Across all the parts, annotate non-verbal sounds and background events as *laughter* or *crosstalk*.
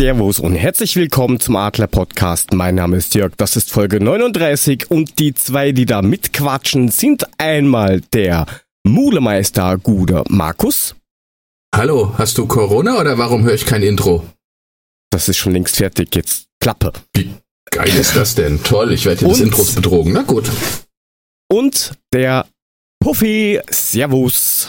Servus und herzlich willkommen zum Adler Podcast. Mein Name ist Jörg, das ist Folge 39 und die zwei, die da mitquatschen, sind einmal der Mulemeister Gude Markus. Hallo, hast du Corona oder warum höre ich kein Intro? Das ist schon längst fertig, jetzt Klappe. Wie geil ist das denn? Toll, ich werde Und- Intros betrogen. Na gut. Und der Puffy, Servus.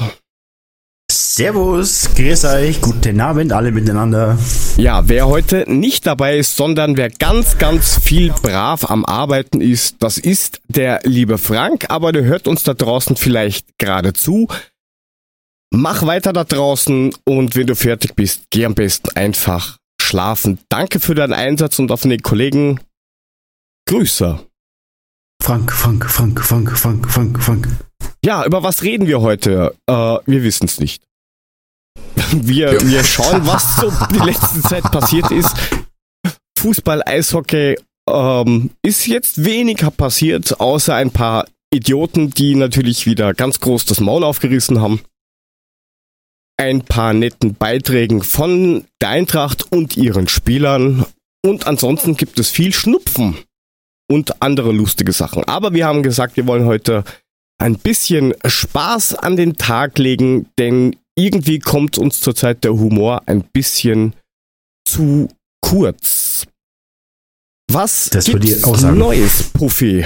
Servus, grüß euch, guten Abend alle miteinander. Ja, wer heute nicht dabei ist, sondern wer ganz, ganz viel brav am Arbeiten ist, das ist der liebe Frank, aber der hört uns da draußen vielleicht gerade zu. Mach weiter da draußen und wenn du fertig bist, geh am besten einfach schlafen. Danke für deinen Einsatz und auf den Kollegen Grüße. Frank, Frank, Frank, Frank, Frank, Frank, Frank. Ja, über was reden wir heute? Äh, wir wissen es nicht. Wir, Ja. wir *laughs* schauen, was so die letzte Zeit passiert ist. Fußball, Eishockey ähm, ist jetzt weniger passiert, außer ein paar Idioten, die natürlich wieder ganz groß das Maul aufgerissen haben. Ein paar netten Beiträgen von der Eintracht und ihren Spielern. Und ansonsten gibt es viel Schnupfen und andere lustige Sachen. Aber wir haben gesagt, wir wollen heute ein bisschen Spaß an den Tag legen, denn irgendwie kommt uns zurzeit der Humor ein bisschen zu kurz. Was Das gibt's. Neues, Puffy?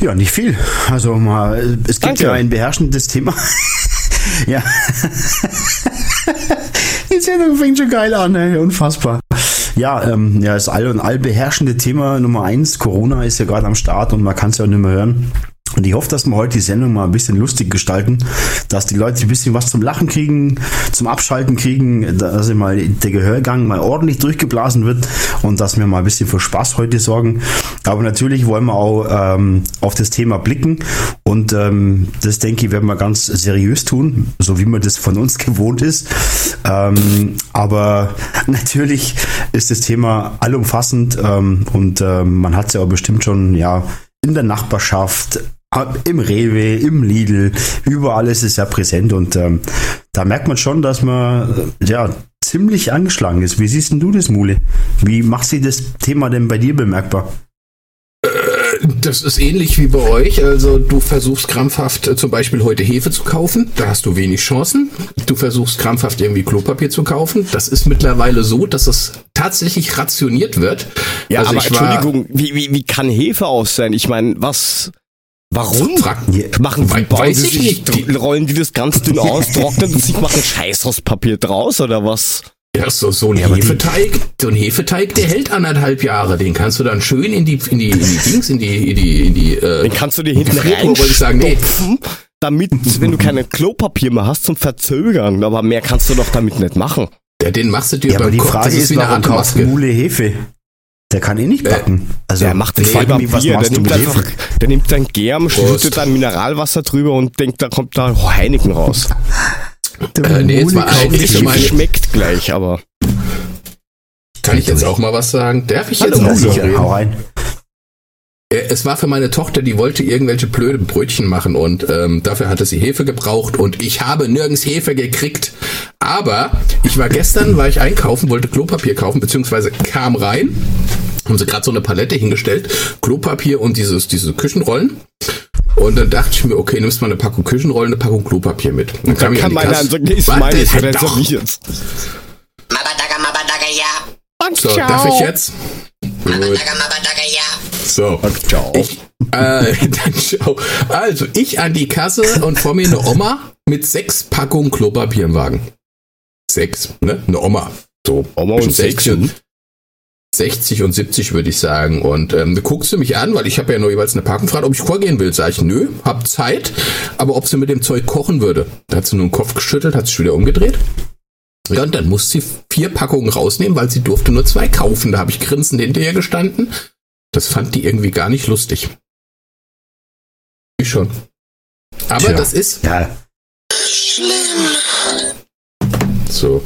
Ja, nicht viel. Also mal, es gibt Danke. ja ein beherrschendes Thema. *laughs* ja. Die Sendung fängt schon geil an, ey. unfassbar. Ja, ähm, ja, das all und all beherrschende Thema Nummer eins. Corona ist ja gerade am Start und man kann es ja nicht mehr hören. Und ich hoffe, dass wir heute die Sendung mal ein bisschen lustig gestalten, dass die Leute ein bisschen was zum Lachen kriegen, zum Abschalten kriegen, dass mal der Gehörgang mal ordentlich durchgeblasen wird und dass wir mal ein bisschen für Spaß heute sorgen. Aber natürlich wollen wir auch ähm, auf das Thema blicken und ähm, das denke ich werden wir ganz seriös tun, so wie man das von uns *laughs* gewohnt ist. Ähm, aber natürlich ist das Thema allumfassend ähm, und ähm, man hat es ja auch bestimmt schon ja in der Nachbarschaft, im Rewe, im Lidl, überall ist es ja präsent und ähm, da merkt man schon, dass man äh, ja ziemlich angeschlagen ist. Wie siehst denn du das, Mule? Wie macht sie das Thema denn bei dir bemerkbar? Das ist ähnlich wie bei euch. Also du versuchst krampfhaft äh, zum Beispiel heute Hefe zu kaufen. Da hast du wenig Chancen. Du versuchst krampfhaft irgendwie Klopapier zu kaufen. Das ist mittlerweile so, dass es tatsächlich rationiert wird. Ja, Also aber ich war- Entschuldigung, wie, wie, wie kann Hefe aus sein? Ich meine, was, warum? Frag- Machen die, bauen weiß die ich sich, nicht. Die- rollen die das ganz dünn *laughs* aus, trocknen und sich machen Scheiß aus Papier draus oder was? Ja, so, so ein Ja, die- Hefeteig, so ein Hefeteig, der hält anderthalb Jahre. Den kannst du dann schön in die, in die, in die Dings, in die, in die, in die, äh, Den kannst du dir hinten Gefriertruhe, wollte ich sagen, nee. damit, wenn du kein Klopapier mehr hast, zum Verzögern. Aber mehr kannst du doch damit nicht machen. ja, den machst du dir Ja, aber die Kopf. Frage ist ist, wie eine warum Atemmaske. Mule Hefe? Der kann eh nicht backen. Also Der macht selber mich, was Bier, der machst du nimmt mit einfach, der nimmt sein Germ, schüttet dann Mineralwasser drüber und denkt, da kommt da Heineken raus. Äh, nee, jetzt mal für meine- schmeckt gleich, aber Kann ich jetzt auch mal was sagen? Darf ich jetzt Hallo, auch sicher, reden? hau rein. Äh, Es war für meine Tochter, die wollte irgendwelche blöde Brötchen machen und ähm, dafür hatte sie Hefe gebraucht und ich habe nirgends Hefe gekriegt. Aber ich war gestern, war ich einkaufen, wollte Klopapier kaufen, beziehungsweise kam rein, haben sie gerade so eine Palette hingestellt, Klopapier und dieses, diese Küchenrollen. Und dann dachte ich mir, okay, nimmst mal eine Packung Küchenrollen, eine Packung Klopapier mit. Dann da kam ich kann meine Kasse. ansonsten, nee, ist Warte, meines, halt doch. serviert. Mabadaga, Mabadaga, ja. So, darf ich jetzt? Mabadaga, Mabadaga, ja. So. Ciao. Ich, äh, *laughs* dann schau. Also, ich an die Kasse und vor mir eine Oma mit sechs Packungen Klopapier im Wagen. Sechs, ne? Eine Oma. So. Oma und sechs 60 und, 60 und 70 würde ich sagen. Und ähm, du guckst du mich an, weil ich habe ja nur jeweils eine Packung gefragt, ob ich vorgehen will. Sag ich, nö, hab Zeit, aber ob sie mit dem Zeug kochen würde. Da hat sie nur den Kopf geschüttelt, hat sich wieder umgedreht. Ja, und dann musste sie vier Packungen rausnehmen, weil sie durfte nur zwei kaufen. Da habe ich grinsend hinterher gestanden. Das fand die irgendwie gar nicht lustig. Ich schon. Aber Tja. das ist Ja, so.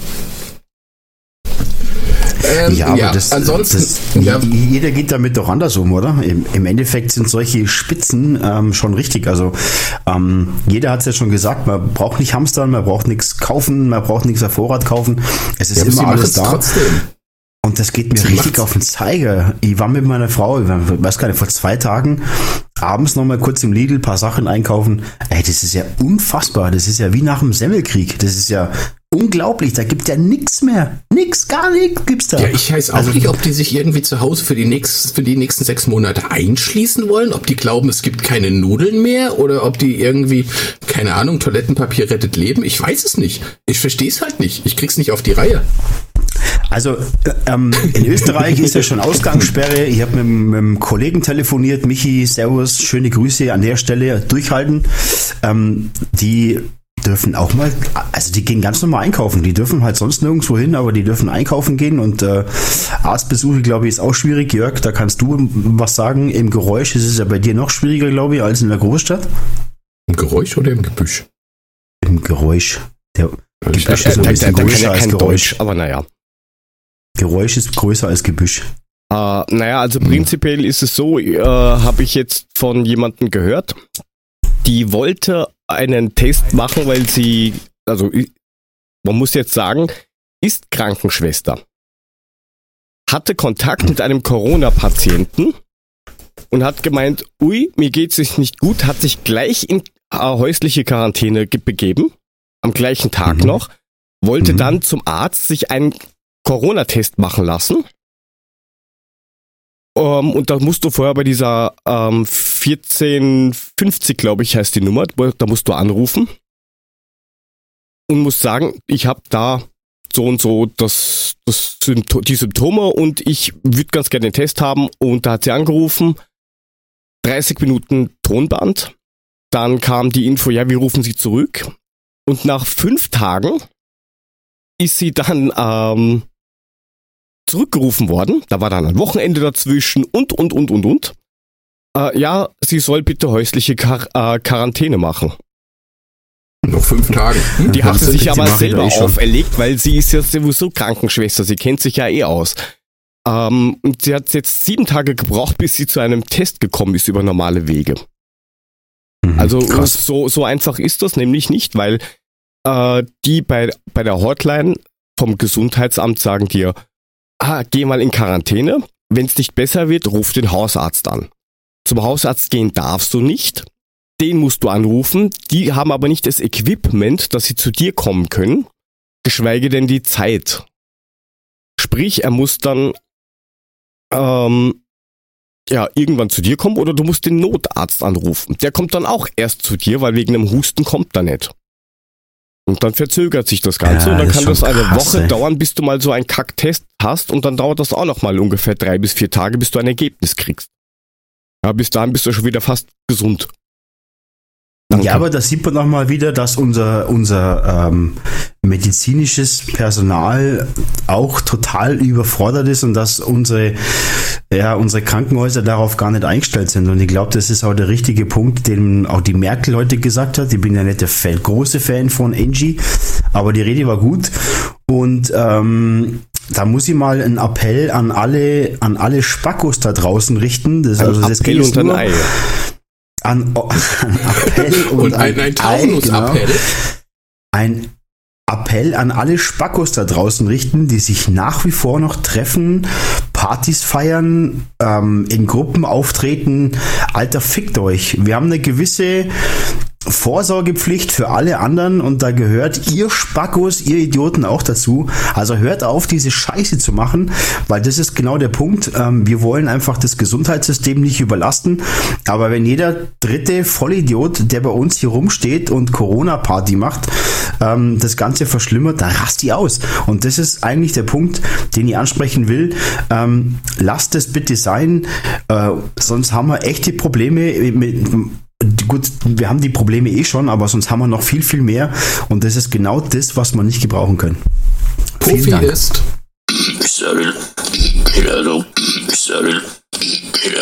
Ähm, ja, aber ja, das, ansonsten, das, ja. jeder geht damit doch anders um, oder? Im, im Endeffekt sind solche Spitzen ähm, schon richtig. Also ähm, jeder hat es ja schon gesagt, man braucht nicht hamstern, man braucht nichts kaufen, man braucht nichts auf Vorrat kaufen. Es ist Ja, immer alles es da. trotzdem. Und das geht mir Sie richtig macht's. auf den Zeiger. Ich war mit meiner Frau, ich weiß gar nicht, vor zwei Tagen abends noch mal kurz im Lidl ein paar Sachen einkaufen. Ey, das ist ja unfassbar. Das ist ja wie nach dem Semmelkrieg. Das ist ja unglaublich. Da gibt ja nichts mehr. Nix, gar nichts gibt's da. Ja, ich weiß auch Also- nicht, ob die sich irgendwie zu Hause für die, nächst, für die nächsten sechs Monate einschließen wollen, ob die glauben, es gibt keine Nudeln mehr oder ob die irgendwie, keine Ahnung, Toilettenpapier rettet Leben. Ich weiß es nicht. Ich verstehe es halt nicht. Ich krieg's nicht auf die Reihe. Also äh, ähm, in Österreich ist ja schon Ausgangssperre. Ich habe mit, mit einem Kollegen telefoniert, Michi, Servus, schöne Grüße an der Stelle, durchhalten. Ähm, die dürfen auch mal, also die gehen ganz normal einkaufen. Die dürfen halt sonst nirgendwo hin, aber die dürfen einkaufen gehen und äh, Arztbesuche, glaube ich, ist auch schwierig. Jörg, da kannst du was sagen. Im Geräusch ist es ja bei dir noch schwieriger, glaube ich, als in der Großstadt. Im Geräusch oder im Gebüsch? Im Geräusch. Der ich Gebüsch ist ein bisschen größer ja als kein Geräusch. Deutsch, aber naja. Geräusch ist größer als Gebüsch. Äh, naja, also prinzipiell ist es so, äh, habe ich jetzt von jemandem gehört, die wollte einen Test machen, weil sie, also man muss jetzt sagen, ist Krankenschwester. Hatte Kontakt mit einem Corona-Patienten und hat gemeint, ui, mir geht es nicht gut, hat sich gleich in äh, häusliche Quarantäne ge- begeben, am gleichen Tag Mhm. noch, wollte Mhm. dann zum Arzt sich einen Corona-Test machen lassen. Ähm, und da musst du vorher bei dieser ähm, 1450, glaube ich, heißt die Nummer, da musst du anrufen und musst sagen, ich habe da so und so das, das Sympto die Symptome und ich würde ganz gerne den Test haben. Und da hat sie angerufen, 30 Minuten Tonband. Dann kam die Info, ja, wir rufen sie zurück. Und nach fünf Tagen ist sie dann ähm, zurückgerufen worden. Da war dann ein Wochenende dazwischen und, und, und, und, und. Äh, ja, sie soll bitte häusliche Quar äh, Quarantäne machen. Noch fünf Tage. Hm? Die hat sie sich aber selber eh auferlegt, weil sie ist ja sowieso Krankenschwester. Sie kennt sich ja eh aus. Ähm, und sie hat jetzt sieben Tage gebraucht, bis sie zu einem Test gekommen ist über normale Wege. Mhm, Also krass. so, so einfach ist das nämlich nicht, weil äh, die bei, bei der Hotline vom Gesundheitsamt sagen dir, ah, geh mal in Quarantäne. Wenn es nicht besser wird, ruf den Hausarzt an. Zum Hausarzt gehen darfst du nicht. Den musst du anrufen. Die haben aber nicht das Equipment, dass sie zu dir kommen können, geschweige denn die Zeit. Sprich, er muss dann ähm, ja, irgendwann zu dir kommen oder du musst den Notarzt anrufen. Der kommt dann auch erst zu dir, weil wegen einem Husten kommt er nicht. Und dann verzögert sich das Ganze Ja, und dann das kann das eine krass, Woche ey. dauern, bis du mal so einen Kacktest hast und dann dauert das auch noch mal ungefähr drei bis vier Tage, bis du ein Ergebnis kriegst. Ja, bis dahin bist du schon wieder fast gesund. Danke. Ja, aber da sieht man noch mal wieder, dass unser, unser ähm, medizinisches Personal auch total überfordert ist und dass unsere, ja, unsere Krankenhäuser darauf gar nicht eingestellt sind. Und ich glaube, das ist auch der richtige Punkt, den auch die Merkel heute gesagt hat. Ich bin ja nicht der Fan, große Fan von Angie, aber die Rede war gut. Und ähm, da muss ich mal einen Appell an alle, an alle Spackos da draußen richten. Das, ein also das Appell geht und ein nur- Ei. An, an Appell *laughs* und, Und ein, ein Ei, Taunusappell. genau. Ein Appell an alle Spackos da draußen richten, die sich nach wie vor noch treffen, Partys feiern, ähm, in Gruppen auftreten. Alter, fickt euch. Wir haben eine gewisse Vorsorgepflicht für alle anderen und da gehört ihr Spackos, ihr Idioten auch dazu. Also hört auf, diese Scheiße zu machen, weil das ist genau der Punkt. Ähm, wir wollen einfach das Gesundheitssystem nicht überlasten. Aber wenn jeder dritte Vollidiot, der bei uns hier rumsteht und Corona-Party macht, ähm, das Ganze verschlimmert, dann rast die aus. Und das ist eigentlich der Punkt, den ich ansprechen will. Ähm, lasst es bitte sein, äh, sonst haben wir echte Probleme mit, Gut, wir haben die Probleme eh schon, aber sonst haben wir noch viel, viel mehr. Und das ist genau das, was wir nicht gebrauchen können. Vielen Profi Dank. ist. Cyril, also, Cyril,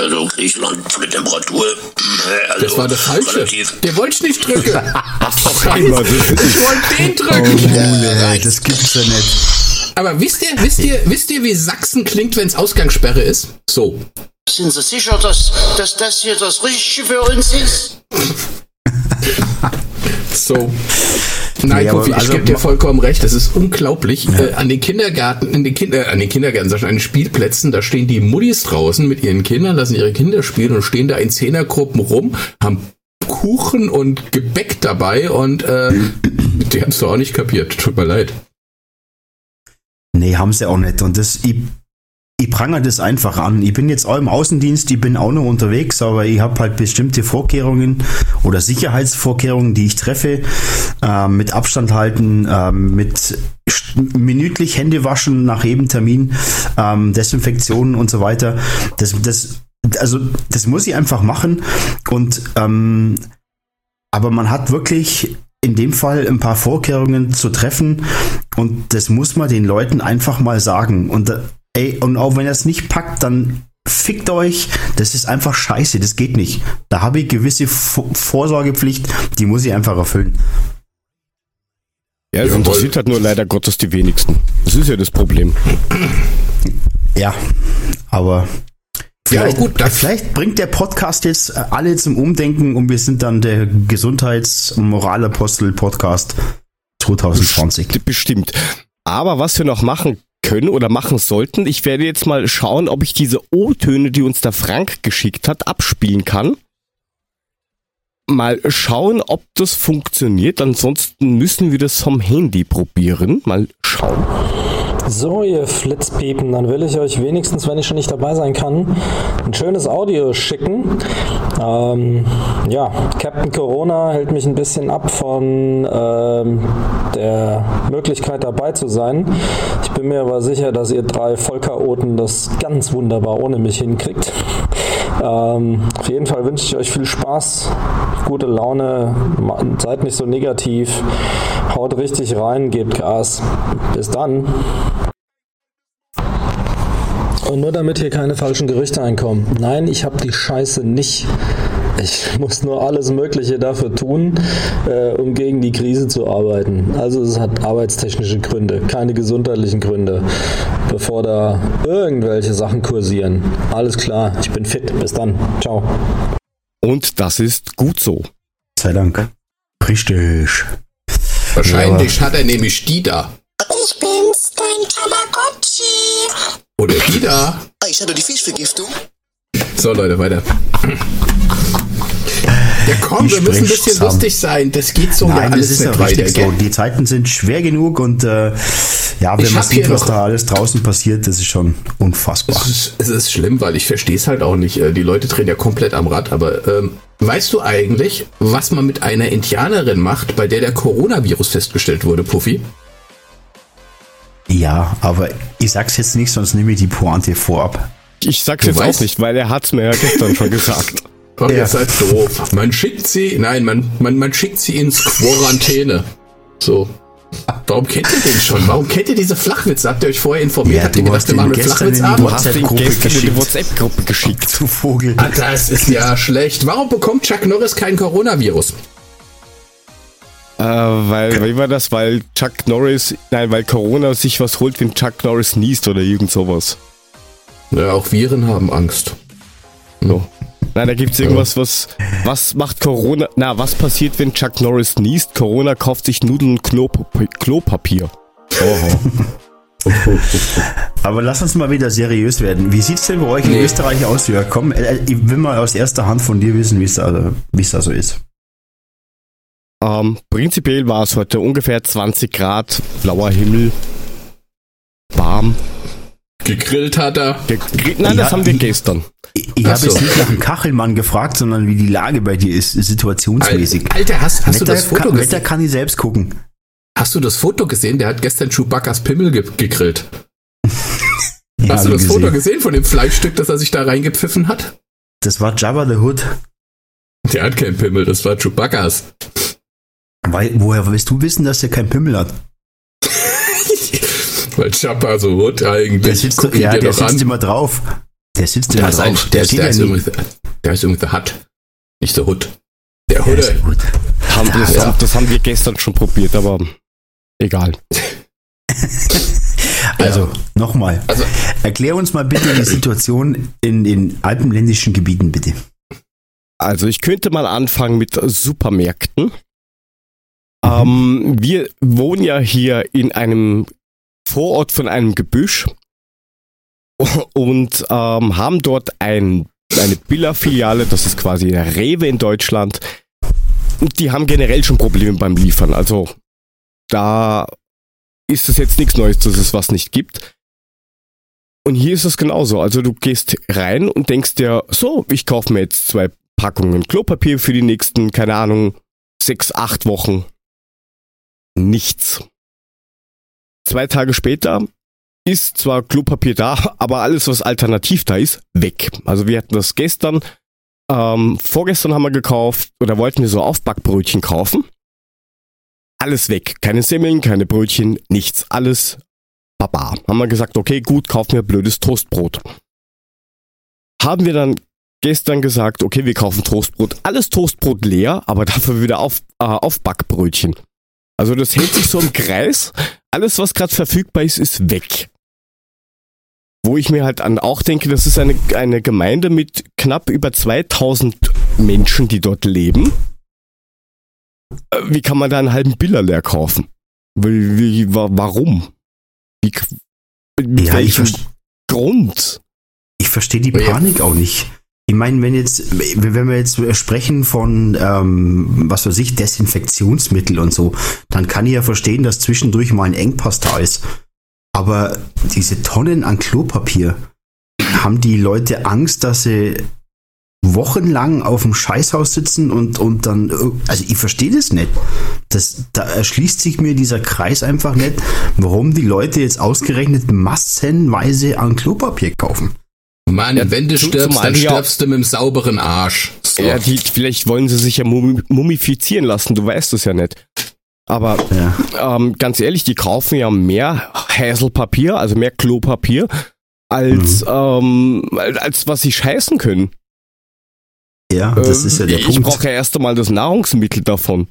also Griechenland der Temperatur. Also Das war der falsche. Relativ. Der wollte ich nicht drücken. *laughs* Einmal. Ich wollte den Oh, drücken. Mule, das gibt's ja nicht. Aber wisst ihr, wisst ihr, wisst ihr, wie Sachsen klingt, wenn es Ausgangssperre ist? So. Sind Sie sicher, dass, dass das hier das Richtige für uns ist? *laughs* So. Nein, Nee, aber Kofi, ich also gebe dir vollkommen recht. Das ist unglaublich. Äh, an den Kindergärten, in den Kinder, an den Kindergärten, schon, an den Spielplätzen, da stehen die Muttis draußen mit ihren Kindern, lassen ihre Kinder spielen und stehen da in Zehnergruppen rum, haben Kuchen und Gebäck dabei und äh, *laughs* die haben es doch auch nicht kapiert. Tut mir leid. Nee, haben sie auch nicht. Und das, ich, ich prangere das einfach an. Ich bin jetzt auch im Außendienst, ich bin auch noch unterwegs, aber ich habe halt bestimmte Vorkehrungen oder Sicherheitsvorkehrungen, die ich treffe. Ähm, mit Abstand halten, ähm, mit minütlich Hände waschen nach jedem Termin, ähm, Desinfektionen und so weiter. Das, das, also, das muss ich einfach machen. Und ähm, aber man hat wirklich in dem Fall ein paar Vorkehrungen zu treffen und das muss man den Leuten einfach mal sagen. Und, äh, ey, und auch wenn er es nicht packt, dann fickt euch. Das ist einfach scheiße, das geht nicht. Da habe ich gewisse Vor Vorsorgepflicht, die muss ich einfach erfüllen. Ja, es Jawohl. interessiert halt nur leider Gottes die wenigsten. Das ist ja das Problem. Ja, aber Ja, vielleicht, gut, das- vielleicht bringt der Podcast jetzt äh, alle zum Umdenken und wir sind dann der Gesundheits- und Moralapostel-Podcast 2020. Bestimmt. Aber was wir noch machen können oder machen sollten, ich werde jetzt mal schauen, ob ich diese O-Töne, die uns der Frank geschickt hat, abspielen kann. Mal schauen, ob das funktioniert. Ansonsten müssen wir das vom Handy probieren. Mal schauen. So, ihr Flitzpiepen, dann will ich euch wenigstens, wenn ich schon nicht dabei sein kann, ein schönes Audio schicken. Ähm, ja, Captain Corona hält mich ein bisschen ab von ähm, der Möglichkeit dabei zu sein. Ich bin mir aber sicher, dass ihr drei Vollchaoten das ganz wunderbar ohne mich hinkriegt. Ähm, auf jeden Fall wünsche ich euch viel Spaß, gute Laune, seid nicht so negativ, haut richtig rein, gebt Gas. Bis dann. Und nur damit hier keine falschen Gerüchte einkommen. Nein, ich habe die Scheiße nicht. Ich muss nur alles Mögliche dafür tun, äh, um gegen die Krise zu arbeiten. Also es hat arbeitstechnische Gründe, keine gesundheitlichen Gründe, bevor da irgendwelche Sachen kursieren. Alles klar, ich bin fit. Bis dann. Ciao. Und das ist gut so. Sei Dank. Richtig. Wahrscheinlich hat er nämlich die da. Ich bin's, dein Tamagotchi. Oder die da. Ah, ich hatte die Fischvergiftung. So, Leute, weiter. Ja, komm, wir müssen ein bisschen haben. lustig sein. Das geht so ja Nein, das alles ist ja nicht weiter. richtig so. Die Zeiten sind schwer genug und äh, ja, wenn Ich man sieht, was da alles draußen passiert, das ist schon unfassbar. Es ist, es ist schlimm, weil ich verstehe es halt auch nicht. Äh, Die Leute drehen ja komplett am Rad. Aber ähm, weißt du eigentlich, was man mit einer Indianerin macht, bei der der Coronavirus festgestellt wurde, Puffy? Ja, aber ich sag's jetzt nicht, sonst nehme ich die Pointe vorab. Ich sag's Du jetzt weißt- auch nicht, weil er hat's mir ja gestern schon gesagt. *laughs* Komm, Ja. ihr seid doof. Man schickt sie, nein, man, man, man schickt sie ins Quarantäne. So. Warum kennt ihr den schon? Warum kennt ihr diese Flachwitze? Habt ihr euch vorher informiert? Ja, Habt ihr gedacht, wir machen die Flachwitzabend? Du hast WhatsApp-Gruppe gestern in die geschickt. WhatsApp-Gruppe geschickt. Du Vogel. Ah, das ist ja schlecht. Warum bekommt Chuck Norris kein Coronavirus? Äh, weil, wie war das? Weil Chuck Norris, nein, weil Corona sich was holt, wenn Chuck Norris niest oder irgend sowas. Ja, auch Viren haben Angst. No. Nein, da gibt's irgendwas, was, was macht Corona, na, was passiert, wenn Chuck Norris niest? Corona kauft sich Nudeln und Klop Klopapier. *laughs* Aber lass uns mal wieder seriös werden. Wie sieht's denn bei euch in Nee. Österreich aus, Jörg? Komm, äh, ich will mal aus erster Hand von dir wissen, wie es da, wie es da so ist. Ähm, prinzipiell war es heute ungefähr 20 Grad, blauer Himmel, warm. Gegrillt hat er. Ge- Nein, das Ja, haben wir ich- gestern. Ich, ich habe so. jetzt nicht nach dem Kachelmann gefragt, sondern wie die Lage bei dir ist, situationsmäßig. Alter, hast, hast du Wetter, das Foto kann, Wetter gesehen? kann ich selbst gucken. Hast du das Foto gesehen? Der hat gestern Chewbacca's Pimmel ge gegrillt. *laughs* Ja, Hast du das ich Foto gesehen. gesehen von dem Fleischstück, das er sich da reingepfiffen hat? Das war Jabba the Hood. Der hat keinen Pimmel, das war Chewbacca's. Weil, woher willst du wissen, dass er kein Pimmel hat? *laughs* Weil Jabba so Hut eigentlich. Der sitzt, Guck ja, der doch sitzt an. immer drauf. Der sitzt Der immer drauf. der, der, ja ist irgendwie, der ist irgendwie the Hut. Nicht the Hut. Der Der gut. Haben, das, Ja. haben, das haben wir gestern schon probiert, aber egal. *laughs* Also, nochmal. Also- Erklär uns mal bitte die Situation in den alpenländischen Gebieten, bitte. Also ich könnte mal anfangen mit Supermärkten. Ähm, wir wohnen ja hier in einem Vorort von einem Gebüsch und ähm, haben dort ein, eine Billa-Filiale, das ist quasi der Rewe in Deutschland. Und die haben generell schon Probleme beim Liefern. Also da ist es jetzt nichts Neues, dass es was nicht gibt. Und hier ist es genauso. Also du gehst rein und denkst dir, so, ich kaufe mir jetzt zwei Packungen Klopapier für die nächsten, keine Ahnung, sechs, acht Wochen. Nichts. Zwei Tage später ist zwar Klopapier da, aber alles, was alternativ da ist, weg. Also wir hatten das gestern, ähm, vorgestern haben wir gekauft oder wollten wir so Aufbackbrötchen kaufen. Alles weg. Keine Semmeln, keine Brötchen, nichts. Alles baba. Haben wir gesagt, okay, gut, kaufen wir blödes Toastbrot. Haben wir dann gestern gesagt, okay, wir kaufen Toastbrot. Alles Toastbrot leer, aber dafür wieder auf, äh, Aufbackbrötchen. Also das hält sich so im Kreis. Alles, was gerade verfügbar ist, ist weg. Wo ich mir halt an auch denke, das ist eine, eine Gemeinde mit knapp über 2000 Menschen, die dort leben. Äh, Wie kann man da einen halben Biller leer kaufen? Wie, wie, wa- warum? Wie, mit, Ja, ich welchem verste- Grund? Ich verstehe die. Panik auch nicht. Ich meine, wenn jetzt, wenn wir jetzt sprechen von, ähm, was weiß ich, Desinfektionsmittel und so, dann kann ich ja verstehen, dass zwischendurch mal ein Engpass da ist. Aber diese Tonnen an Klopapier, haben die Leute Angst, dass sie wochenlang auf dem Scheißhaus sitzen und, und dann, also ich verstehe das nicht. Das, da erschließt sich mir dieser Kreis einfach nicht, warum die Leute jetzt ausgerechnet massenweise an Klopapier kaufen. Mann, Ja, wenn du stirbst, dann stirbst du mit dem sauberen Arsch. So. Ja, die, vielleicht wollen sie sich ja mumi- mumifizieren lassen, du weißt es ja nicht. Aber Ja. ähm, ganz ehrlich, die kaufen ja mehr Häselpapier, also mehr Klopapier, als, ähm, als was sie scheißen können. Ja, das Ähm, ist ja der ich Punkt. brauche ja erst einmal das Nahrungsmittel davon.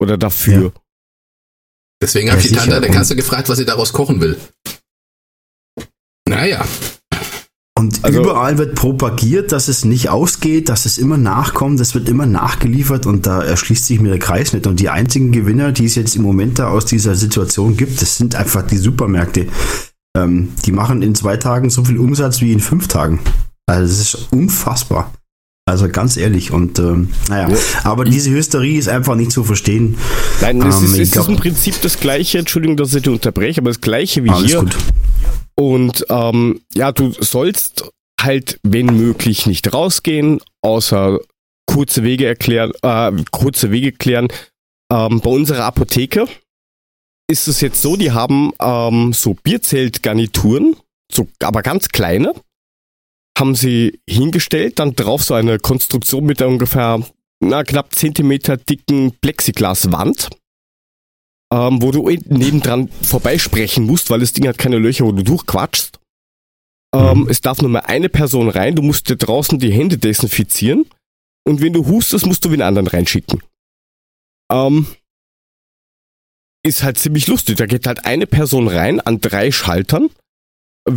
Oder dafür. Deswegen Ja, habe ich die. Tante an der Kasse gefragt, was sie daraus kochen will. Naja, Und Also- überall wird propagiert, dass es nicht ausgeht, dass es immer nachkommt, es wird immer nachgeliefert und da erschließt sich mir der Kreis nicht. Und die einzigen Gewinner, die es jetzt im Moment da aus dieser Situation gibt, das sind einfach die Supermärkte. Ähm, die machen in zwei Tagen so viel Umsatz wie in fünf Tagen. Also das ist unfassbar. Also ganz ehrlich. Und ähm, naja, Ja. aber diese Hysterie ist einfach nicht zu verstehen. Nein, es Ähm, ist, ist im Prinzip das gleiche, Entschuldigung, dass ich dich unterbreche, aber das gleiche wie hier. gut. Und ähm, ja, du sollst halt, wenn möglich, nicht rausgehen, außer kurze Wege erklären, äh, kurze Wege klären. Ähm, bei unserer Apotheke ist es jetzt so, die haben ähm, so Bierzeltgarnituren, so, aber ganz kleine, haben sie hingestellt, dann drauf so eine Konstruktion mit einer ungefähr na, knapp Zentimeter dicken Plexiglaswand ähm, wo du nebendran vorbeisprechen musst, weil das Ding hat keine Löcher, wo du durchquatschst. Ähm, es darf nur mal eine Person rein, du musst dir draußen die Hände desinfizieren und wenn du hustest, musst du den anderen reinschicken. Ähm, ist halt ziemlich lustig. Da geht halt eine Person rein an drei Schaltern,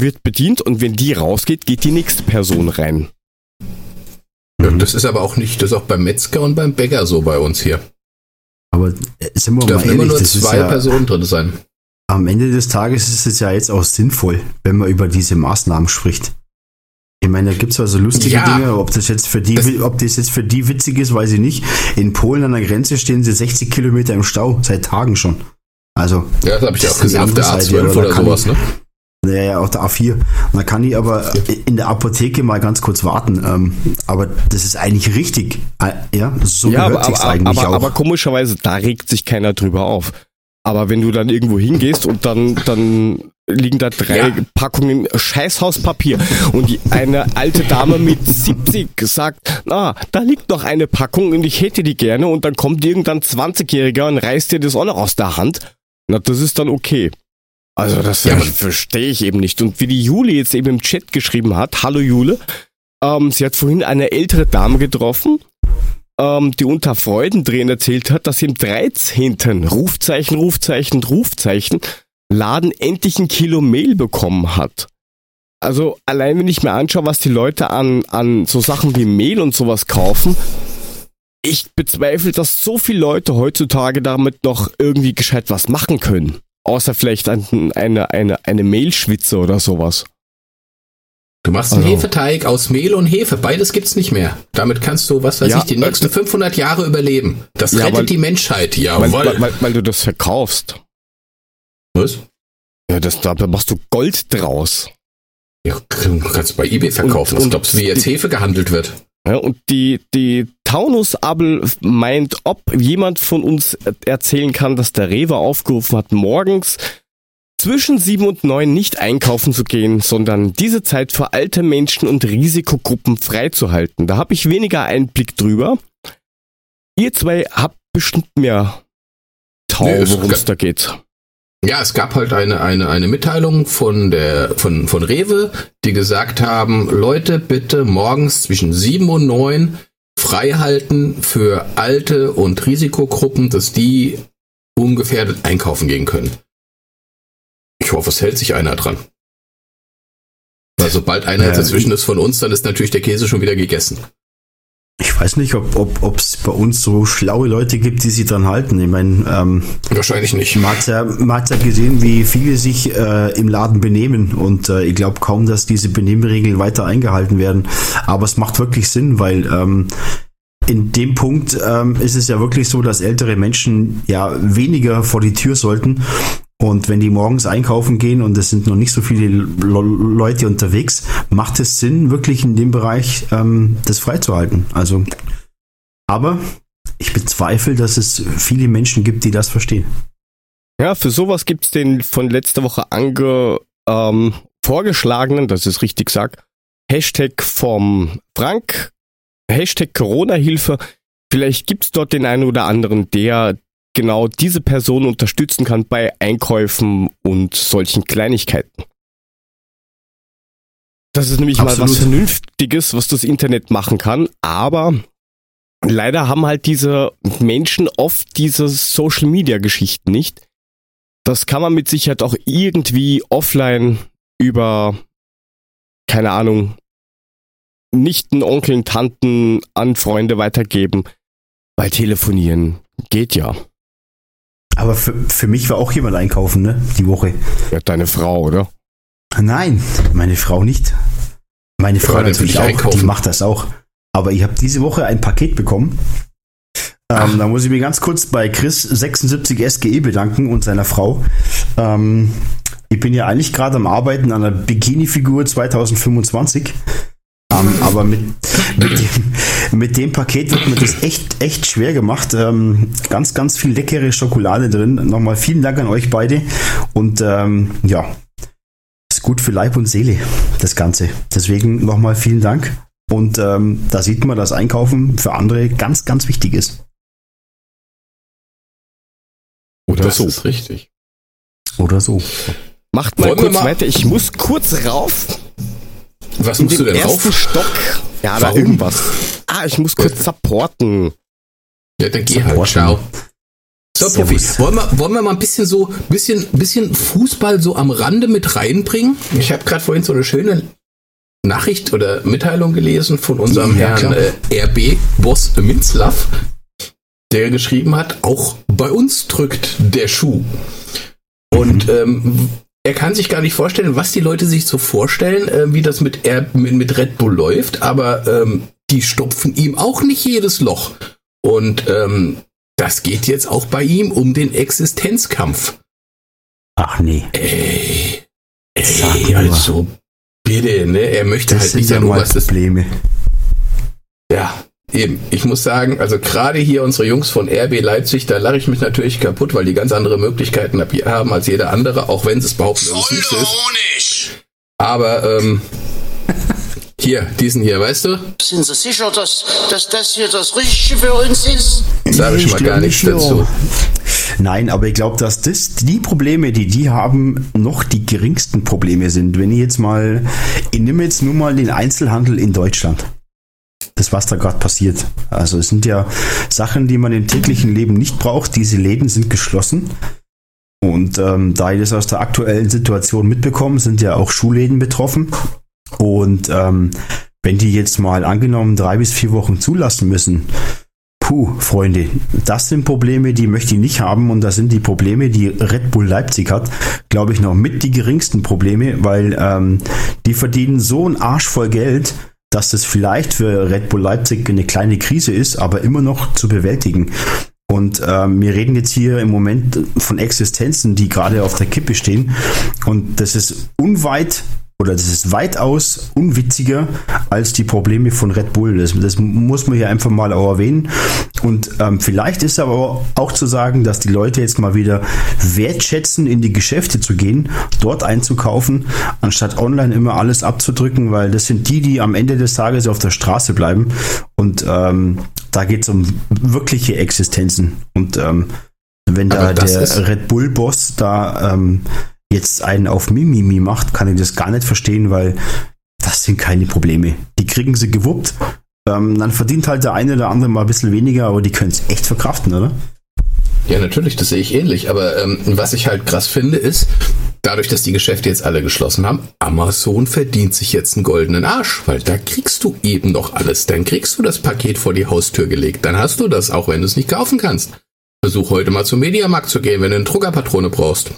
wird bedient und wenn die rausgeht, geht die nächste Person rein. Mhm. das ist aber auch nicht, das ist auch beim Metzger und beim Bäcker so bei uns hier. Aber äh, sind wir mal Dürfen immer ehrlich, nur das ist zwei ja, Personen drin sein. am Ende des Tages ist es ja jetzt auch sinnvoll, wenn man über diese Maßnahmen spricht. Ich meine, da gibt es also lustige Ja. Dinge, ob das jetzt für die, Das- ob das jetzt für die witzig ist, weiß ich nicht. In Polen an der Grenze stehen sie 60 Kilometer im Stau, seit Tagen schon. Also, Ja, das habe ich Das auch gesehen auf der andere Seite, A12 aber da oder kann sowas, ne? Naja, auf der A4. Und da kann ich aber in der Apotheke mal ganz kurz warten. Ähm, aber das ist eigentlich richtig. Äh, Ja, so ja, gehört aber, eigentlich aber, auch. aber komischerweise, da regt sich keiner drüber auf. Aber wenn du dann irgendwo hingehst und dann, dann liegen da drei Ja. Packungen Scheißhauspapier und die, eine alte Dame mit 70 sagt, na, da liegt noch eine Packung und ich hätte die gerne und dann kommt irgendein 20-Jähriger und reißt dir das auch noch aus der Hand. Na, das ist dann okay. Also das Ja, verstehe ich eben nicht. Und wie die Jule jetzt eben im Chat geschrieben hat, hallo Jule, ähm, sie hat vorhin eine ältere Dame getroffen, ähm, die unter Freudendrehen erzählt hat, dass sie im 13. Rufzeichen, Rufzeichen, Rufzeichen Laden endlich ein Kilo Mehl bekommen hat. Also allein wenn ich mir anschaue, was die Leute an, an so Sachen wie Mehl und sowas kaufen, ich bezweifle, dass so viele Leute heutzutage damit noch irgendwie gescheit was machen können. Außer vielleicht ein, eine, eine, eine Mehlschwitze oder sowas. Du machst einen Also- Hefeteig aus Mehl und Hefe. Beides gibt's nicht mehr. Damit kannst du, was weiß Ja, ich, die nächsten äh, 500 Jahre überleben. Das Ja, rettet weil- die Menschheit. Jawohl. weil, weil, weil du das verkaufst. was? Ja, das, da machst du Gold draus. Ja, kannst du bei eBay verkaufen. Und- Was glaubst du, wie jetzt die- Hefe gehandelt wird? Ja, und die, die Taunus-Abel meint, ob jemand von uns erzählen kann, dass der Rewe aufgerufen hat, morgens zwischen sieben und neun nicht einkaufen zu gehen, sondern diese Zeit für alte Menschen und Risikogruppen freizuhalten. Da habe ich weniger Einblick drüber. Ihr zwei habt bestimmt mehr Tau, Nee, worum es da geht. Ja, es gab halt eine, eine, eine Mitteilung von der, von, von Rewe, die gesagt haben, Leute, bitte morgens zwischen sieben und neun frei halten für alte und Risikogruppen, dass die ungefährdet einkaufen gehen können. Ich hoffe, es hält sich einer dran. Weil sobald einer Ja. dazwischen ist von uns, dann ist natürlich der Käse schon wieder gegessen. Ich weiß nicht, ob ob ob's bei uns so schlaue Leute gibt, die sich dran halten. Ich meine, ähm, Wahrscheinlich nicht. man hat ja, man hat ja gesehen, wie viele sich äh, im Laden benehmen und äh, ich glaube kaum, dass diese Benehmregeln weiter eingehalten werden. Aber es macht wirklich Sinn, weil ähm, in dem Punkt ähm, ist es ja wirklich so, dass ältere Menschen ja weniger vor die Tür sollten. Und wenn die morgens einkaufen gehen und es sind noch nicht so viele Leute unterwegs, macht es Sinn, wirklich in dem Bereich ähm, das freizuhalten. Also, aber ich bezweifle, dass es viele Menschen gibt, die das verstehen. Ja, für sowas gibt's den von letzter Woche ange, ähm, vorgeschlagenen, das ist richtig sag, Hashtag vom Frank, Hashtag Corona-Hilfe. Vielleicht gibt's dort den einen oder anderen, der genau diese Person unterstützen kann bei Einkäufen und solchen Kleinigkeiten. Das ist nämlich mal Absolut. was Vernünftiges, was das Internet machen kann, aber leider haben halt diese Menschen oft diese Social-Media-Geschichten nicht. Das kann man mit Sicherheit auch irgendwie offline über, keine Ahnung, Nichten, Onkeln, Tanten an Freunde weitergeben, weil telefonieren geht ja. Aber für, für mich war auch jemand einkaufen, ne? Die Woche. Ja, deine Frau, oder? Nein, meine Frau nicht. Meine Frau denn natürlich auch, einkaufen? die macht das auch. Aber ich habe diese Woche ein Paket bekommen. Ähm, da muss ich mich ganz kurz bei Chris 76 SGE bedanken und seiner Frau. Ähm, ich bin ja eigentlich gerade am Arbeiten an der Bikini-Figur 2025. Ähm, aber mit, mit, dem, mit dem Paket wird mir das echt, echt schwer gemacht. Ähm, ganz, ganz viel leckere Schokolade drin. Nochmal vielen Dank an euch beide. Und ähm, ja, ist gut für Leib und Seele, das Ganze. Deswegen nochmal vielen Dank. Und ähm, da sieht man, dass Einkaufen für andere ganz, ganz wichtig ist. Oder das so. ist richtig. Oder so. Macht mal Wollen kurz weiter. Ich muss kurz rauf. Was musst du den denn ersten rauf? Stock. Ja, da Warum? irgendwas. Ah, ich muss kurz supporten. Ja, dann geh halt, ciao. So, Profi, wollen wir, wollen wir mal ein bisschen so, bisschen, bisschen Fußball so am Rande mit reinbringen? Ich habe gerade vorhin so eine schöne Nachricht oder Mitteilung gelesen von unserem Ja, Herrn äh, RB-Boss Minzlaff, der geschrieben hat, auch bei uns drückt der Schuh. Und ähm, er kann sich gar nicht vorstellen, was die Leute sich so vorstellen, äh, wie das mit, R mit, mit Red Bull läuft, aber ähm, die stopfen ihm auch nicht jedes Loch. Und ähm, das geht jetzt auch bei ihm um den Existenzkampf. Ach nee. Ey, Sag ey nur. also bitte, ne? Er möchte Das halt nicht mal oberstes. Probleme. Ja, eben. Ich muss sagen, also gerade hier unsere Jungs von RB Leipzig, da lache ich mich natürlich kaputt, weil die ganz andere Möglichkeiten ab- haben als jeder andere, auch wenn sie es behaupten, dass es nicht so ist. Aber ähm, hier, diesen hier, weißt du? Sind Sie sicher, dass, dass das hier das Richtige für uns ist? Sag ich mal gar nichts nicht, dazu. Nein, aber ich glaube, dass das die Probleme, die die haben, noch die geringsten Probleme sind. Wenn ich jetzt mal, ich nehme jetzt nur mal den Einzelhandel in Deutschland. Das, was da gerade passiert. Also es sind ja Sachen, die man im täglichen Leben nicht braucht. Diese Läden sind geschlossen. Und ähm, da ich das aus der aktuellen Situation mitbekomme, sind ja auch Schulläden betroffen. Und ähm, wenn die jetzt mal angenommen drei bis vier Wochen zulassen müssen, puh, Freunde, das sind Probleme, die möchte ich nicht haben. Und das sind die Probleme, die Red Bull Leipzig hat, glaube ich, noch mit die geringsten Probleme, weil ähm, die verdienen so einen Arsch voll Geld, dass das vielleicht für Red Bull Leipzig eine kleine Krise ist, aber immer noch zu bewältigen. Und ähm, wir reden jetzt hier im Moment von Existenzen, die gerade auf der Kippe stehen. Und das ist unweit oder das ist weitaus unwitziger als die Probleme von Red Bull. Das, das muss man hier einfach mal auch erwähnen. Und ähm, vielleicht ist aber auch zu sagen, dass die Leute jetzt mal wieder wertschätzen, in die Geschäfte zu gehen, dort einzukaufen, anstatt online immer alles abzudrücken, weil das sind die, die am Ende des Tages auf der Straße bleiben. Und ähm, da geht es um wirkliche Existenzen. Und ähm, wenn da der Red Bull-Boss da ähm, jetzt einen auf Mimimi macht, kann ich das gar nicht verstehen, weil das sind keine Probleme. Die kriegen sie gewuppt. Ähm, dann verdient halt der eine oder andere mal ein bisschen weniger, aber die können es echt verkraften, oder? Ja, natürlich, das sehe ich ähnlich. Aber ähm, was ich halt krass finde, ist, dadurch, dass die Geschäfte jetzt alle geschlossen haben, Amazon verdient sich jetzt einen goldenen Arsch, weil da kriegst du eben noch alles. Dann kriegst du das Paket vor die Haustür gelegt. Dann hast du das, auch wenn du es nicht kaufen kannst. Versuch heute mal zum Mediamarkt zu gehen, wenn du eine Druckerpatrone brauchst.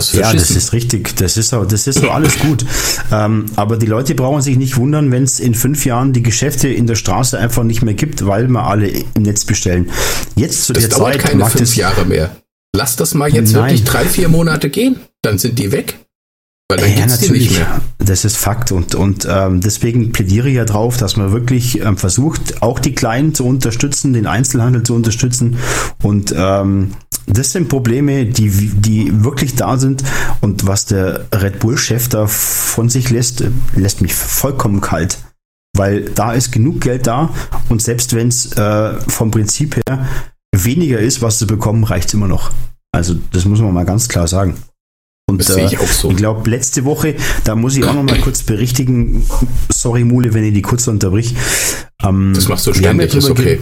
Für ja, das ist richtig. Das ist so, das ist so alles gut. Ähm, aber die Leute brauchen sich nicht wundern, wenn es in fünf Jahren die Geschäfte in der Straße einfach nicht mehr gibt, weil wir alle im Netz bestellen. Jetzt zu das der dauert Zeit keine fünf Jahre mehr. Lass das mal jetzt Nein. wirklich drei, vier Monate gehen. Dann sind die weg. Weil dann ja, natürlich. Das ist Fakt und, und ähm, deswegen plädiere ich ja drauf, dass man wirklich ähm, versucht, auch die Kleinen zu unterstützen, den Einzelhandel zu unterstützen und ähm, das sind Probleme, die, die wirklich da sind und was der Red Bull-Chef da von sich lässt, lässt mich vollkommen kalt. Weil da ist genug Geld da und selbst wenn es äh, vom Prinzip her weniger ist, was sie bekommen, reicht es immer noch. Also das muss man mal ganz klar sagen. Und das sehe ich auch so. Ich glaube, letzte Woche, da muss ich auch noch mal kurz berichtigen, sorry Mule, wenn ich die kurz unterbrich. Ähm, das machst du ständig, ist okay.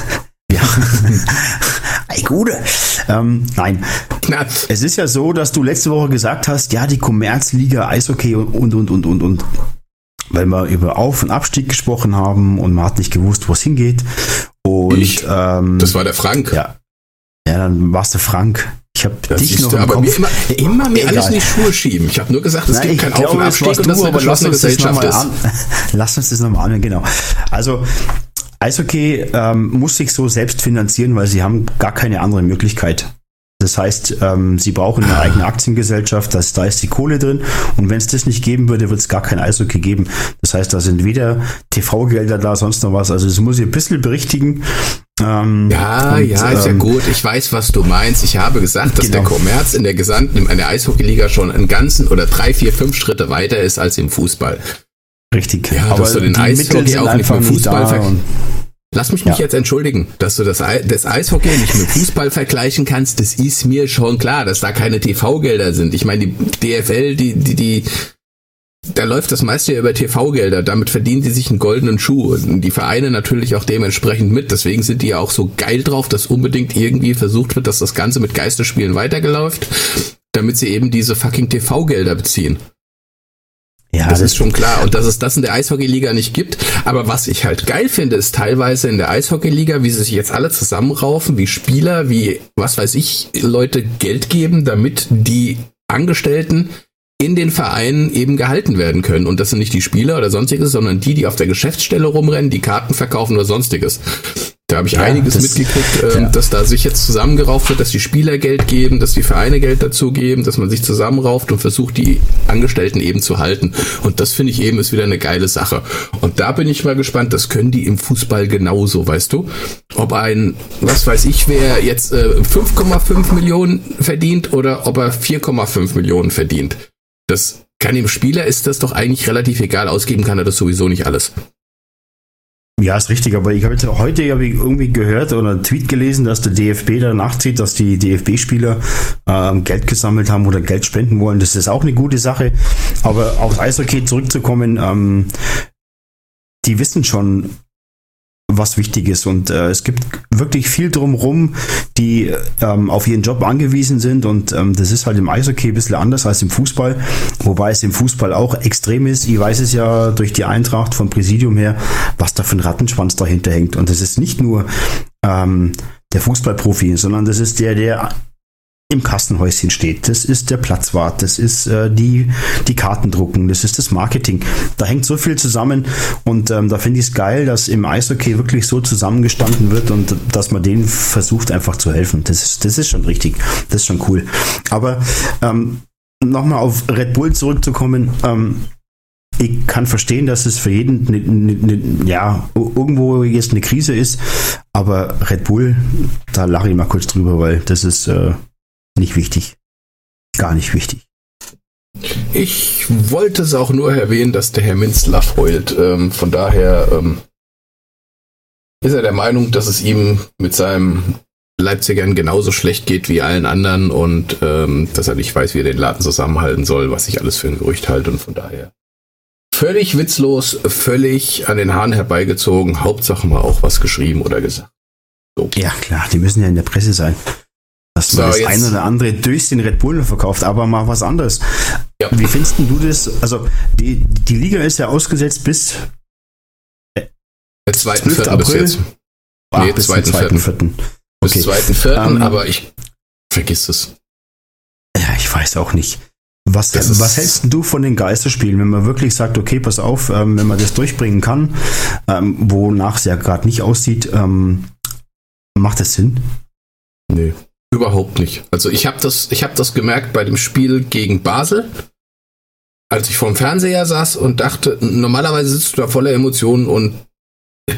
*laughs* ja. *laughs* Ei, Gute. Ähm, nein. Knatz. Es ist ja so, dass du letzte Woche gesagt hast, ja, die Kommerzliga, Eishockey und, und, und, und, und, und. Weil wir über Auf- und Abstieg gesprochen haben und man hat nicht gewusst, wo es hingeht. Und, ich, ähm, das war der Frank. Ja. Ja, dann warst du Frank. Ich habe dich noch du, aber Kopf. Mir immer, immer mir alles in die Schuhe schieben. Ich habe nur gesagt, es Nein, gibt keinen Auf- und Abstieg und das eine geschlossene Gesellschaft ist. An, *laughs* lass uns das nochmal an, genau. Also, Eishockey ähm, muss sich so selbst finanzieren, weil sie haben gar keine andere Möglichkeit. Das heißt, ähm, sie brauchen eine eigene Aktiengesellschaft, das, da ist die Kohle drin. Und wenn es das nicht geben würde, wird es gar kein Eishockey geben. Das heißt, da sind weder TV-Gelder da, sonst noch was. Also das muss ich ein bisschen berichtigen. Ähm, ja, und, ja, ist ja ähm, gut. Ich weiß, was du meinst. Ich habe gesagt, dass genau. der Kommerz in der gesamten, in der Eishockeyliga schon einen ganzen oder drei, vier, fünf Schritte weiter ist als im Fußball. Richtig. Ja, aber dass du den Eishockey auch nicht mit Fußball vergleichst. Lass mich mich ja. jetzt entschuldigen, dass du das, das Eishockey nicht mit Fußball vergleichen kannst. Das ist mir schon klar, dass da keine TV-Gelder sind. Ich meine, die DFL, die, die, die, da läuft das meiste ja über TV-Gelder. Damit verdienen die sich einen goldenen Schuh. Und die Vereine natürlich auch dementsprechend mit. Deswegen sind die ja auch so geil drauf, dass unbedingt irgendwie versucht wird, dass das Ganze mit Geisterspielen weitergeläuft, damit sie eben diese fucking TV-Gelder beziehen. Ja, das, das ist schon klar. Und dass es das in der Eishockeyliga nicht gibt. Aber was ich halt geil finde, ist teilweise in der Eishockeyliga, wie sie sich jetzt alle zusammenraufen, wie Spieler, wie, was weiß ich, Leute Geld geben, damit die Angestellten in den Vereinen eben gehalten werden können. Und das sind nicht die Spieler oder sonstiges, sondern die, die auf der Geschäftsstelle rumrennen, die Karten verkaufen oder sonstiges. Da habe ich ja, einiges das, mitgekriegt, äh, ja. dass da sich jetzt zusammengerauft wird, dass die Spieler Geld geben, dass die Vereine Geld dazu geben, dass man sich zusammenrauft und versucht, die Angestellten eben zu halten. Und das finde ich eben ist wieder eine geile Sache. Und da bin ich mal gespannt, das können die im Fußball genauso, weißt du? Ob ein, was weiß ich, wer jetzt äh, 5,5 Millionen verdient oder ob er 4,5 Millionen verdient. Das kann dem Spieler ist das doch eigentlich relativ egal, ausgeben kann er das sowieso nicht alles. Ja, ist richtig, aber ich habe jetzt heute hab ich irgendwie gehört oder einen Tweet gelesen, dass der DFB danach zieht, dass die DFB-Spieler ähm, Geld gesammelt haben oder Geld spenden wollen. Das ist auch eine gute Sache. Aber aufs Eishockey zurückzukommen, ähm, die wissen schon, was wichtig ist. Und äh, es gibt wirklich viel drumherum, die ähm, auf ihren Job angewiesen sind. Und ähm, das ist halt im Eishockey ein bisschen anders als im Fußball, wobei es im Fußball auch extrem ist. Ich weiß es ja durch die Eintracht vom Präsidium her, was da für ein Rattenschwanz dahinter hängt. Und das ist nicht nur ähm, der Fußballprofi, sondern das ist der, der im Kassenhäuschen steht. Das ist der Platzwart, das ist äh, die, die Kartendrucken, das ist das Marketing. Da hängt so viel zusammen und ähm, da finde ich es geil, dass im Eishockey wirklich so zusammengestanden wird und dass man denen versucht einfach zu helfen. Das ist, das ist schon richtig, das ist schon cool. Aber ähm, nochmal auf Red Bull zurückzukommen, ähm, ich kann verstehen, dass es für jeden ne, ne, ne, ja irgendwo jetzt eine Krise ist, aber Red Bull, da lache ich mal kurz drüber, weil das ist äh, nicht wichtig. Gar nicht wichtig. Ich wollte es auch nur erwähnen, dass der Herr Minzlaff heult. Ähm, von daher ähm, ist er der Meinung, dass es ihm mit seinem Leipzigern genauso schlecht geht wie allen anderen und ähm, dass er nicht weiß, wie er den Laden zusammenhalten soll, was ich alles für ein Gerücht halte und von daher völlig witzlos, völlig an den Haaren herbeigezogen. Hauptsache mal auch was geschrieben oder gesagt. So. Ja, klar, die müssen ja in der Presse sein. Dass man so, das ein oder andere Döschen Red Bull verkauft, aber mal was anderes. Ja. Wie findest du das? Also, die, die Liga ist ja ausgesetzt bis der zweiten Vierten bis jetzt. Ach, nee, bis zweiten, zweiten Vierten. Okay. Bis zweiten Vierten, um, aber ich vergiss es. Ja, ich weiß auch nicht. Was, was hältst du von den Geisterspielen, wenn man wirklich sagt, okay, pass auf, ähm, wenn man das durchbringen kann, ähm, wonach es ja gerade nicht aussieht, ähm, macht das Sinn? Nee. Überhaupt nicht. Also ich habe das, ich habe das gemerkt bei dem Spiel gegen Basel, als ich vorm Fernseher saß und dachte, normalerweise sitzt du da voller Emotionen und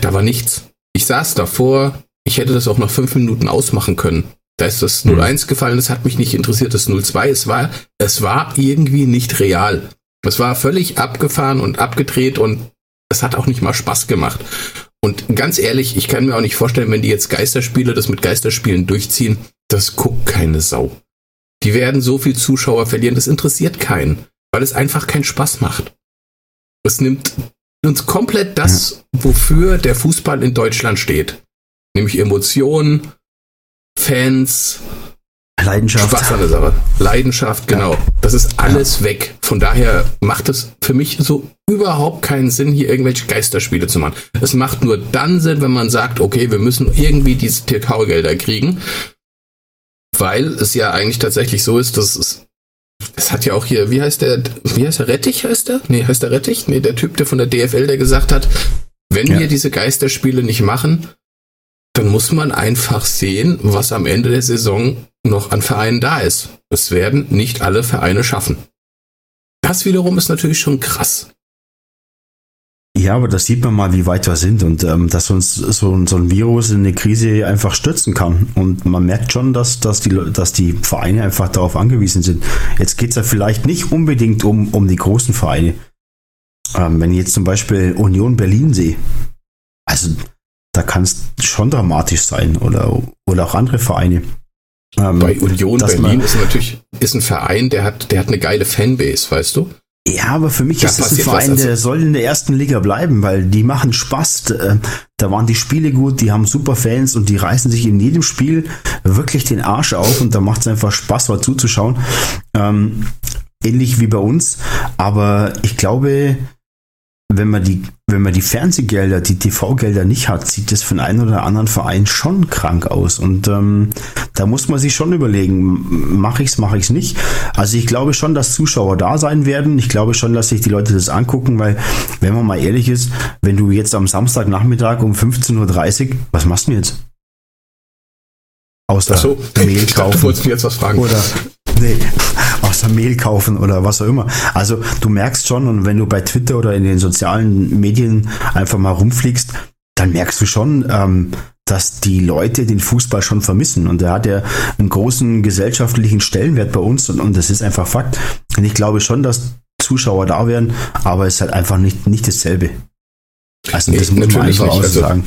da war nichts. Ich saß davor, ich hätte das auch nach fünf Minuten ausmachen können. Da ist das 0-1 mhm. gefallen, das hat mich nicht interessiert, das 0-2, es war, es war irgendwie nicht real. Es war völlig abgefahren und abgedreht und es hat auch nicht mal Spaß gemacht. Und ganz ehrlich, ich kann mir auch nicht vorstellen, wenn die jetzt Geisterspiele das mit Geisterspielen durchziehen, das guckt keine Sau. Die werden so viel Zuschauer verlieren, das interessiert keinen, weil es einfach keinen Spaß macht. Es nimmt uns komplett das, wofür der Fußball in Deutschland steht. Nämlich Emotionen, Fans, Leidenschaft. Spaß an der Sache. Leidenschaft, genau. Das ist alles ja. weg. Von daher macht es für mich so überhaupt keinen Sinn, hier irgendwelche Geisterspiele zu machen. Es macht nur dann Sinn, wenn man sagt, okay, wir müssen irgendwie diese TV-Gelder kriegen weil es ja eigentlich tatsächlich so ist, dass es es hat ja auch hier, wie heißt der, wie heißt der, Rettich heißt der? Nee, heißt der Rettich? Nee, der Typ, der von der DFL, der gesagt hat, wenn ja. wir diese Geisterspiele nicht machen, dann muss man einfach sehen, was am Ende der Saison noch an Vereinen da ist. Es werden nicht alle Vereine schaffen. Das wiederum ist natürlich schon krass. Ja, aber das sieht man mal, wie weit wir sind und ähm, dass uns so, so ein Virus in eine Krise einfach stürzen kann. Und man merkt schon, dass, dass, die, dass die Vereine einfach darauf angewiesen sind. Jetzt geht es ja vielleicht nicht unbedingt um, um die großen Vereine. Ähm, wenn ich jetzt zum Beispiel Union Berlin sehe, also da kann es schon dramatisch sein oder, oder auch andere Vereine. Ähm, Bei Union Berlin ist natürlich ist ein Verein, der hat, der hat eine geile Fanbase, weißt du? Ja, aber für mich da ist das ein Verein, also. der soll in der ersten Liga bleiben, weil die machen Spaß. Äh, da waren die Spiele gut, die haben super Fans und die reißen sich in jedem Spiel wirklich den Arsch auf und da macht es einfach Spaß, mal zuzuschauen. Ähm, ähnlich wie bei uns. Aber ich glaube, wenn man die, wenn man die Fernsehgelder, die TV-Gelder nicht hat, sieht das für einen oder anderen Verein schon krank aus. Und ähm, da muss man sich schon überlegen, mache ich's, mache ich's nicht. Also ich glaube schon, dass Zuschauer da sein werden. Ich glaube schon, dass sich die Leute das angucken, weil, wenn man mal ehrlich ist, wenn du jetzt am Samstagnachmittag um 15.30 Uhr, was machst du jetzt? Außer so, Mehl kaufen. Dachte, du wolltest mir jetzt was fragen. Oder Nee, außer Mehl kaufen oder was auch immer. Also du merkst schon, und wenn du bei Twitter oder in den sozialen Medien einfach mal rumfliegst, dann merkst du schon, ähm, dass die Leute den Fußball schon vermissen. Und der hat ja einen großen gesellschaftlichen Stellenwert bei uns und, und das ist einfach Fakt. Und ich glaube schon, dass Zuschauer da wären, aber es ist halt einfach nicht, nicht dasselbe. Also das nee, muss man einfach nicht. Also, sagen.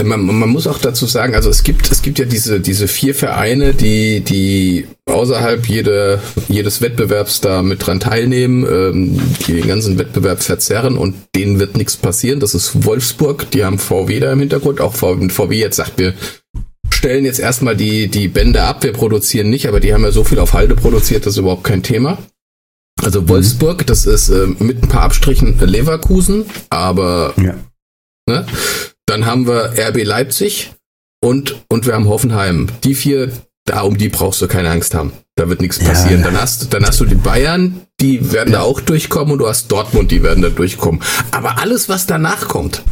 Man, man muss auch dazu sagen, also es gibt, es gibt ja diese, diese vier Vereine, die, die außerhalb jede, jedes Wettbewerbs da mit dran teilnehmen, ähm, die den ganzen Wettbewerb verzerren und denen wird nichts passieren. Das ist Wolfsburg, die haben VW da im Hintergrund, auch VW jetzt sagt, wir stellen jetzt erstmal die, die Bänder ab, wir produzieren nicht, aber die haben ja so viel auf Halde produziert, das ist überhaupt kein Thema. Also Wolfsburg, das ist äh, mit ein paar Abstrichen Leverkusen, aber Ja. Ne? Dann haben wir RB Leipzig und, und wir haben Hoffenheim. Die vier, da um die brauchst du keine Angst haben. Da wird nichts Ja. passieren. Dann hast, dann hast du die Bayern, die werden da auch durchkommen und du hast Dortmund, die werden da durchkommen. Aber alles, was danach kommt,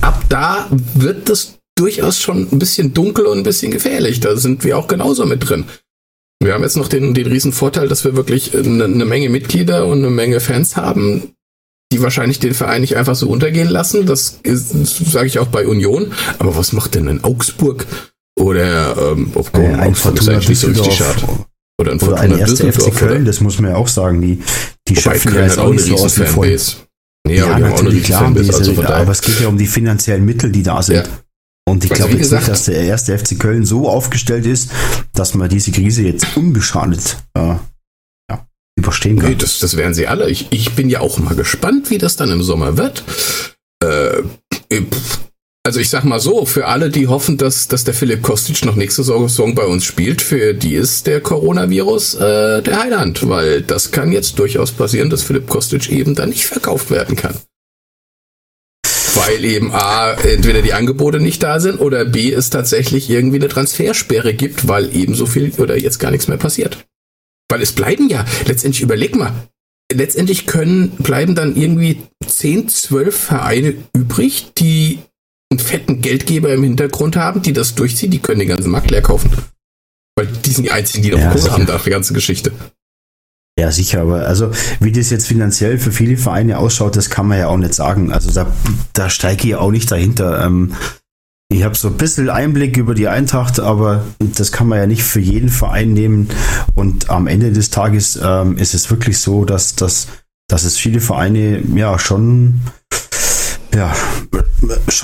ab da wird es durchaus schon ein bisschen dunkel und ein bisschen gefährlich. Da sind wir auch genauso mit drin. Wir haben jetzt noch den, den riesen Vorteil, dass wir wirklich eine, eine Menge Mitglieder und eine Menge Fans haben, die wahrscheinlich den Verein nicht einfach so untergehen lassen. Das sage ich auch bei Union. Aber was macht denn ein Augsburg oder ähm, ob Äh, ein Augsburg ist Fortuna eigentlich so richtig schade. Oder ein oder ein Fortuna erster FC. Köln, oder, das muss man ja auch sagen. Die, die wobei schöpfen ja Köln jetzt auch nicht so aus wie. Fanbase. Nee, aber die riesen klar, Fanbase. diese, Also von aber es geht ja um die finanziellen Mittel, die da sind. Ja. Und ich Also glaube jetzt nicht, dass der erste FC Köln so aufgestellt ist, dass man diese Krise jetzt unbeschadet äh, ja, überstehen kann. Nee, das, das wären sie alle. Ich, ich bin ja auch mal gespannt, wie das dann im Sommer wird. Äh, also ich sag mal so, für alle, die hoffen, dass, dass der Philipp Kostic noch nächste Saison bei uns spielt, für die ist der Coronavirus äh, der Heiland, weil das kann jetzt durchaus passieren, dass Philipp Kostic eben dann nicht verkauft werden kann. Weil eben A, entweder die Angebote nicht da sind oder B, es tatsächlich irgendwie eine Transfersperre gibt, weil eben so viel oder jetzt gar nichts mehr passiert. Weil es bleiben ja, letztendlich überleg mal, letztendlich können, bleiben dann irgendwie 10, 12 Vereine übrig, die einen fetten Geldgeber im Hintergrund haben, die das durchziehen, die können den ganzen Markt leer kaufen. Weil die sind die einzigen, die noch Ja, Kohle haben nach der ganzen Geschichte. Ja, sicher, aber also wie das jetzt finanziell für viele Vereine ausschaut, das kann man ja auch nicht sagen. Also da, da steige ich auch nicht dahinter. Ähm, ich habe so ein bisschen Einblick über die Eintracht, aber das kann man ja nicht für jeden Verein nehmen. Und am Ende des Tages ähm, ist es wirklich so, dass, dass, dass es viele Vereine ja schon ja,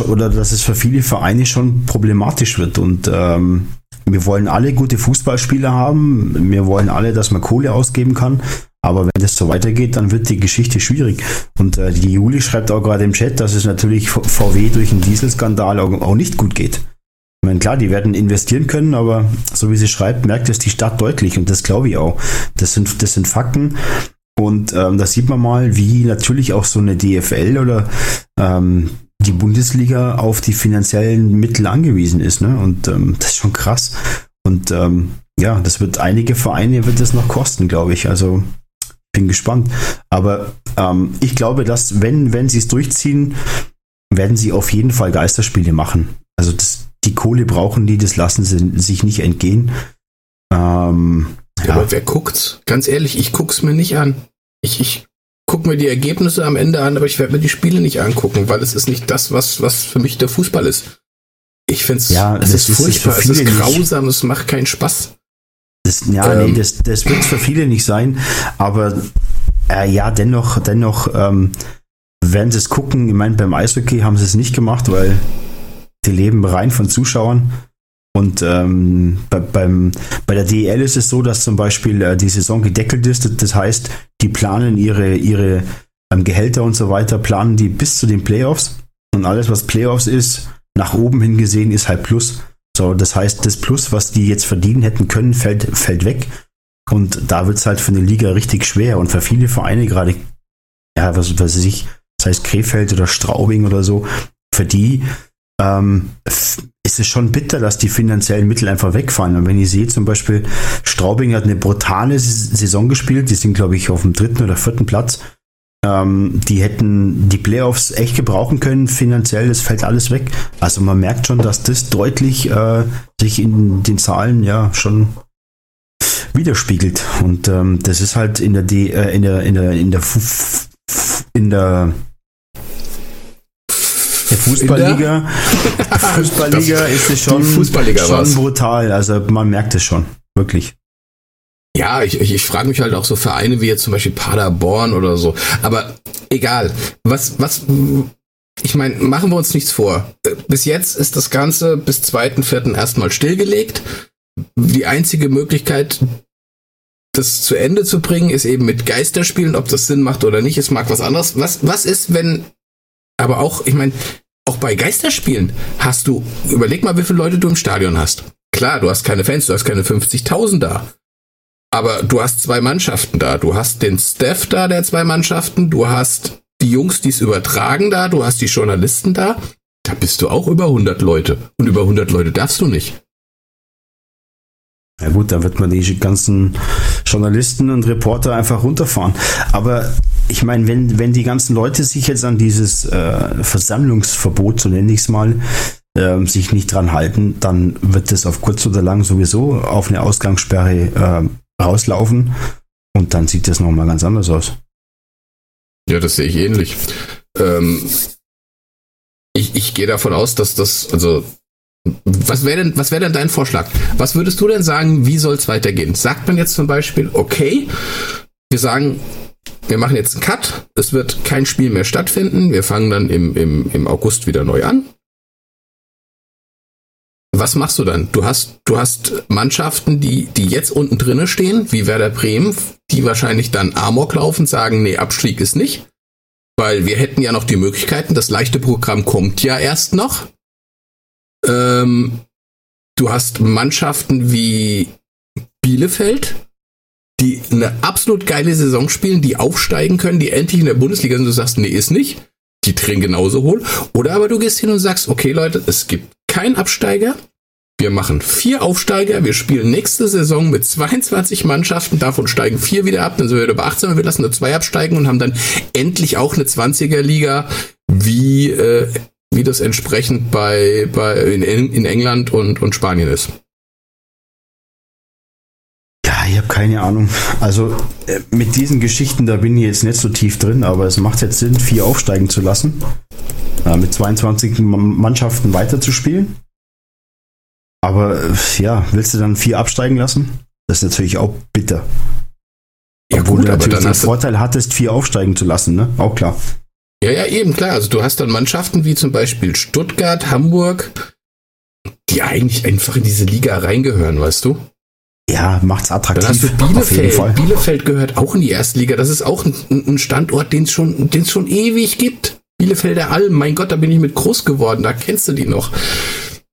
oder dass es für viele Vereine schon problematisch wird. Und ähm, wir wollen alle gute Fußballspieler haben. Wir wollen alle, dass man Kohle ausgeben kann. Aber wenn das so weitergeht, dann wird die Geschichte schwierig. Und äh, die Juli schreibt auch gerade im Chat, dass es natürlich VW durch den Dieselskandal auch, auch nicht gut geht. Ich meine, klar, die werden investieren können, aber so wie sie schreibt, merkt es die Stadt deutlich und das glaube ich auch. Das sind, das sind Fakten. Und ähm, da sieht man mal, wie natürlich auch so eine DFL oder ähm, die Bundesliga auf die finanziellen Mittel angewiesen ist. Ne? Und ähm, das ist schon krass. Und ähm, ja, das wird einige Vereine wird das noch kosten, glaube ich. Also bin gespannt. Aber ähm, ich glaube, dass wenn, wenn sie es durchziehen, werden sie auf jeden Fall Geisterspiele machen. Also das, die Kohle brauchen die, das lassen sie sich nicht entgehen. Ähm, Ja. Aber wer guckt's? Ganz ehrlich, ich guck's mir nicht an. Ich, ich guck mir die Ergebnisse am Ende an, aber ich werde mir die Spiele nicht angucken, weil es ist nicht das, was, was für mich der Fußball ist. Ich find's, Ja, es ist furchtbar, es ist viele nicht. grausam, es macht keinen Spaß. Das, ja, Ähm. nee, das, das wird für viele nicht sein, aber äh, ja, dennoch, dennoch ähm, werden sie es gucken. Ich meine, beim Eishockey haben sie es nicht gemacht, weil die leben rein von Zuschauern. Und ähm, bei, beim, bei der DEL ist es so, dass zum Beispiel äh, die Saison gedeckelt ist. Das heißt, die planen ihre, ihre ähm, Gehälter und so weiter, planen die bis zu den Playoffs. Und alles, was Playoffs ist, nach oben hin gesehen, ist halt Plus. So, das heißt, das Plus, was die jetzt verdienen hätten können, fällt, fällt weg. Und da wird es halt für eine Liga richtig schwer. Und für viele Vereine gerade, ja, was weiß ich, das heißt Krefeld oder Straubing oder so, für die ähm, ist es schon bitter, dass die finanziellen Mittel einfach wegfallen. Und wenn ich sehe zum Beispiel, Straubing hat eine brutale Saison gespielt, die sind, glaube ich, auf dem dritten oder vierten Platz. Ähm, die hätten die Playoffs echt gebrauchen können, finanziell, das fällt alles weg. Also man merkt schon, dass das deutlich äh, sich in den Zahlen ja schon widerspiegelt. Und ähm, das ist halt in der D, äh, in der in der in der F- in der der Fußballliga, *laughs* Fußballliga ist es schon, schon brutal. Also man merkt es schon, wirklich. Ja, ich, ich, ich frage mich halt auch so Vereine wie jetzt zum Beispiel Paderborn oder so. Aber egal. Was, was, ich meine, machen wir uns nichts vor. Bis jetzt ist das Ganze bis zweiten, vierten erstmal stillgelegt. Die einzige Möglichkeit, das zu Ende zu bringen, ist eben mit Geisterspielen, ob das Sinn macht oder nicht, es mag was anderes. Was, was ist, wenn, aber auch, ich meine, auch bei Geisterspielen hast du, überleg mal, wie viele Leute du im Stadion hast. Klar, du hast keine Fans, du hast keine 50.000 da. Aber du hast zwei Mannschaften da. Du hast den Staff da der zwei Mannschaften, du hast die Jungs, die es übertragen da, du hast die Journalisten da. Da bist du auch über 100 Leute. Und über 100 Leute darfst du nicht. Ja gut, dann wird man die ganzen Journalisten und Reporter einfach runterfahren. Aber ich meine, wenn, wenn die ganzen Leute sich jetzt an dieses äh, Versammlungsverbot, so nenne ich es mal, äh, sich nicht dran halten, dann wird es auf kurz oder lang sowieso auf eine Ausgangssperre äh, rauslaufen und dann sieht das nochmal ganz anders aus. Ja, das sehe ich ähnlich. Ähm, ich ich gehe davon aus, dass das, also, was wäre denn, was denn dein Vorschlag? Was würdest du denn sagen, wie soll es weitergehen? Sagt man jetzt zum Beispiel, okay, wir sagen, wir machen jetzt einen Cut, es wird kein Spiel mehr stattfinden, wir fangen dann im, im, im August wieder neu an. Was machst du dann? Du hast, du hast Mannschaften, die, die jetzt unten drinne stehen, wie Werder Bremen, die wahrscheinlich dann Amok laufen, sagen, nee, Abstieg ist nicht. Weil wir hätten ja noch die Möglichkeiten, das leichte Programm kommt ja erst noch. Ähm, du hast Mannschaften wie Bielefeld, die eine absolut geile Saison spielen, die aufsteigen können, die endlich in der Bundesliga sind. Du sagst, nee, ist nicht. Die drehen genauso hohl. Oder aber du gehst hin und sagst, okay, Leute, es gibt keinen Absteiger. Wir machen vier Aufsteiger. Wir spielen nächste Saison mit 22 Mannschaften. Davon steigen vier wieder ab. Dann sind wir wieder bei 18. Wir lassen nur zwei absteigen und haben dann endlich auch eine 20er-Liga, wie, äh, wie das entsprechend bei, bei in, in England und, und Spanien ist. Ja, ich habe keine Ahnung. Also äh, mit diesen Geschichten, da bin ich jetzt nicht so tief drin, aber es macht jetzt Sinn, vier aufsteigen zu lassen. Mit 22 M- Mannschaften weiterzuspielen. Aber äh, ja, willst du dann vier absteigen lassen? Das ist natürlich auch bitter. Ja, Obwohl gut, du aber natürlich dann den Vorteil hattest, vier aufsteigen zu lassen, ne? Auch klar. ja, ja, eben, klar. Also du hast dann Mannschaften wie zum Beispiel Stuttgart, Hamburg, die eigentlich einfach in diese Liga reingehören, weißt du? Ja, macht's attraktiv. Dann hast du Bielefeld. Bielefeld gehört auch in die erste Liga. Das ist auch ein, ein Standort, den es schon, den es schon ewig gibt. Bielefelder Alm, mein Gott, da bin ich mit groß geworden. Da kennst du die noch.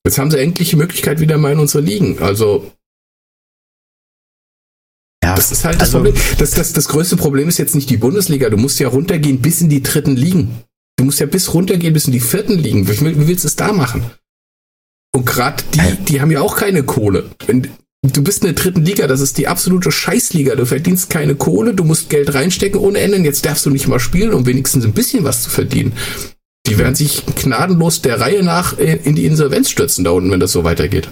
Jetzt haben sie endlich die Möglichkeit wieder mal in unsere Ligen. Also Ja, das ist halt das also, Problem. Das, das, das größte Problem ist jetzt nicht die Bundesliga. Du musst ja runtergehen bis in die dritten Ligen. Du musst ja bis runtergehen bis in die vierten Ligen. Wie, wie willst du es da machen? Und gerade die, die haben ja auch keine Kohle. Wenn, du bist in der dritten Liga, das ist die absolute Scheißliga. Du verdienst keine Kohle, du musst Geld reinstecken ohne Ende. Jetzt darfst du nicht mal spielen, um wenigstens ein bisschen was zu verdienen. Die werden sich gnadenlos der Reihe nach in in die Insolvenz stürzen da unten, wenn das so weitergeht.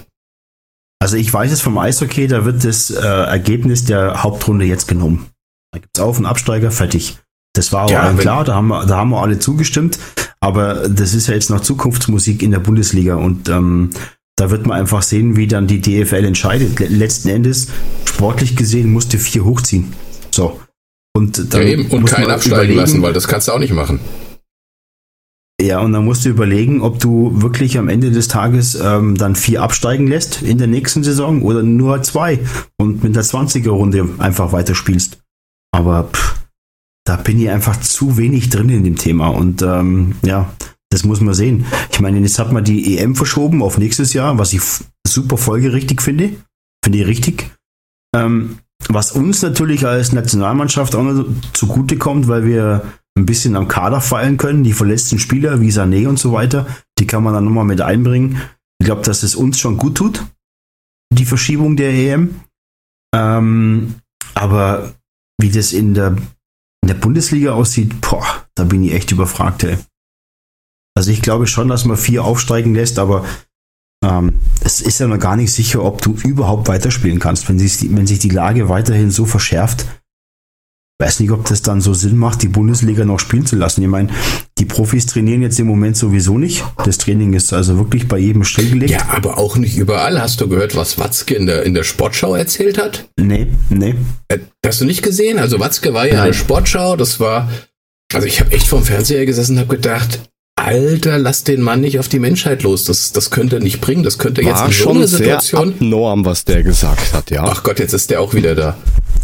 Also ich weiß es vom Eishockey, da wird das äh, Ergebnis der Hauptrunde jetzt genommen. Da gibt's Auf- und Absteiger, fertig. Das war auch Ja, klar, da haben, wir, da haben wir alle zugestimmt. Aber das ist ja jetzt noch Zukunftsmusik in der Bundesliga und ähm, da wird man einfach sehen, wie dann die DFL entscheidet. Le- Letzten Endes, sportlich gesehen, musste vier hochziehen. So. Und dann Ja, eben. Und muss keinen man absteigen überlegen- lassen, weil das kannst du auch nicht machen. Ja, und dann musst du überlegen, ob du wirklich am Ende des Tages ähm, dann vier absteigen lässt in der nächsten Saison oder nur zwei und mit der 20er-Runde einfach weiterspielst. Aber pff, da bin ich einfach zu wenig drin in dem Thema und ähm, ja, das muss man sehen. Ich meine, jetzt hat man die EM verschoben auf nächstes Jahr, was ich super folgerichtig finde. Finde ich richtig. Ähm, was uns natürlich als Nationalmannschaft auch noch zugute kommt, weil wir ein bisschen am Kader fallen können. Die verletzten Spieler wie Sané und so weiter, die kann man dann nochmal mit einbringen. Ich glaube, dass es uns schon gut tut, die Verschiebung der EM. Ähm, aber wie das in der, in der Bundesliga aussieht, boah, da bin ich echt überfragt, ey. Also ich glaube schon, dass man vier aufsteigen lässt, aber ähm, es ist ja noch gar nicht sicher, ob du überhaupt weiterspielen kannst, wenn sich die, wenn sich die Lage weiterhin so verschärft weiß nicht, ob das dann so Sinn macht, die Bundesliga noch spielen zu lassen. Ich meine, die Profis trainieren jetzt im Moment sowieso nicht. Das Training ist also wirklich bei jedem stillgelegt. Ja, aber auch nicht überall. Hast du gehört, was Watzke in der, in der Sportschau erzählt hat? Nee, nee. Äh, Hast du nicht gesehen? Also Watzke war ja in Nein. der Sportschau, das war, also ich habe echt vorm Fernseher gesessen und habe gedacht, Alter, lass den Mann nicht auf die Menschheit los. Das, das könnte er nicht bringen. Das könnte jetzt War in so schon einer sehr Situation. abnorm, was der gesagt hat, ja. Ach Gott, jetzt ist der auch wieder da.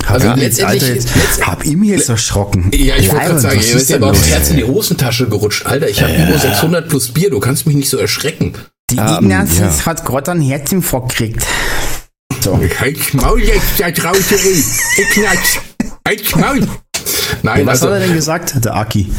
Hab, Also ich jetzt, letztendlich- Alter, jetzt, letzt- hab ich mich jetzt erschrocken. Ja, ich wollte gerade sagen, ihr ist ja aber aufs? Herz in die Hosentasche gerutscht. Alter, ich habe nur 600 plus Bier. Du kannst mich nicht so erschrecken. Die Ähm, Ignatius ja. hat gerade einen Herzinfarkt gekriegt. So. Halt Maul jetzt da draußen, ey. Ich Maul. Nein, Was also, hat er denn gesagt, der Aki?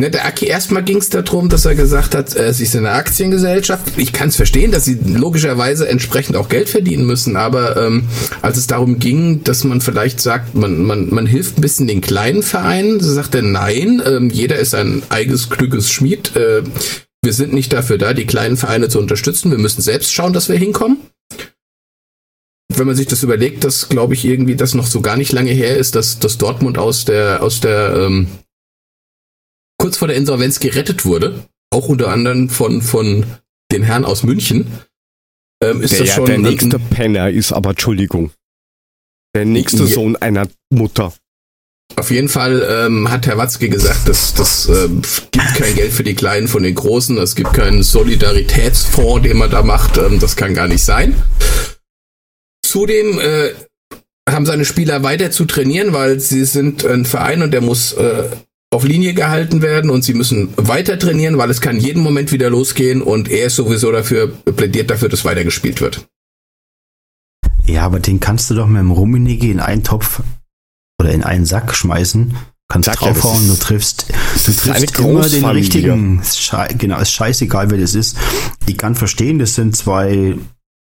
Ne, der Aki, erstmal ging es darum, dass er gesagt hat, äh, sie ist eine Aktiengesellschaft. Ich kann es verstehen, dass sie logischerweise entsprechend auch Geld verdienen müssen, aber ähm, als es darum ging, dass man vielleicht sagt, man, man, man hilft ein bisschen den kleinen Vereinen, so sagt er, nein, ähm, jeder ist ein eigenes, kluges Schmied. Äh, wir sind nicht dafür da, die kleinen Vereine zu unterstützen. Wir müssen selbst schauen, dass wir hinkommen. Wenn man sich das überlegt, dass, glaube ich, irgendwie das noch so gar nicht lange her ist, dass, dass Dortmund aus der, aus der ähm, kurz vor der Insolvenz gerettet wurde, auch unter anderem von, von den Herren aus München, ähm, ist Der, das schon der ein- nächste Penner ist aber, Entschuldigung, der nächste Ja. Sohn einer Mutter. Auf jeden Fall ähm, hat Herr Watzke gesagt, dass das ähm, gibt kein Geld für die Kleinen von den Großen, es gibt keinen Solidaritätsfonds, den man da macht, ähm, das kann gar nicht sein. Zudem äh, haben seine Spieler weiter zu trainieren, weil sie sind ein Verein und der muss äh, auf Linie gehalten werden und sie müssen weiter trainieren, weil es kann jeden Moment wieder losgehen und er ist sowieso dafür, plädiert dafür, dass weiter gespielt wird. Ja, aber den kannst du doch mit dem Rummenigge in einen Topf oder in einen Sack schmeißen. Kannst ja, das draufhauen, du ist- triffst, du triffst immer den richtigen. Genau, ist scheißegal, wer das ist. Ich kann verstehen, das sind zwei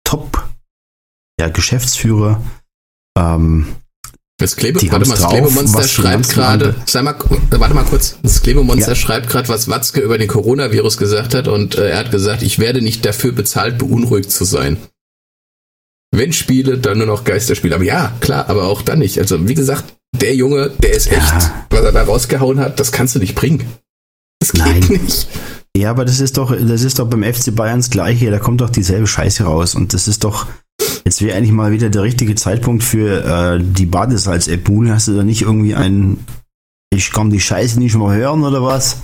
Top ja, Geschäftsführer. Ähm, Das Klebe, Die warte mal, das Klebemonster schreibt gerade, sag mal, warte mal kurz, das Klebemonster Ja. schreibt gerade, was Watzke über den Coronavirus gesagt hat und äh, er hat gesagt, ich werde nicht dafür bezahlt, beunruhigt zu sein. Wenn Spiele, dann nur noch Geisterspiele. Aber ja, klar, aber auch dann nicht. Also wie gesagt, der Junge, der ist Ja. echt, was er da rausgehauen hat, das kannst du nicht bringen. Das geht Nein. nicht. ja, aber das ist doch, das ist doch beim FC Bayern das Gleiche. Da kommt doch dieselbe Scheiße raus. Und das ist doch, jetzt wäre eigentlich mal wieder der richtige Zeitpunkt für äh, die Badesalz-App. Hast du da nicht irgendwie einen, ich kann die Scheiße nicht mehr hören oder was?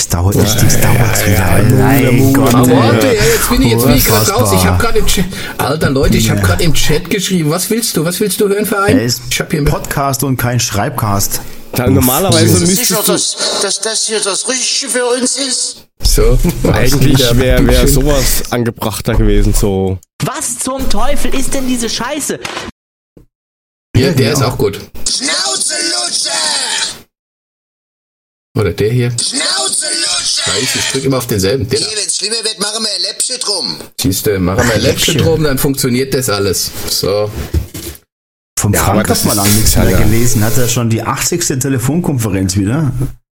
Es dauert echt, es dauert wieder. Nein, Gott, Aber ey. ja, jetzt bin ich, jetzt bin ich gerade raus. Ich habe gerade im Chat, Alter Leute, ich habe Ja. gerade im Chat geschrieben, was willst du, was willst du hören für einen? Ist Ich habe hier Podcast und kein Schreibcast. Da, normalerweise Bist du sicher, müsstest du, dass, dass das hier das Richtige für uns ist? so. eigentlich wäre wär sowas angebrachter gewesen, so. Was zum Teufel ist denn diese Scheiße? Ja, Ja, der genau. ist auch gut. Schnauze lutscher! Oder der hier. Schnauze! Scheiße, ich drück immer auf denselben. Den. Hey, wenn's schlimmer wird, machen wir ein Läppchen drum. Siehst du, machen wir ein Läppchen drum, dann funktioniert das alles. So. Vom Ja, Frank hat man lange nichts ja, mehr ja. gelesen. Hat er schon die 80. Telefonkonferenz wieder?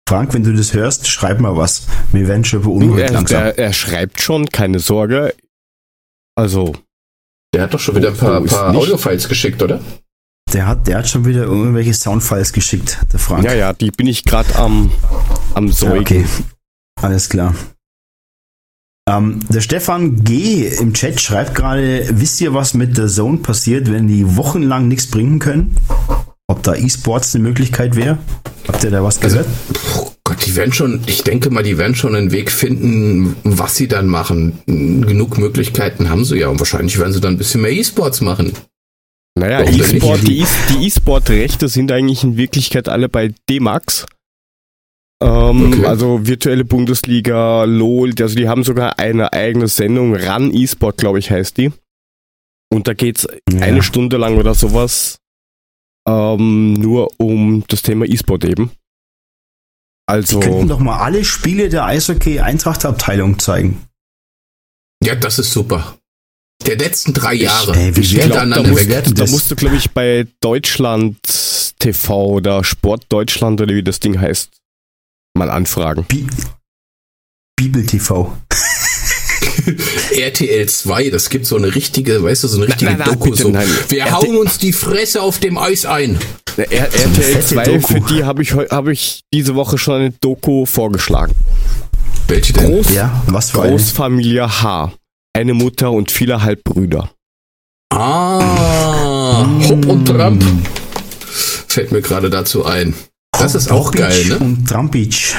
Frank, wenn du das hörst, schreib mal was. Wir werden schon beunruhigt Er, langsam. der, er schreibt schon, keine Sorge. Also, Der hat doch schon wieder ein paar, paar Audiofiles geschickt, oder? Der hat, der hat schon wieder irgendwelche Soundfiles geschickt, der Frank. ja, ja, die bin ich gerade am, am Ja, Säugen. okay. Alles klar. Ähm, der Stefan G. im Chat schreibt gerade, wisst ihr, was mit der Zone passiert, wenn die wochenlang nichts bringen können? Ob da E-Sports eine Möglichkeit wäre? Habt ihr da was Also, gehört? Oh Gott, die werden schon, ich denke mal, die werden schon einen Weg finden, was sie dann machen. Genug Möglichkeiten haben sie ja und wahrscheinlich werden sie dann ein bisschen mehr E-Sports machen. Naja, E- die E-Sport-Rechte sind eigentlich in Wirklichkeit alle bei D-Max. Ähm, Okay. Also virtuelle Bundesliga, LOL, also die haben sogar eine eigene Sendung, RAN E-Sport, glaube ich, heißt die. Und da geht's Ja. eine Stunde lang oder sowas ähm, nur um das Thema E-Sport eben. Also, Die könnten doch mal alle Spiele der Eishockey-Eintracht-Abteilung zeigen. Ja, das ist super. Der letzten drei Jahre. ey, wie ich wird glaube, da, musst, da musst du, glaube ich, bei Deutschland TV oder Sport Deutschland oder wie das Ding heißt, mal anfragen. Bi Bibel TV. RTL 2, das gibt so eine richtige, weißt du, so eine richtige nein, nein, Doku. bitte, so, nein. wir RTL hauen uns die Fresse auf dem Eis ein. R eine RTL fette 2, Doku. für die habe ich, hab ich diese Woche schon eine Doku vorgeschlagen. Welche denn? Groß, Ja, was für? Großfamilie H. Eine Mutter und viele Halbbrüder. Ah, Hopp und Tramp. Fällt mir gerade dazu ein. Das ist auch geil, ne? Und Trampic.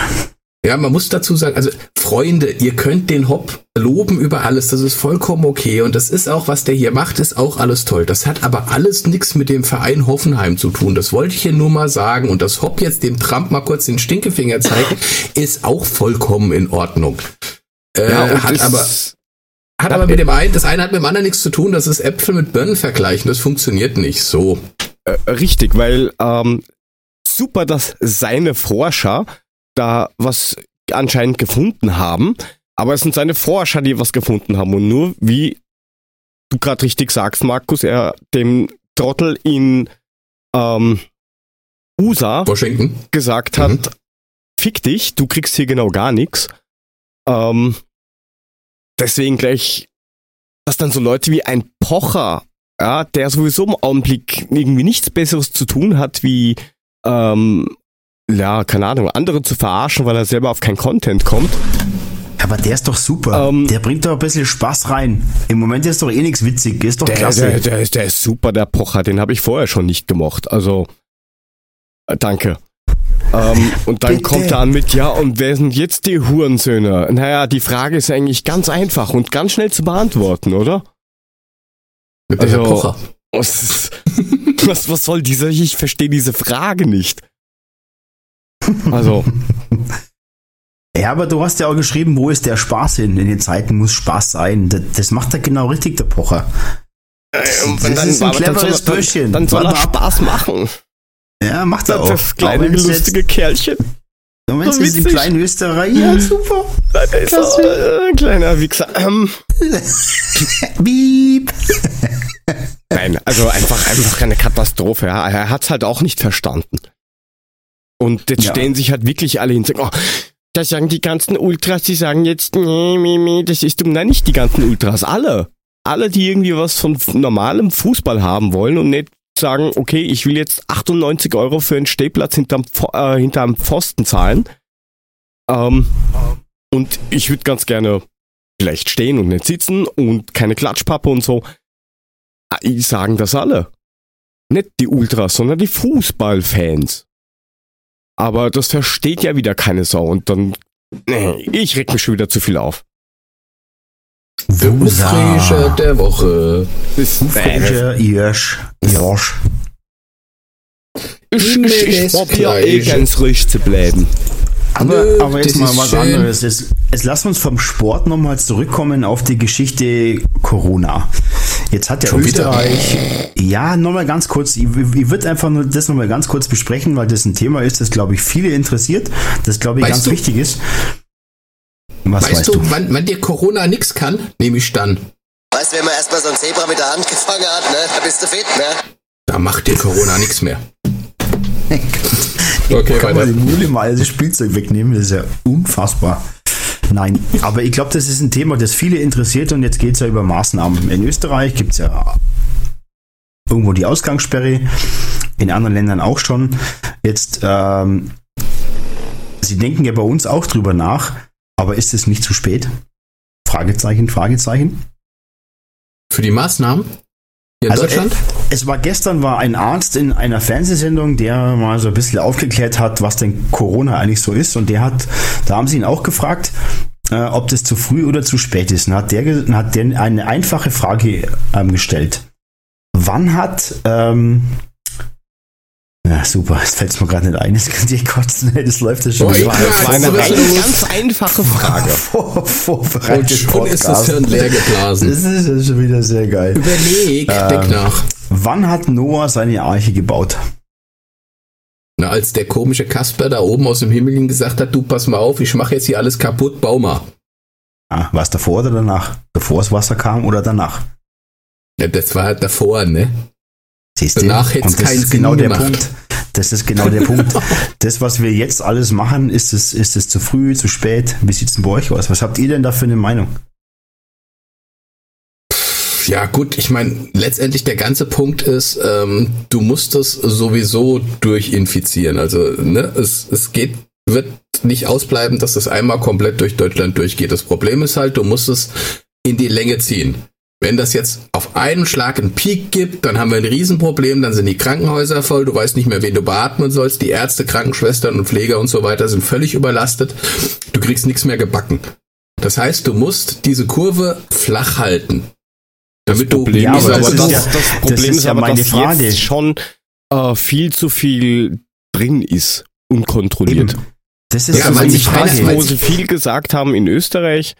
Ja, man muss dazu sagen, also Freunde, ihr könnt den Hop loben über alles, das ist vollkommen okay und das ist auch, was der hier macht, ist auch alles toll. Das hat aber alles nichts mit dem Verein Hoffenheim zu tun. Das wollte ich hier nur mal sagen und das Hop jetzt dem Trump mal kurz den Stinkefinger zeigt, ist auch vollkommen in Ordnung. Äh, und hat aber hat aber mit dem einen, das eine hat mit dem anderen nichts zu tun, das ist Äpfel mit Birnen vergleichen, das funktioniert nicht so. Äh, richtig, weil ähm, super, dass seine Forscher da was anscheinend gefunden haben, aber es sind seine Forscher, die was gefunden haben und nur wie du gerade richtig sagst, Markus, er dem Trottel in ähm, USA Washington. gesagt Mhm. hat, fick dich, du kriegst hier genau gar nichts. Ähm, deswegen gleich, dass dann so Leute wie ein Pocher, ja, der sowieso im Augenblick irgendwie nichts Besseres zu tun hat, wie, ähm, ja, keine Ahnung, andere zu verarschen, weil er selber auf kein Content kommt. Aber der ist doch super. Ähm, der bringt doch ein bisschen Spaß rein. Im Moment ist doch eh nichts witzig. Ist doch Der, klasse. der, der, ist, der ist super, der Pocher, den habe ich vorher schon nicht gemocht. Also, äh, danke. Ähm, und dann Bitte. kommt er an mit, ja, und wer sind jetzt die Hurensöhne? Naja, die Frage ist eigentlich ganz einfach und ganz schnell zu beantworten, oder? Mit der Herr Also- Pocher. *laughs* *laughs* Was, was, soll diese, ich verstehe diese Frage nicht. Also, *laughs* Ja, aber du hast ja auch geschrieben, wo ist der Spaß hin? In den Zeiten muss Spaß sein. Das, das macht er genau richtig, der Pocher. Das, das ist ein dann cleveres er- dann, dann soll er. Spaß machen. Ja, macht er auch. Das kleine, lustige Kerlchen. Und wenn's so jetzt im witzig. kleinen Österreich. Ja, super. Der ist so, äh, ein kleiner Wichser. Ähm, *laughs* Bieb. Nein, also einfach, einfach eine Katastrophe. Ja. Er hat's halt auch nicht verstanden. Und jetzt Ja. stellen sich halt wirklich alle hin und sagen, oh, das sagen die ganzen Ultras, die sagen jetzt, nee, nee, nee, das ist dumm. Nein, nicht die ganzen Ultras, alle. Alle, die irgendwie was von normalem Fußball haben wollen und nicht sagen, okay, ich will jetzt 98 Euro für einen Stehplatz hinterm, äh, hinterm Pfosten zahlen. Ähm, und ich würde ganz gerne vielleicht stehen und nicht sitzen und keine Klatschpappe und so. Ah, Die sagen das alle. Nicht die Ultras, sondern die Fußballfans. Aber das versteht ja wieder keine Sau und dann, nee, ich reg mich schon wieder zu viel auf. Der Ufrischer der Woche. Das, nee, das, Frischer Irsch. Irsch. ich, ich, ich das probier eh ganz ruhig zu bleiben. Aber, Nö, aber jetzt mal was schön. anderes. Jetzt, jetzt lass uns vom Sport nochmal zurückkommen auf die Geschichte Corona. Jetzt hat ja Schon wieder? Österreich, ja, nochmal ganz kurz, ich, ich würde einfach nur das nochmal ganz kurz besprechen, weil das ein Thema ist, das glaube ich viele interessiert, das glaube ich Weißt ganz du? wichtig ist. Was Weißt, weißt, du, du? Wann, wann dir Corona nix kann, nehme ich dann. Weißt du, wenn man erstmal so ein Zebra mit der Hand gefangen hat, ne, da bist du fit, ne? Da macht dir Corona nix mehr. *laughs* Okay, Kann man weiter. die Mühle mal das Spielzeug wegnehmen, das ist ja unfassbar. Nein, aber ich glaube, das ist ein Thema, das viele interessiert und jetzt geht es ja über Maßnahmen. In Österreich gibt es ja irgendwo die Ausgangssperre, in anderen Ländern auch schon. Jetzt, ähm, Sie denken ja bei uns auch drüber nach, aber ist es nicht zu spät? Fragezeichen, Fragezeichen. Für die Maßnahmen hier in Also, Deutschland? äh, Es war gestern war ein Arzt in einer Fernsehsendung, der mal so ein bisschen aufgeklärt hat, was denn Corona eigentlich so ist. Und der hat, da haben sie ihn auch gefragt, äh, ob das zu früh oder zu spät ist. Und hat der, hat der eine einfache Frage ähm, gestellt. Wann hat, ähm, ja super, jetzt fällt es mir gerade nicht ein, das könnt ihr kotzen, das läuft ja schon Oh, Das war eine los? ganz einfache Frage. Vor, Und vorbereitet schon ist das Hirn leer geblasen. Das ist schon wieder sehr geil. Überleg, denk nach. Wann hat Noah seine Arche gebaut? Na, als der komische Kasper da oben aus dem Himmel gesagt hat, du pass mal auf, ich mache jetzt hier alles kaputt, bau mal. Ah, war es davor oder danach? Bevor das Wasser kam oder danach? Ja, das war halt davor, ne? Siehst du? Danach Und das keinen ist genau der gemacht. Punkt. Das ist genau der Punkt. *laughs* Das, was wir jetzt alles machen, ist es, ist es zu früh, zu spät? Wie sieht's denn bei euch aus? Was habt ihr denn da für eine Meinung? Ja, gut, ich meine, letztendlich der ganze Punkt ist, ähm, du musst es sowieso durchinfizieren. Also, ne, es, es geht, wird nicht ausbleiben, dass es einmal komplett durch Deutschland durchgeht. Das Problem ist halt, du musst es in die Länge ziehen. Wenn das jetzt auf einen Schlag einen Peak gibt, dann haben wir ein Riesenproblem, dann sind die Krankenhäuser voll, du weißt nicht mehr, wen du beatmen sollst, die Ärzte, Krankenschwestern und Pfleger und so weiter sind völlig überlastet, du kriegst nichts mehr gebacken. Das heißt, du musst diese Kurve flach halten. Damit du Problem Ja, ist aber das das, ist das, ja- Problem das ist ist ja aber, meine dass Frage. jetzt schon äh, viel zu viel drin ist, unkontrolliert. Eben. Das ist Ja, ja, weil keiner- Frage. wo sie viel gesagt haben in Österreich,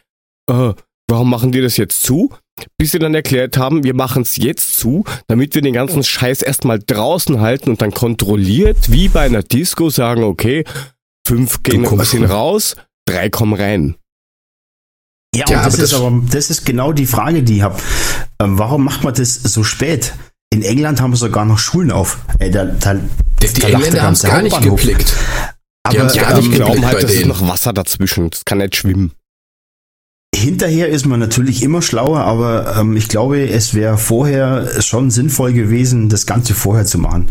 äh, warum machen die das jetzt zu? Bis sie dann erklärt haben, wir machen es jetzt zu, damit wir den ganzen Scheiß erstmal draußen halten und dann kontrolliert, wie bei einer Disco, sagen, okay, fünf gehen, sind raus, drei kommen rein. Ja, Ja, und das aber ist das- aber, das ist genau die Frage, die ich habe. Ähm, warum macht man das so spät? In England haben wir sogar noch Schulen auf. Ey, da, da, Die, da die lacht der Engländer haben es ganze gar nicht geblickt. Die Aber gar ähm, glauben geblickt halt, das ist noch Wasser dazwischen, das kann nicht schwimmen. Hinterher ist man natürlich immer schlauer, aber ähm, ich glaube, es wäre vorher schon sinnvoll gewesen, das Ganze vorher zu machen,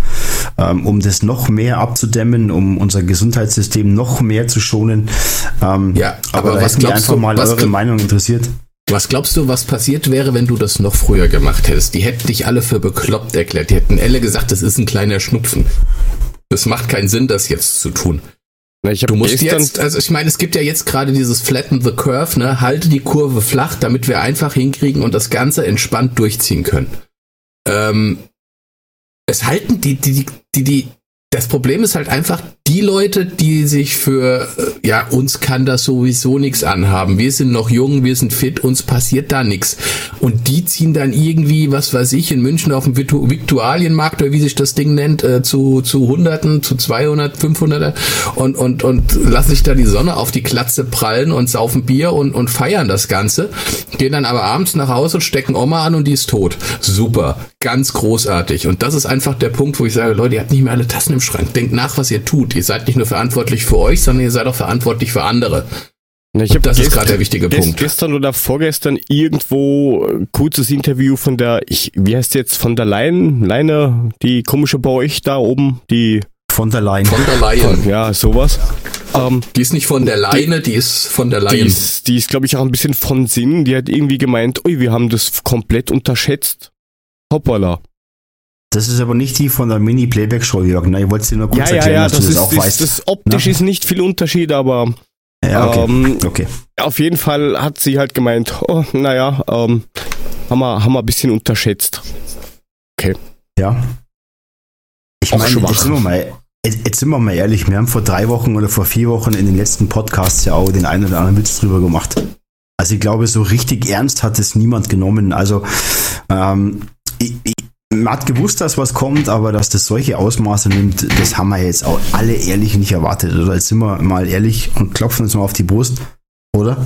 ähm, um das noch mehr abzudämmen, um unser Gesundheitssystem noch mehr zu schonen. Ähm, Ja, aber, aber was glaubst einfach du, mal was eure Meinung interessiert. Was glaubst du, was passiert wäre, wenn du das noch früher gemacht hättest? Die hätten dich alle für bekloppt erklärt. Die hätten alle gesagt, das ist ein kleiner Schnupfen. Das macht keinen Sinn, das jetzt zu tun. Du musst jetzt, also ich meine, es gibt ja jetzt gerade dieses Flatten the Curve, ne? Halte die Kurve flach, damit wir einfach hinkriegen und das Ganze entspannt durchziehen können. Ähm, es halten die, die, die, die, die, das Problem ist halt einfach, die Leute, die sich für, äh, ja, uns kann das sowieso nichts anhaben. Wir sind noch jung, wir sind fit, uns passiert da nichts. Und die ziehen dann irgendwie, was weiß ich, in München auf dem Viktualienmarkt oder wie sich das Ding nennt, äh, zu, zu Hunderten, zu 200, 500 und, und, und lassen sich da die Sonne auf die Klatze prallen und saufen Bier und, und feiern das Ganze. Gehen dann aber abends nach Hause und stecken Oma an und die ist tot. Super. Ganz großartig. Und das ist einfach der Punkt, wo ich sage, Leute, ihr habt nicht mehr alle Tassen im Schrank. Denkt nach, was ihr tut. Ihr seid nicht nur verantwortlich für euch, sondern ihr seid auch verantwortlich für andere. Ich hab Das ist gerade der wichtige gest- Punkt. Gestern oder vorgestern irgendwo äh, kurzes Interview von der, ich, wie heißt die jetzt, von der Leyen, Leine, die komische bei euch da oben, die, Von der Leyen. Von der Leyen. ja, sowas. Ähm, Die ist nicht von der Leine, die ist von der die Leyen. ist, die ist glaube ich, auch ein bisschen von Sinn. Die hat irgendwie gemeint, ui, wir haben das komplett unterschätzt. Hoppala. Das ist aber nicht die von der Mini-Playback-Show, Jörg. Na, ich wollte es dir nur kurz erklären, dass das, du das ist, auch das, weißt. das optisch Na? ist nicht viel Unterschied, aber ja, okay. ähm, okay. auf jeden Fall hat sie halt gemeint, oh, naja, ähm, haben wir, haben wir ein bisschen unterschätzt. Ja. Ich meine, jetzt sind, wir mal, jetzt sind wir mal ehrlich, wir haben vor drei Wochen oder vor vier Wochen in den letzten Podcasts ja auch den einen oder anderen Witz drüber gemacht. Also ich glaube, so richtig ernst hat es niemand genommen. Also ähm, ich, man hat gewusst, dass was kommt, aber dass das solche Ausmaße nimmt, das haben wir jetzt auch alle ehrlich nicht erwartet. Oder jetzt sind wir mal ehrlich und klopfen uns mal auf die Brust, oder?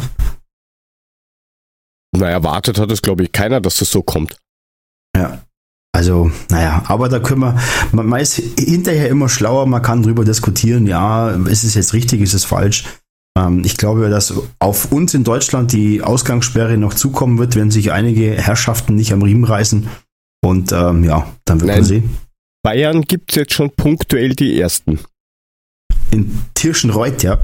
Na, erwartet hat es, glaube ich, keiner, dass das so kommt. Ja. Also, naja, aber da können wir, man, man ist hinterher immer schlauer, man kann drüber diskutieren, ja, ist es jetzt richtig, ist es falsch. Ähm, ich glaube, dass auf uns in Deutschland die Ausgangssperre noch zukommen wird, wenn sich einige Herrschaften nicht am Riemen reißen. Und ähm, ja, dann wird Nein. man sehen. Bayern gibt's jetzt schon punktuell die ersten. In Tirschenreuth, ja,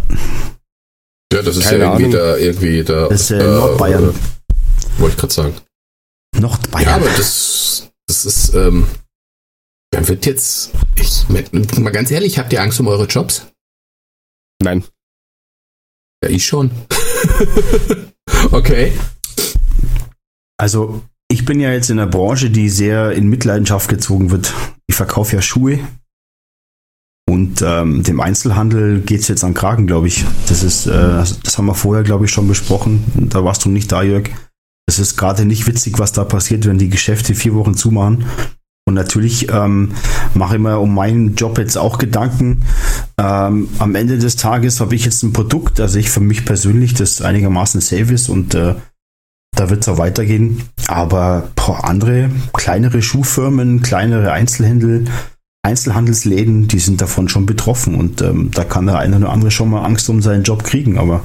Ja, das ist Keine ja irgendwie Ahnung. da, irgendwie da. das ist äh, Nordbayern. Äh, Wollte ich gerade sagen. Ja, Nordbayern. aber das, das ist, ähm, dann wird jetzt, ich, mal ganz ehrlich, habt ihr Angst um eure Jobs? Nein. Ja, ich schon. *laughs* okay. Also, ich bin ja jetzt in einer Branche, die sehr in Mitleidenschaft gezogen wird. Ich verkaufe ja Schuhe. Und ähm, dem Einzelhandel geht's jetzt an Kragen, glaube ich. Das ist, äh, das haben wir vorher, glaube ich, schon besprochen. Da warst du nicht da, Jörg. Es ist gerade nicht witzig, was da passiert, wenn die Geschäfte vier Wochen zumachen. Und natürlich ähm, mache ich mir um meinen Job jetzt auch Gedanken. Ähm, am Ende des Tages habe ich jetzt ein Produkt, also ich für mich persönlich, das einigermaßen safe ist und äh, da wird es auch weitergehen. Aber boah, andere, kleinere Schuhfirmen, kleinere Einzelhändel, Einzelhandelsläden, die sind davon schon betroffen und ähm, da kann der eine oder andere schon mal Angst um seinen Job kriegen. Aber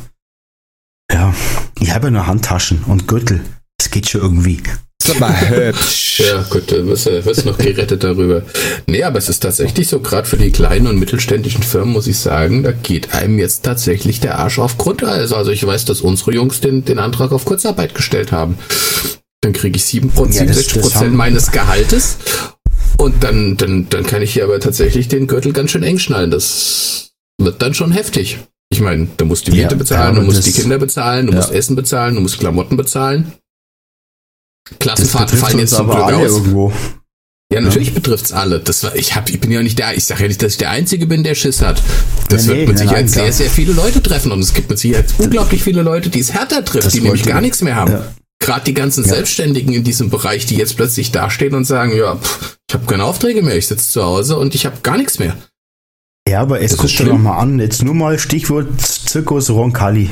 ja, ich habe ja nur Handtaschen und Gürtel. Das geht schon irgendwie. Sag mal, hört. *laughs* Ja, gut, dann wirst du wirst noch gerettet darüber. Nee, aber es ist tatsächlich so, gerade für die kleinen und mittelständischen Firmen muss ich sagen, da geht einem jetzt tatsächlich der Arsch auf Grundeis. Also ich weiß, dass unsere Jungs den, den Antrag auf Kurzarbeit gestellt haben. dann kriege ich 7%, Ja, das- 60% das haben- meines Gehaltes. Und dann, dann, dann kann ich hier aber tatsächlich den Gürtel ganz schön eng schnallen. Das wird dann schon heftig. Ich meine, du musst die Ja, Miete bezahlen, aber du musst das- die Kinder bezahlen, du Ja. musst Essen bezahlen, du musst Klamotten bezahlen. Klassenfahrten fallen jetzt zum aber Glück aus. irgendwo. Ja, natürlich betrifft's alle. Das war, ich, hab, ich bin ja nicht der, ich sage ja nicht, dass ich der Einzige bin, der Schiss hat. Das Nee, wird nee, mit Sicherheit nein, sehr, klar. sehr viele Leute treffen und es gibt mit Sicherheit unglaublich viele Leute, die es härter trifft, Das die nämlich gar nichts mehr haben. Ja. Gerade die ganzen Ja. Selbstständigen in diesem Bereich, die jetzt plötzlich dastehen und sagen, ja, pff, ich habe keine Aufträge mehr, ich sitze zu Hause und ich habe gar nichts mehr. Ja, aber es guckt doch mal an. Jetzt nur mal Stichwort Zirkus Roncalli.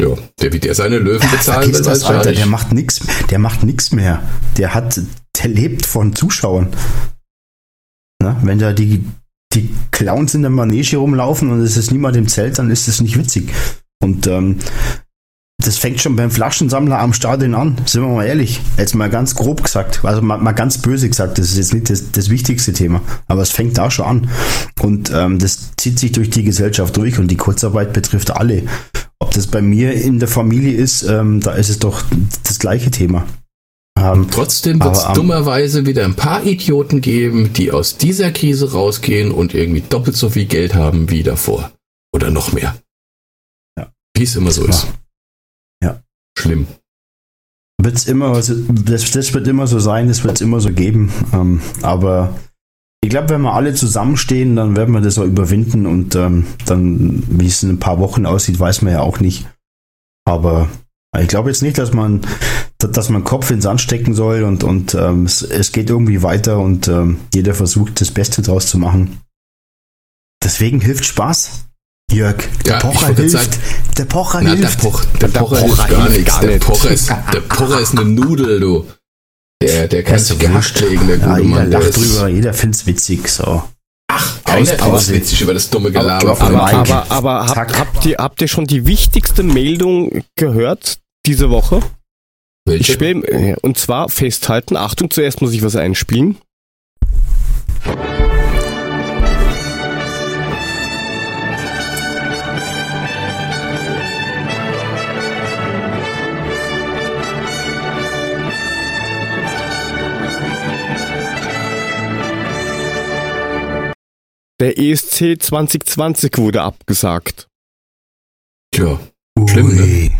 Ja, der wie der seine Löwen bezahlen Vergiss will, das, Alter. Der macht nix, der macht nix mehr. Der hat, der lebt von Zuschauern. Na, wenn da die, die Clowns in der Manege rumlaufen und es ist niemand im Zelt, dann ist es nicht witzig. Und ähm, das fängt schon beim Flaschensammler am Stadion an, sind wir mal ehrlich. Jetzt mal ganz grob gesagt, also mal, mal ganz böse gesagt, das ist jetzt nicht das, das wichtigste Thema, aber es fängt da schon an. Und ähm, das zieht sich durch die Gesellschaft durch und die Kurzarbeit betrifft alle. Ob das bei mir in der Familie ist, ähm, da ist es doch das gleiche Thema. Ähm, Trotzdem wird es am- dummerweise wieder ein paar Idioten geben, die aus dieser Krise rausgehen und irgendwie doppelt so viel Geld haben wie davor. Oder noch mehr. Ja. Wie es immer so ist. Ja. Schlimm. wird's immer, das, das wird immer so sein, das wird es immer so geben. Ähm, aber ich glaube, wenn wir alle zusammenstehen, dann werden wir das auch überwinden und ähm, dann, wie es in ein paar Wochen aussieht, weiß man ja auch nicht. Aber ich glaube jetzt nicht, dass man, dass man Kopf ins Sand stecken soll und, und ähm, es, es geht irgendwie weiter und ähm, jeder versucht, das Beste draus zu machen. Deswegen hilft Spaß. Jörg, der Ja, Pocher hilft. sagen- der Pocher Na, der, hilft. Poch, der, Der Pocher, Pocher hilft gar hilft nichts. gar der, nicht. Pocher ist, der Pocher ist eine Nudel, du. Der, der kann ist sich nicht legen, der ja, gute jeder Mann. Der lacht drüber, jeder find's witzig. So. keiner Aus- findet aus- witzig über das dumme Gelaber Aber- aber-. Aber, aber habt, habt, ihr, habt ihr schon die wichtigste Meldung gehört diese Woche? Ich Welche? spiel, äh, und zwar festhalten. Achtung, zuerst muss ich was einspielen. Der ESC 2020 wurde abgesagt. Tja, Schlimm, ne?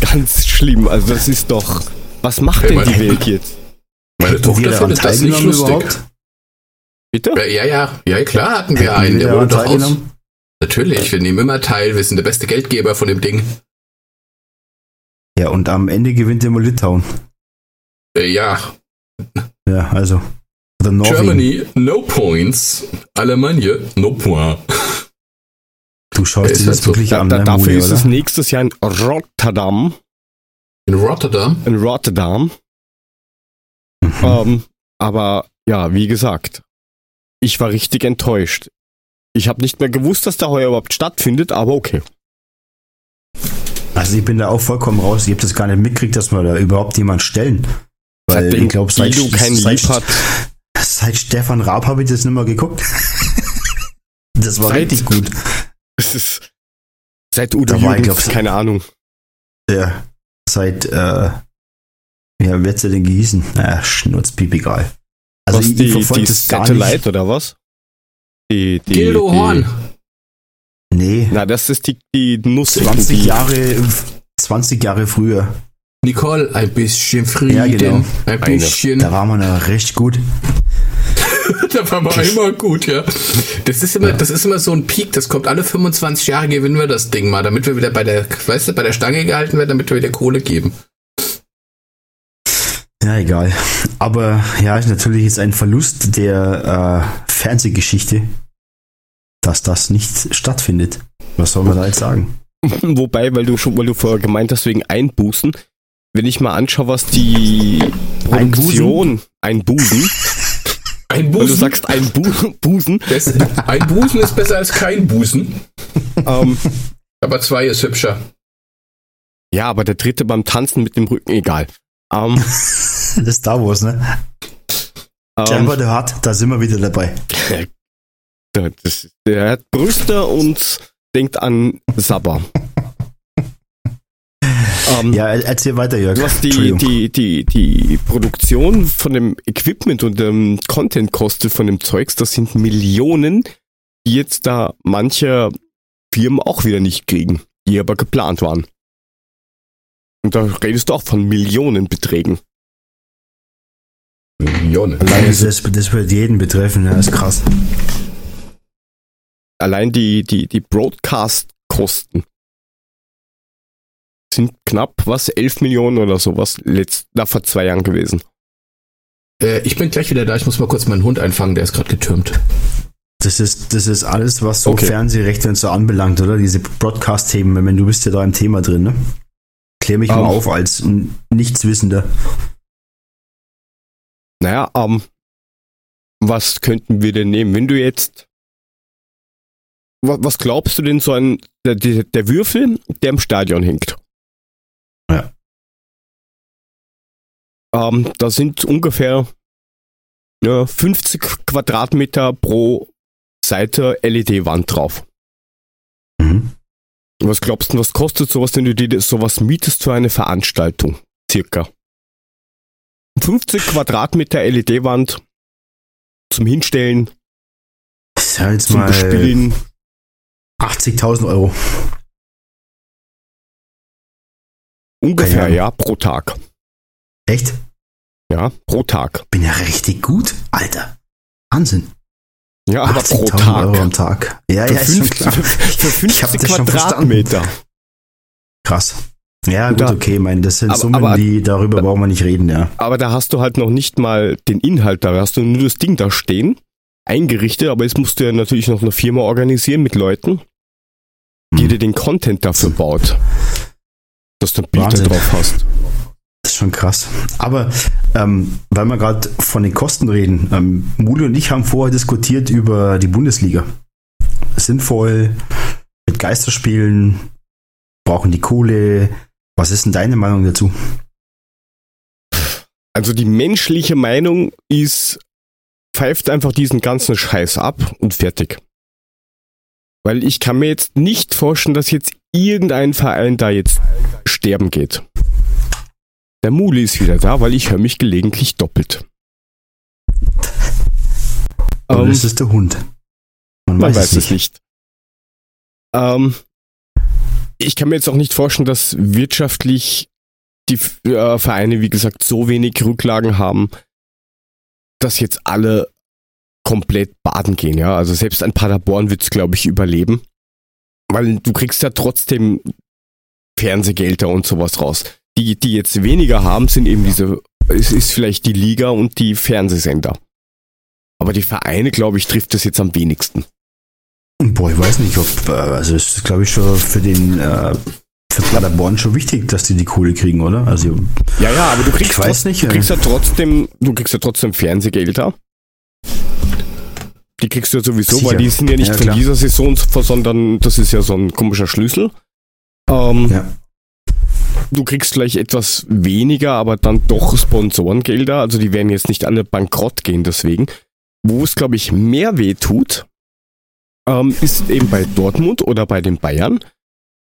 Ganz schlimm. Also das ist doch. Was macht Hey, denn die Welt jetzt? meine Tochter findet das nicht lustig. überhaupt? Bitte? Ja, ja, ja, klar hatten wir Hätten einen. Der wurde doch aus. Natürlich, wir nehmen immer teil. Wir sind der beste Geldgeber von dem Ding. Ja, und am Ende gewinnt immer Litauen. Äh, ja, Ja, also. Germany, no points. Alemannia, no point. Du schaust dir das so. wirklich Da, an, da, ne, dafür Muli, ist es nächstes Jahr in Rotterdam. In Rotterdam. In Rotterdam. Mhm. Ähm, aber ja, wie gesagt, ich war richtig enttäuscht. Ich habe nicht mehr gewusst, dass der heuer überhaupt stattfindet, aber okay. Also ich bin da auch vollkommen raus. Ich habe das gar nicht mitgekriegt, dass wir da überhaupt jemand stellen. Weil Seitdem ich glaube, seit, Guido kein seit, Lieb hat, seit Stefan Raab habe ich das nicht mehr geguckt. *laughs* das war Seit- richtig gut. es ist seit Udo Da war ich, Jürgens, glaub, keine Ahnung. Ja, seit, äh, ja, wie hat's denn gehießen? Ja, Schnurzpiep, egal. Also was, ich, die, ich verfolge die das gar nicht. Satellite oder was? Die, die, Gildo die, Horn. Nee, Na, das ist die, die Nuss. 20 die, Jahre, 20 Jahre früher. Nicole, ein bisschen Frieden. Ja, genau. Ein bisschen. Da war man ja recht gut. *laughs* Da war man immer gut, ja. Das ist immer, das ist immer so ein Peak, das kommt alle 25 Jahre gewinnen wir das Ding mal, damit wir wieder bei der, weißt du, bei der Stange gehalten werden, damit wir wieder Kohle geben. Ja, egal. Aber ja, ist natürlich jetzt ein Verlust der äh, Fernsehgeschichte, dass das nicht stattfindet. Was soll man da jetzt sagen? *laughs* Wobei, weil du schon, weil du vorher gemeint hast, wegen Einbußen, wenn ich mal anschaue, was die Produktion, ein Busen, Ein weil du Busen, sagst ein Bu *laughs* Busen, das, ein Busen ist besser als kein Busen, ähm, aber zwei ist hübscher. ja, aber der dritte beim Tanzen mit dem Rücken, egal. Ähm, *laughs* Das ist Star Wars, ne? ähm, Jabba the Hutt, da sind wir wieder dabei. *laughs* der, das, der hat Brüste und denkt an Sabber. Ähm, Ja, er- erzähl weiter, Jörg. was die, Entschuldigung. die, die, die Produktion von dem Equipment und dem Content kostet von dem Zeugs, das sind Millionen, die jetzt da manche Firmen auch wieder nicht kriegen, die aber geplant waren. Und da redest du auch von Millionenbeträgen. Millionen. das, das, das wird jeden betreffen, ja, ist krass. Allein die, die, die Broadcast-Kosten sind knapp, was, 11 Millionen oder sowas, letzt, na, vor zwei Jahren gewesen. Äh, ich bin gleich wieder da. Ich muss mal kurz meinen Hund einfangen, der ist gerade getürmt. Das ist, das ist alles, was so Okay. Fernsehrecht, wenn es so anbelangt, oder? Diese Broadcast-Themen, wenn du bist ja da im Thema drin, ne? Klär mich Ähm. mal auf als Nichtswissender. Naja, ähm, was könnten wir denn nehmen? Wenn du jetzt, was, was glaubst du denn so ein, der, der, der Würfel, der im Stadion hängt? Ja. Ähm, da sind ungefähr ja, 50 Quadratmeter pro Seite LED-Wand drauf. Mhm. Was glaubst du, was kostet sowas, wenn du dir sowas mietest für eine Veranstaltung? Circa. 50 Quadratmeter LED-Wand zum Hinstellen, zum Bespielen. 80.000 Euro. Ungefähr, Keine ja, pro Tag. Echt? Ja, pro Tag. Bin ja richtig gut, Alter. Wahnsinn. Ja, aber pro 80.000 Euro am Tag. Tag. Ja, Für ja, ist schon 50, klar. für Ich hab 50 das schon Quadratmeter. Krass. Ja, gut, Da- okay, ich meine, das sind Aber- Summen, aber- die, darüber brauchen wir nicht reden, ja. Aber da hast du halt noch nicht mal den Inhalt da. Da hast du nur das Ding da stehen, eingerichtet, aber jetzt musst du ja natürlich noch eine Firma organisieren mit Leuten, die Hm. dir den Content dafür baut. Dass du ein Bild da Wahnsinn. drauf hast. Das ist schon krass. Aber ähm, weil wir gerade von den Kosten reden, ähm, Muli und ich haben vorher diskutiert über die Bundesliga. Sinnvoll, mit Geisterspielen, brauchen die Kohle. Was ist denn deine Meinung dazu? Also die menschliche Meinung ist, pfeift einfach diesen ganzen Scheiß ab und fertig. Weil ich kann mir jetzt nicht vorstellen, dass jetzt irgendein Verein da jetzt sterben geht. Der Muli ist wieder da, weil ich höre mich gelegentlich doppelt. Oder Ähm, ist es der Hund? man weiß es nicht. Ähm, ich kann mir jetzt auch nicht vorstellen, dass wirtschaftlich die äh, Vereine, wie gesagt, so wenig Rücklagen haben, dass jetzt alle komplett baden gehen. Ja, also selbst ein Paderborn wird es, glaube ich, überleben, weil du kriegst ja trotzdem Fernsehgelder und sowas raus. Die, die jetzt weniger haben, sind eben diese, es ist vielleicht die Liga und die Fernsehsender. Aber die Vereine, glaube ich, trifft es jetzt am wenigsten. Boah, ich weiß nicht, ob, äh, also es ist, glaube ich, schon für den, äh, für Paderborn schon wichtig, dass die die Kohle kriegen, oder? Also, Ja, ja, aber du kriegst, Ich weiß trotz- nicht, du äh. kriegst ja trotzdem, du kriegst ja trotzdem Fernsehgelder. Die kriegst du ja sowieso, Sicher. weil die sind ja nicht Ja, von dieser Saison, sondern das ist ja so ein komischer Schlüssel. Ähm, ja. Du kriegst vielleicht etwas weniger, aber dann doch Sponsorengelder. Also die werden jetzt nicht alle bankrott gehen deswegen. Wo es, glaube ich, mehr weh tut, ähm, ist eben bei Dortmund oder bei den Bayern.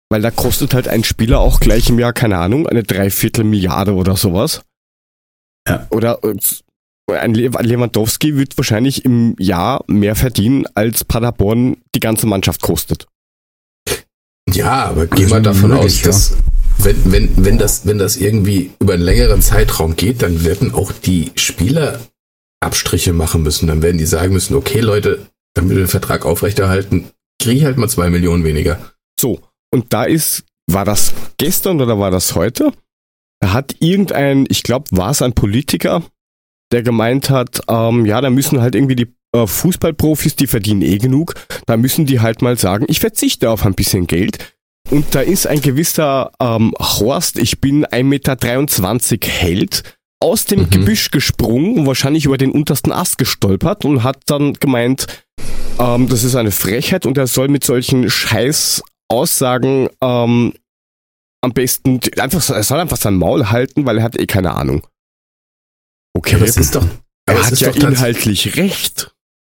Weil da kostet halt ein Spieler auch gleich im Jahr, keine Ahnung, eine Dreiviertel Milliarde oder sowas. Ja. Oder äh, ein Le- Lewandowski wird wahrscheinlich im Jahr mehr verdienen, als Paderborn die ganze Mannschaft kostet. Ja, aber Das geh mal davon möglich, aus, dass wenn, wenn, wenn, das, wenn das irgendwie über einen längeren Zeitraum geht, dann werden auch die Spieler Abstriche machen müssen. Dann werden die sagen müssen, okay Leute, damit wir den Vertrag aufrechterhalten, kriege ich halt mal zwei Millionen weniger. So, und da ist, war das gestern oder war das heute? Da hat irgendein, ich glaube, war es ein Politiker, der gemeint hat, ähm, ja, da müssen halt irgendwie die äh, Fußballprofis, die verdienen eh genug, da müssen die halt mal sagen, ich verzichte auf ein bisschen Geld. Und da ist ein gewisser ähm, Horst, ich bin 1,23 Meter Held, aus dem Mhm. Gebüsch gesprungen und wahrscheinlich über den untersten Ast gestolpert und hat dann gemeint, ähm, das ist eine Frechheit und er soll mit solchen scheiß Aussagen ähm, am besten einfach, er soll einfach sein Maul halten, weil er hat eh keine Ahnung. Okay, Aber es ist doch, er hat ja inhaltlich recht.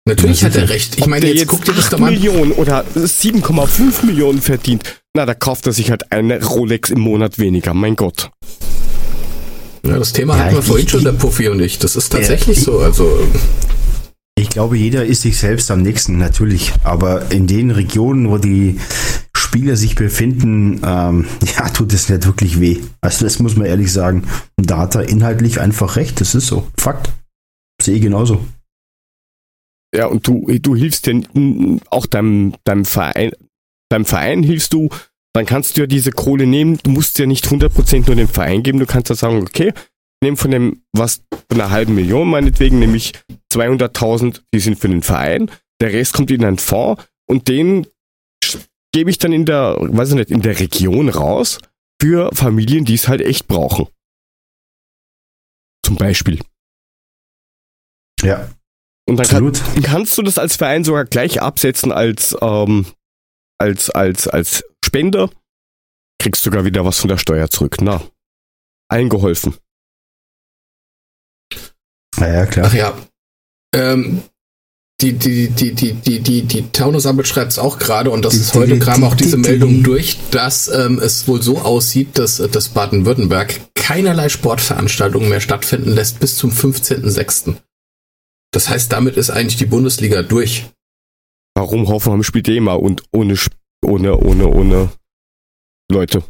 Natürlich hat er recht. Ich Ob meine, der jetzt guck dir das 8 doch mal. Millionen oder 7,5 Millionen verdient. na, da kauft er sich halt eine Rolex im Monat weniger, mein Gott. Ja, das Thema Ja, hatten wir vorhin schon, der Puffy und ich. Das ist tatsächlich Ja, so. Also, Ich glaube, jeder ist sich selbst am nächsten, natürlich. Aber in den Regionen, wo die Spieler sich befinden, ähm, *laughs* ja, tut es nicht wirklich weh. Also das muss man ehrlich sagen. Und da hat er inhaltlich einfach recht. Das ist so. Fakt. Sehe ich genauso. Ja, und du, du hilfst n- auch deinem, deinem Verein, deinem Verein hilfst du, dann kannst du ja diese Kohle nehmen, du musst ja nicht 100% nur dem Verein geben, du kannst ja sagen, okay, nehmen von dem, was, von einer halben Million meinetwegen, nämlich 200.000, die sind für den Verein, der Rest kommt in einen Fonds und den gebe ich dann in der, weiß ich nicht, in der Region raus für Familien, die es halt echt brauchen. Zum Beispiel. Ja, Und dann kann, absolut. dann kannst du das als Verein sogar gleich absetzen als, ähm, als, als, als Spender. Kriegst sogar wieder was von der Steuer zurück. Na, allen geholfen. Ja, ja, klar. ach ja. Ähm, die, die, die, die, die, die, die Taunus-Ampel schreibt es auch gerade und das Die- ist heute kam auch die- diese die- Meldung die- durch, dass ähm, es wohl so aussieht, dass, äh, dass Baden-Württemberg keinerlei Sportveranstaltungen mehr stattfinden lässt bis zum 15.06. Das heißt, damit ist eigentlich die Bundesliga durch. Warum Hoffenheim spielt eh immer und ohne, ohne, ohne, ohne Leute.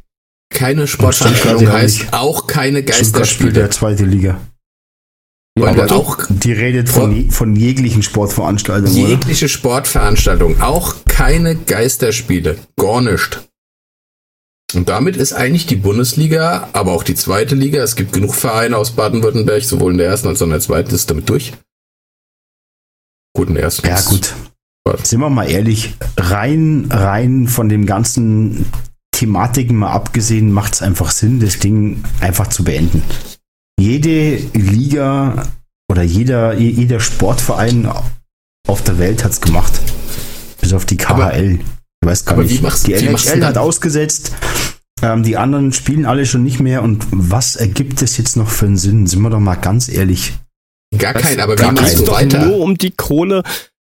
Keine Sportveranstaltung heißt auch keine Geisterspiele. der zweite Liga. Aber auch Die redet von, von jeglichen Sportveranstaltungen, oder? jegliche Sportveranstaltung, auch keine Geisterspiele, gar nicht. Und damit ist eigentlich die Bundesliga, aber auch die zweite Liga, es gibt genug Vereine aus Baden-Württemberg, sowohl in der ersten als auch in der zweiten, ist damit durch. Gut, in der ersten. Ja, gut. Was? Sind wir mal ehrlich, rein, rein von dem ganzen Thematiken mal abgesehen, macht es einfach Sinn, das Ding einfach zu beenden. Jede Liga oder jeder, jeder Sportverein auf der Welt hat es gemacht. Bis auf die KHL. ich weiß gar aber wie nicht. machst- die wie machst NHL hat ausgesetzt. Ähm, die anderen spielen alle schon nicht mehr. Und was ergibt es jetzt noch für einen Sinn? Sind wir doch mal ganz ehrlich. Gar kein, aber wie gar machst kein. du doch weiter? nur um die Kohle.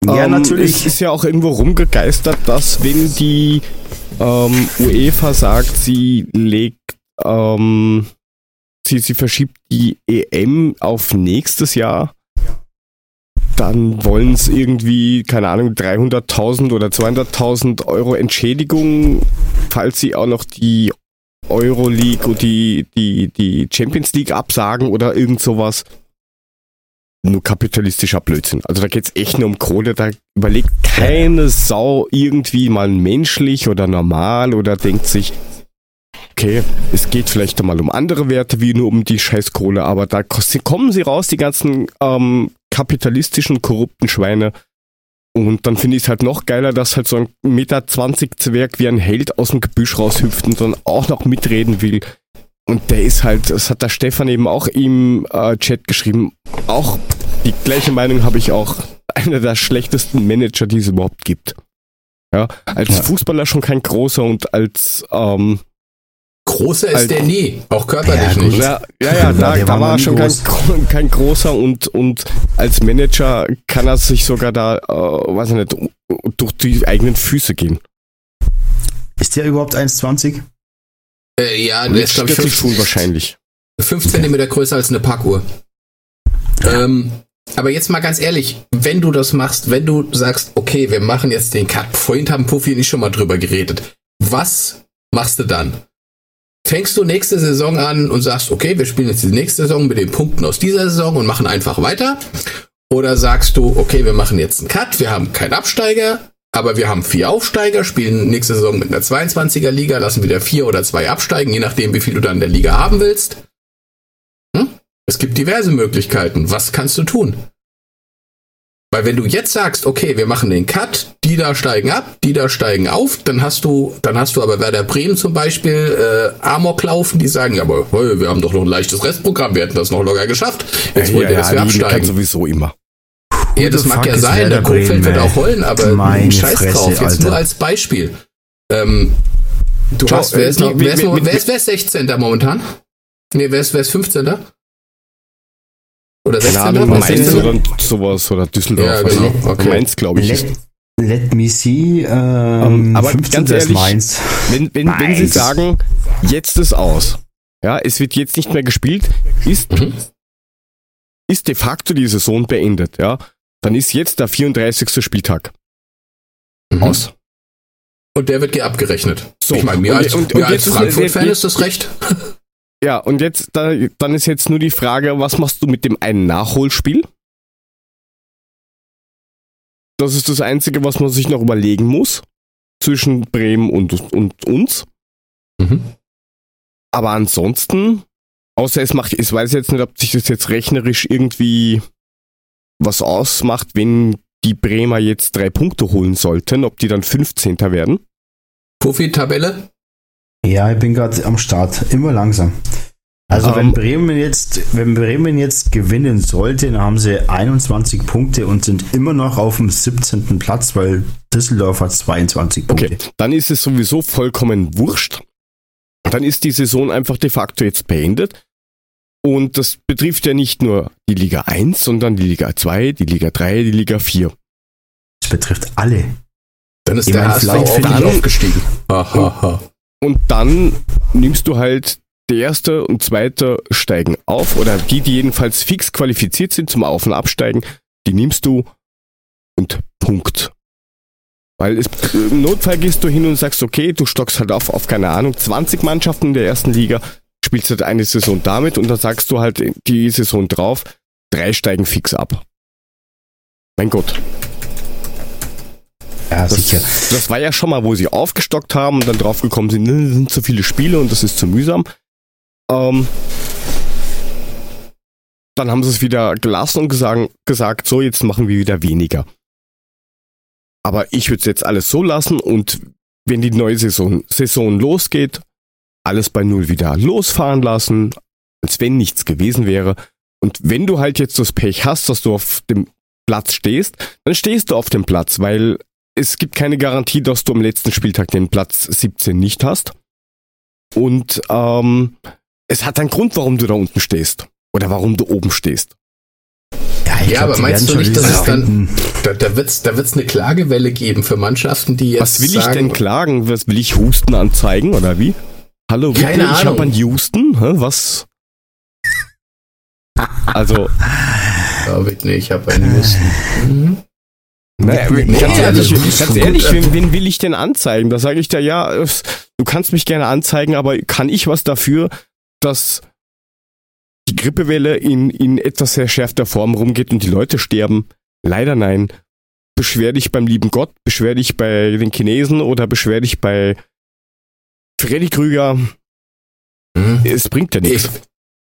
Ja, Ähm, natürlich. Es ist ja auch irgendwo rumgegeistert, dass wenn die ähm, UEFA sagt, sie legt, ähm, sie, sie verschiebt die EM auf nächstes Jahr, dann wollen es irgendwie, keine Ahnung, 300.000 oder 200.000 Euro Entschädigung, falls sie auch noch die Euroleague und die, die, die Champions League absagen oder irgend sowas. Nur kapitalistischer Blödsinn. Also da geht's echt nur um Kohle, da überlegt keine Sau irgendwie mal menschlich oder normal oder denkt sich, okay, es geht vielleicht einmal um andere Werte wie nur um die scheiß Kohle, aber da kommen sie raus, die ganzen ähm, kapitalistischen, korrupten Schweine. Und dann finde ich es halt noch geiler, dass halt so ein Meter 20 Zwerg wie ein Held aus dem Gebüsch raushüpft und dann auch noch mitreden will. Und der ist halt, das hat der Stefan eben auch im äh, Chat geschrieben, auch die gleiche Meinung habe ich auch, *laughs* einer der schlechtesten Manager, die es überhaupt gibt. Ja, als Ja. Fußballer schon kein großer und als ähm, Großer ist Alt- der nie, auch körperlich Ja, nicht. ja, ja, ja, da, da war er schon kein, groß. gro- kein großer und, und als Manager kann er sich sogar da, äh, weiß ich nicht, durch die eigenen Füße gehen. Ist der überhaupt 1,20? Äh, ja, der ist, glaube ich, Stöckelschuhen fünf, wahrscheinlich. fünf Zentimeter größer als eine Parkuhr. Ähm, aber jetzt mal ganz ehrlich, wenn du das machst, wenn du sagst, okay, wir machen jetzt den Cut, vorhin haben Puffy und ich schon mal drüber geredet, was machst du dann? Fängst du nächste Saison an und sagst, okay, wir spielen jetzt die nächste Saison mit den Punkten aus dieser Saison und machen einfach weiter? Oder sagst du, okay, wir machen jetzt einen Cut, wir haben keinen Absteiger, aber wir haben vier Aufsteiger, spielen nächste Saison mit einer 22er Liga, lassen wieder vier oder zwei absteigen, je nachdem, wie viel du dann in der Liga haben willst. Hm? Es gibt diverse Möglichkeiten. Was kannst du tun? Weil wenn du jetzt sagst, okay, wir machen den Cut, die da steigen ab, die da steigen auf, dann hast du, dann hast du aber Werder Bremen zum Beispiel äh, Amok laufen, die sagen, ja, aber hey, wir haben doch noch ein leichtes Restprogramm, wir hätten das noch locker geschafft. Jetzt wollt ihr, dass wir die kann absteigen. sowieso immer. Ja, das mag ja sein, Werder der Kofeld Bremen, wird auch heulen, aber Meine scheiß Fresse, drauf, jetzt Alter. nur als Beispiel. Ähm, du Schau, hast, wer ist, noch, wer, ist noch, wer, ist, wer ist 16. momentan? Nee, wer ist, wer ist 15. Oder Keine 16. Ahnung, Wer ist Mainz 16.? oder sowas oder Düsseldorf. Ja, genau, Also, okay. Mainz, glaube ich. Let Ist. Let me see. Ähm, Ähm, aber 15. ganz ist ehrlich, Mainz. Wenn, wenn, wenn sie Mainz. sagen, jetzt ist aus, ja, es wird jetzt nicht mehr gespielt, ist, Mhm. ist de facto die Saison beendet, ja, dann ist jetzt der 34. Spieltag Mhm. aus. Und der wird dir abgerechnet. So, ich meine, mir und- als, und- mir und als Frankfurt-Fan ist das recht. *laughs* Ja, und jetzt, da, dann ist jetzt nur die Frage, was machst du mit dem einen Nachholspiel? Das ist das Einzige, was man sich noch überlegen muss. Zwischen Bremen und, und uns. Mhm. Aber ansonsten, außer es macht, ich weiß jetzt nicht, ob sich das jetzt rechnerisch irgendwie was ausmacht, wenn die Bremer jetzt drei Punkte holen sollten, ob die dann 15. werden. Profi-Tabelle? Ja, ich bin gerade am Start. Immer langsam. Also wenn Ähm, Bremen jetzt, wenn Bremen jetzt gewinnen sollte, dann haben sie 21 Punkte und sind immer noch auf dem 17. Platz, weil Düsseldorf hat 22 Punkte. Okay, dann ist es sowieso vollkommen wurscht. Dann ist die Saison einfach de facto jetzt beendet. Und das betrifft ja nicht nur die Liga 1, sondern die Liga 2, die Liga 3, die Liga 4. Das betrifft alle. Dann ist Ich der HSV vielleicht auch aufgestiegen. Aha. Und dann nimmst du halt der erste und zweite steigen auf oder die, die jedenfalls fix qualifiziert sind zum Auf- und Absteigen, die nimmst du und Punkt. Weil es, im Notfall gehst du hin und sagst, okay, du stockst halt auf, auf keine Ahnung, 20 Mannschaften in der ersten Liga, spielst halt eine Saison damit und dann sagst du halt die Saison drauf, drei steigen fix ab. Mein Gott. Ja, Das, sicher. das war ja schon mal, wo sie aufgestockt haben und dann draufgekommen sind, ne, das sind zu viele Spiele und das ist zu mühsam. Ähm, dann haben sie es wieder gelassen und gesagt, gesagt, so, jetzt machen wir wieder weniger. Aber ich würde es jetzt alles so lassen und wenn die neue Saison, Saison losgeht, alles bei Null wieder losfahren lassen, als wenn nichts gewesen wäre. Und wenn du halt jetzt das Pech hast, dass du auf dem Platz stehst, dann stehst du auf dem Platz, weil es gibt keine Garantie, dass du am letzten Spieltag den Platz 17 nicht hast. Und ähm, es hat einen Grund, warum du da unten stehst. Oder warum du oben stehst. ich Ja, aber die meinst du nicht, dass es dann-. Da, da wird's, da wird's eine Klagewelle geben für Mannschaften, die jetzt Was will ich sagen, denn klagen? Was will ich Husten anzeigen oder wie? Hallo, Keine Rico, ich habe einen Houston. Hä, was? Also, Ja, Whitney, ich habe einen Husten. Mhm. Naja, Nee, ganz nee, ehrlich, ganz ehrlich äh, wen, wen will ich denn anzeigen? Da sage ich dir, ja, du kannst mich gerne anzeigen, aber kann ich was dafür, dass die Grippewelle in, in etwas verschärfter Form rumgeht und die Leute sterben? Leider nein. Beschwer dich beim lieben Gott, beschwer dich bei den Chinesen oder beschwer dich bei Freddy Krüger. Mhm. Es bringt ja nichts. Ich,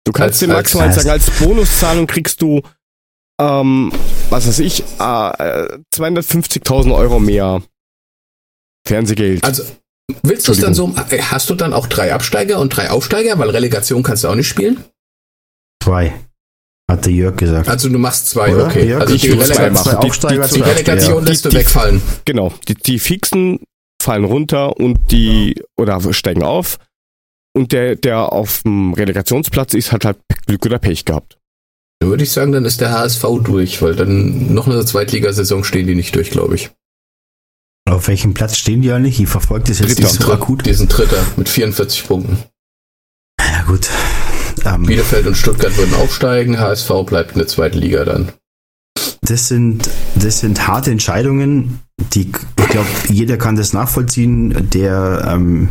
Du kannst Als- dir als- maximal sagen, als Bonuszahlung kriegst du, ähm, was weiß ich, äh, 250.000 Euro mehr Fernsehgeld. also, willst du es dann so, hast du dann auch drei Absteiger und drei Aufsteiger, weil Relegation kannst du auch nicht spielen? Zwei. Hat der Jörg gesagt. Also du machst zwei, Oder? okay. Ja, also ich die, will zwei Relega machen. Zwei Die- Aufsteiger, die- die zwei Relegation Absteiger. lässt du wegfallen. genau, die, die Fixen fallen runter und die, oder steigen auf. Und der, der auf dem Relegationsplatz ist, hat halt Glück oder Pech gehabt. Dann würde ich sagen, dann ist der HSV durch, weil dann noch eine Zweitligasaison stehen die nicht durch, glaube ich. Auf welchem Platz stehen die eigentlich? Ich verfolge das jetzt nicht so akut. Die sind Dritter mit 44 Punkten. Ja gut. Ähm, Bielefeld und Stuttgart würden aufsteigen, HSV bleibt in der zweiten Liga dann. das sind, das sind harte Entscheidungen, die, ich glaube, jeder kann das nachvollziehen, der ähm,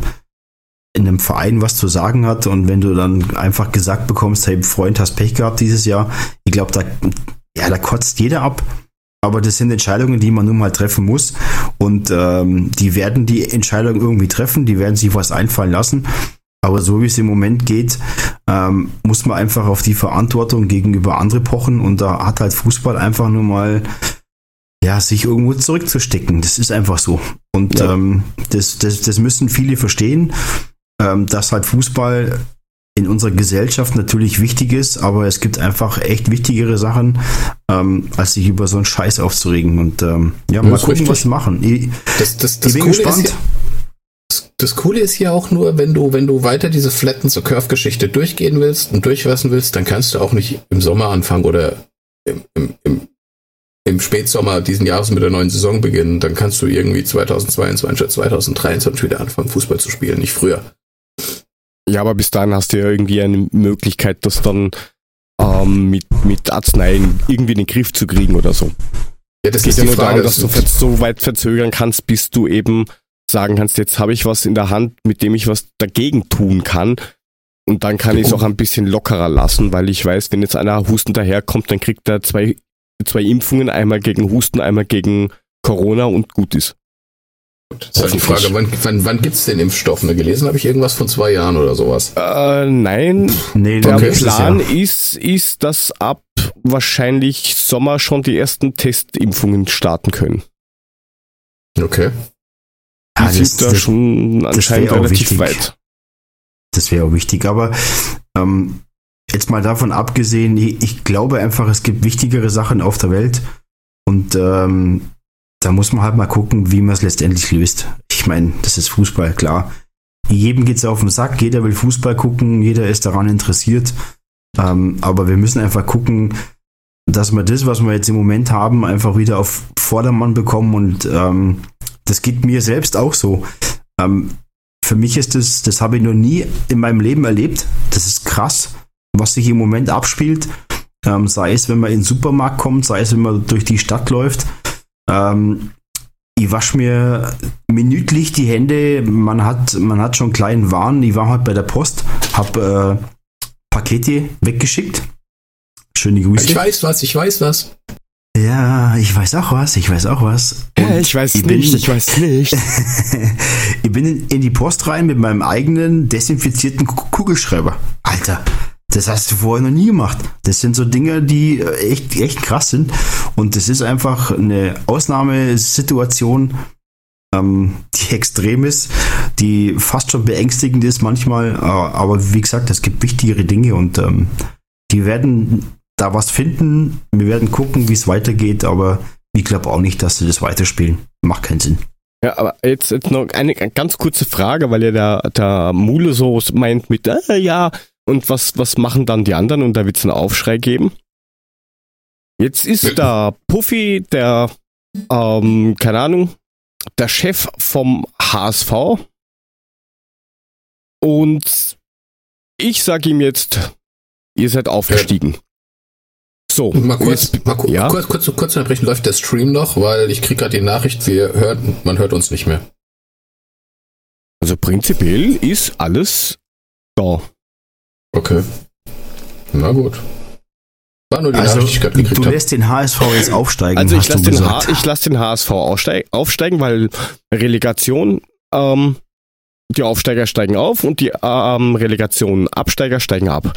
in einem Verein was zu sagen hat und wenn du dann einfach gesagt bekommst, hey Freund, hast Pech gehabt dieses Jahr, ich glaube, da, ja, da kotzt jeder ab. Aber das sind Entscheidungen, die man nun mal treffen muss. Und ähm, die werden die Entscheidung irgendwie treffen, die werden sich was einfallen lassen. Aber so wie es im Moment geht, ähm, muss man einfach auf die Verantwortung gegenüber andere pochen. Und da hat halt Fußball einfach nur mal, ja, sich irgendwo zurückzustecken. Das ist einfach so. Und Ja. ähm, das, das, das müssen viele verstehen, ähm, dass halt Fußball in unserer Gesellschaft natürlich wichtig ist, aber es gibt einfach echt wichtigere Sachen, ähm, als sich über so einen Scheiß aufzuregen. Und ähm, ja, mal gucken, richtig. was sie machen. Ich, Das, das, ich das, bin Coole gespannt. ist ja, das, das Coole ist ja auch nur, wenn du, wenn du weiter diese Flatten zur Curve-Geschichte durchgehen willst und durchwassen willst, dann kannst du auch nicht im Sommer anfangen oder im, im, im im Spätsommer diesen Jahres mit der neuen Saison beginnen, dann kannst du irgendwie 2022 oder 2023 wieder anfangen, Fußball zu spielen, nicht früher. Ja, aber bis dahin hast du ja irgendwie eine Möglichkeit, das dann ähm, mit, mit Arzneien irgendwie in den Griff zu kriegen oder so. Ja, das geht ist ja nur Frage. darum, dass du so weit verzögern kannst, bis du eben sagen kannst, jetzt habe ich was in der Hand, mit dem ich was dagegen tun kann. Und dann kann ich es auch ein bisschen lockerer lassen, weil ich weiß, wenn jetzt einer hustend daherkommt, dann kriegt er zwei, zwei Impfungen, einmal gegen Husten, einmal gegen Corona und gut ist. Das ist halt die Frage, wann, wann, wann gibt's den Impfstoff? Ne, gelesen habe ich irgendwas von zwei Jahren oder sowas. Äh, nein, Nee, der Okay. Plan ist, ist, dass ab wahrscheinlich Sommer schon die ersten Testimpfungen starten können. Okay. Die Ja, das- sind da schon anscheinend relativ wichtig. weit. Das wäre auch wichtig. Aber ähm, jetzt mal davon abgesehen, ich, ich glaube einfach, es gibt wichtigere Sachen auf der Welt. Und ähm, da muss man halt mal gucken, wie man es letztendlich löst. Ich meine, das ist Fußball, klar. Jedem geht's auf den Sack, jeder will Fußball gucken, jeder ist daran interessiert. Ähm, aber wir müssen einfach gucken, dass wir das, was wir jetzt im Moment haben, einfach wieder auf Vordermann bekommen. Und ähm, das geht mir selbst auch so. Ähm, für mich ist das, das habe ich noch nie in meinem Leben erlebt. Das ist krass, was sich im Moment abspielt. Ähm, sei es, wenn man in den Supermarkt kommt, sei es, wenn man durch die Stadt läuft. Ähm, ich wasche mir minütlich die Hände. Man hat, man hat schon kleinen Waren. Ich war heute bei der Post, habe äh, Pakete weggeschickt. Schöne Grüße. Ich weiß was, ich weiß was. Ja, ich weiß auch was, ich weiß auch was. Und ich weiß ich bin- nicht, ich weiß nicht. *laughs* ich bin in, in die Post rein mit meinem eigenen desinfizierten Ku- Kugelschreiber. Alter, das hast du vorher noch nie gemacht. Das sind so Dinge, die äh, echt, echt krass sind. Und das ist einfach eine Ausnahmesituation, ähm, die *laughs* extrem ist, die fast schon beängstigend ist manchmal. Äh, aber wie gesagt, es gibt wichtigere Dinge und ähm, die werden da was finden. Wir werden gucken, wie es weitergeht, aber ich glaube auch nicht, dass sie das weiterspielen. Macht keinen Sinn. Ja, aber jetzt, jetzt noch eine ganz kurze Frage, weil ja der, der Mule so meint mit, äh, ja, und was, was machen dann die anderen? Und da wird es einen Aufschrei geben. Jetzt ist der Puffy, der, ähm, keine Ahnung, der Chef vom HSV. Und ich sage ihm jetzt, ihr seid aufgestiegen. So, Mal kurz, jetzt- mal ku ja? kurz, kurz, kurz unterbrechen, läuft der Stream noch, weil ich krieg gerade die Nachricht, wir hören, man hört uns nicht mehr. Also prinzipiell ist alles da. Okay. Na gut. War nur die Also, Nachricht, die ich gerade du gekriegt habe. lässt den HSV jetzt aufsteigen, Also ich lasse den, ich lass den HSV aufsteig, aufsteigen, weil Relegation, ähm, die Aufsteiger steigen auf und die ähm, Relegation Absteiger steigen ab.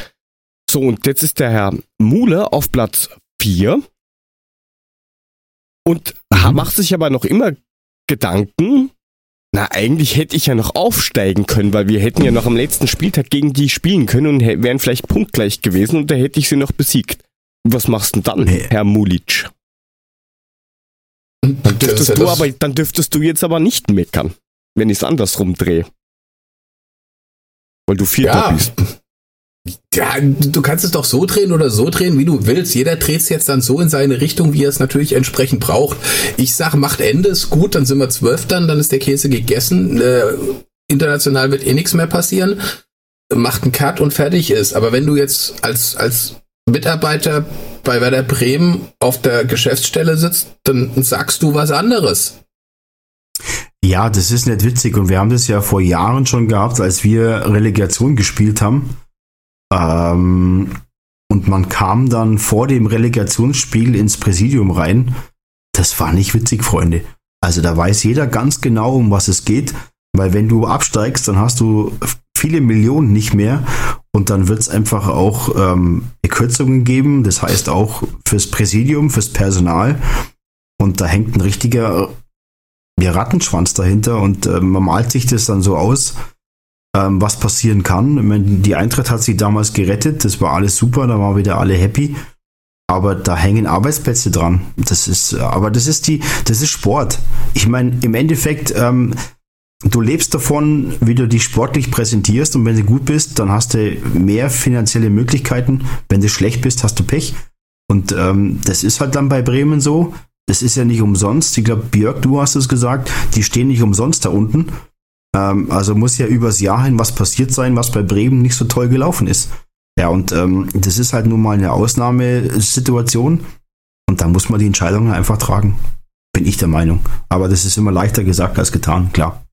So, und jetzt ist der Herr Mule auf Platz 4 und ha- macht sich aber noch immer Gedanken, na, eigentlich hätte ich ja noch aufsteigen können, weil wir hätten ja noch am letzten Spieltag gegen die spielen können und wären vielleicht punktgleich gewesen und da hätte ich sie noch besiegt. Was machst du denn dann, Nee. Herr Mulic? Dann Dann dürftest, du aber, dann dürftest du jetzt aber nicht meckern, wenn ich es andersrum drehe. Weil du Vierter Ja. bist. Ja, du kannst es doch so drehen oder so drehen, wie du willst. Jeder dreht es jetzt dann so in seine Richtung, wie er es natürlich entsprechend braucht. Ich sag, macht Ende, ist gut, dann sind wir zwölf dann, dann ist der Käse gegessen. Äh, international wird eh nichts mehr passieren. Macht einen Cut und fertig ist. Aber wenn du jetzt als, als Mitarbeiter bei Werder Bremen auf der Geschäftsstelle sitzt, dann sagst du was anderes. Ja, das ist nicht witzig und wir haben das ja vor Jahren schon gehabt, als wir Relegation gespielt haben. Ähm, und man kam dann vor dem Relegationsspiel ins Präsidium rein. Das war nicht witzig, Freunde. Also da weiß jeder ganz genau, um was es geht, weil wenn du absteigst, dann hast du viele Millionen nicht mehr. Und dann wird es einfach auch ähm, Kürzungen geben, das heißt auch fürs Präsidium, fürs Personal. Und da hängt ein richtiger Rattenschwanz dahinter. Und äh, man malt sich das dann so aus, ähm, was passieren kann. Die Eintracht hat sich damals gerettet, das war alles super, da waren wieder alle happy. Aber da hängen Arbeitsplätze dran. Das ist, aber das ist die, das ist Sport. Ich meine, im Endeffekt, ähm, du lebst davon, wie du dich sportlich präsentierst und wenn du gut bist, dann hast du mehr finanzielle Möglichkeiten. Wenn du schlecht bist, hast du Pech. Und ähm, das ist halt dann bei Bremen so. Das ist ja nicht umsonst. Ich glaube, Björk, du hast es gesagt, die stehen nicht umsonst da unten. Ähm, also muss ja übers Jahr hin was passiert sein, was bei Bremen nicht so toll gelaufen ist. Ja, und ähm, das ist halt nun mal eine Ausnahmesituation. Und da muss man die Entscheidungen einfach tragen. Bin ich der Meinung. Aber das ist immer leichter gesagt als getan, klar.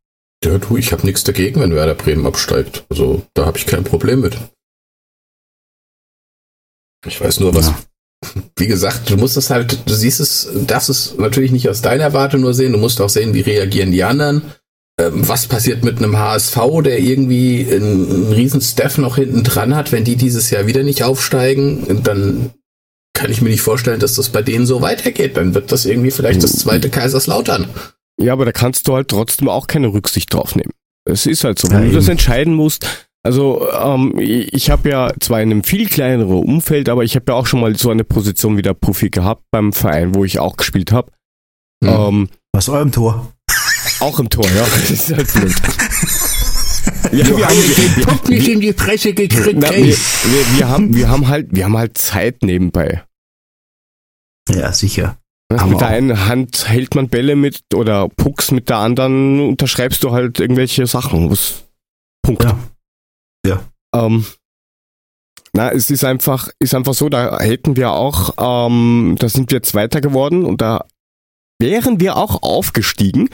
Ja, du, ich habe nichts dagegen, wenn Werder Bremen absteigt. Also da habe ich kein Problem mit. Ich weiß nur, was. Ja. *laughs* Wie gesagt, du musst es halt, du siehst es, darfst es natürlich nicht aus deiner Warte nur sehen, du musst auch sehen, wie reagieren die anderen. Ähm, was passiert mit einem HSV, der irgendwie einen, einen riesen Staff noch hinten dran hat, wenn die dieses Jahr wieder nicht aufsteigen, dann kann ich mir nicht vorstellen, dass das bei denen so weitergeht. Dann wird das irgendwie vielleicht das zweite Kaiserslautern. Ja, aber da kannst du halt trotzdem auch keine Rücksicht drauf nehmen. Es ist halt so, wenn du das entscheiden musst. Also ähm, ich habe ja zwar in einem viel kleineren Umfeld, aber ich habe ja auch schon mal so eine Position wie der Profi gehabt beim Verein, wo ich auch gespielt habe. Hm. Ähm, Was eurem Tor? Auch im Tor, ja. *laughs* Das ist halt blöd. Ja, wir, haben, wir, Guck nicht in die Presse gekriegt, na, wir, ey. wir, wir, haben, wir haben halt, wir haben halt Zeit nebenbei. Ja, sicher. Haben Mit der einen Hand hält man Bälle mit oder Pucks mit der anderen unterschreibst du halt irgendwelche Sachen. Was, Punkt. Ja. Ja. Ähm, na, es ist einfach, ist einfach so, da hätten wir auch, ähm, da sind wir Zweiter geworden und da wären wir auch aufgestiegen,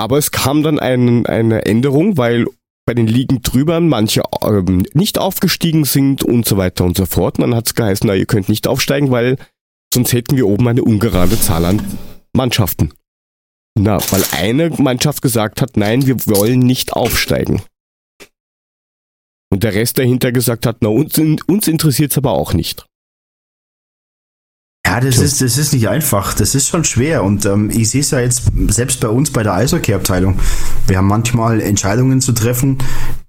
aber es kam dann ein, eine Änderung, weil bei den Ligen drüber manche ähm, nicht aufgestiegen sind und so weiter und so fort. Und dann hat es geheißen, na, ihr könnt nicht aufsteigen, weil sonst hätten wir oben eine ungerade Zahl an Mannschaften. Na, weil eine Mannschaft gesagt hat, nein, wir wollen nicht aufsteigen. Und der Rest dahinter gesagt hat, na, uns, uns interessiert es aber auch nicht. Ja, das ist, das ist nicht einfach. Das ist schon schwer. Und ähm, ich sehe es ja jetzt selbst bei uns bei der Eishockey-Abteilung. Wir haben manchmal Entscheidungen zu treffen,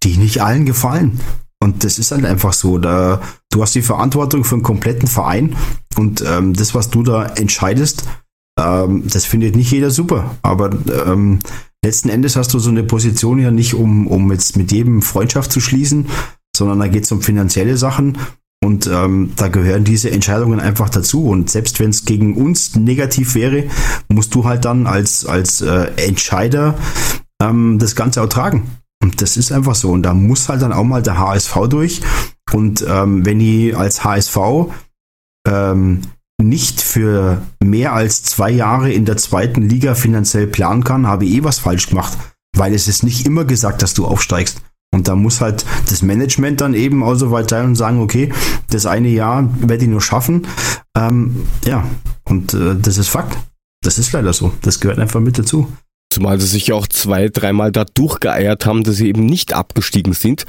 die nicht allen gefallen. Und das ist halt einfach so. Da, du hast die Verantwortung für einen kompletten Verein und ähm, das, was du da entscheidest, ähm, das findet nicht jeder super. Aber ähm, letzten Endes hast du so eine Position ja nicht, um, um jetzt mit jedem Freundschaft zu schließen, sondern da geht es um finanzielle Sachen. Und ähm, da gehören diese Entscheidungen einfach dazu. Und selbst wenn es gegen uns negativ wäre, musst du halt dann als, als äh, Entscheider ähm, das Ganze auch tragen. Und das ist einfach so. Und da muss halt dann auch mal der HSV durch. Und ähm, wenn ich als HSV ähm, nicht für mehr als zwei Jahre in der zweiten Liga finanziell planen kann, habe ich eh was falsch gemacht. Weil es ist nicht immer gesagt, dass du aufsteigst. Und da muss halt das Management dann eben auch so weit sein und sagen, okay, das eine Jahr werde ich nur schaffen. Ähm, ja, und äh, das ist Fakt. Das ist leider so. Das gehört einfach mit dazu. Zumal sie sich ja auch zwei, dreimal da durchgeeiert haben, dass sie eben nicht abgestiegen sind.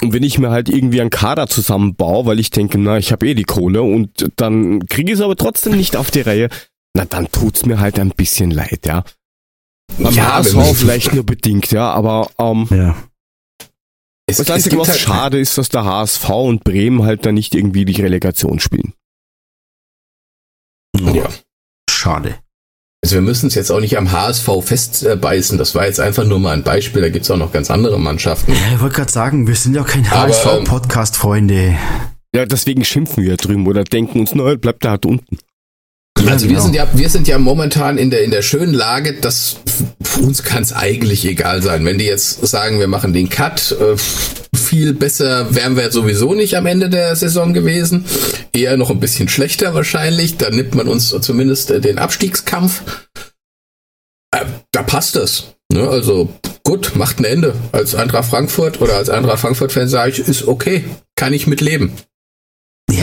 Und wenn ich mir halt irgendwie einen Kader zusammenbaue, weil ich denke, na, ich habe eh die Kohle und dann kriege ich es aber trotzdem nicht auf die Reihe, na, dann tut's mir halt ein bisschen leid, ja. Beim Ja, HSV vielleicht nur bedingt, ja, aber ähm, Ja. Es, das Einzige, was halt- schade ist, dass der HSV und Bremen halt da nicht irgendwie die Relegation spielen. Ja. Schade. Also wir müssen es jetzt auch nicht am HSV festbeißen. Das war jetzt einfach nur mal ein Beispiel. Da gibt es auch noch ganz andere Mannschaften. Ja, ich wollte gerade sagen, wir sind ja kein Aber, ähm, HSV-Podcast, Freunde. Ja, deswegen schimpfen wir drüben oder denken uns, na, bleibt da halt unten. Also wir genau. sind ja, wir sind ja momentan in der in der schönen Lage, dass uns kann es eigentlich egal sein. Wenn die jetzt sagen, wir machen den Cut, äh, viel besser wären wir sowieso nicht am Ende der Saison gewesen. Eher noch ein bisschen schlechter wahrscheinlich. Dann nimmt man uns zumindest äh, den Abstiegskampf. Äh, da passt das. Ne? Also gut, macht ein Ende. Als Eintracht Frankfurt oder als Eintracht Frankfurt-Fan sage ich, ist okay, kann ich mitleben.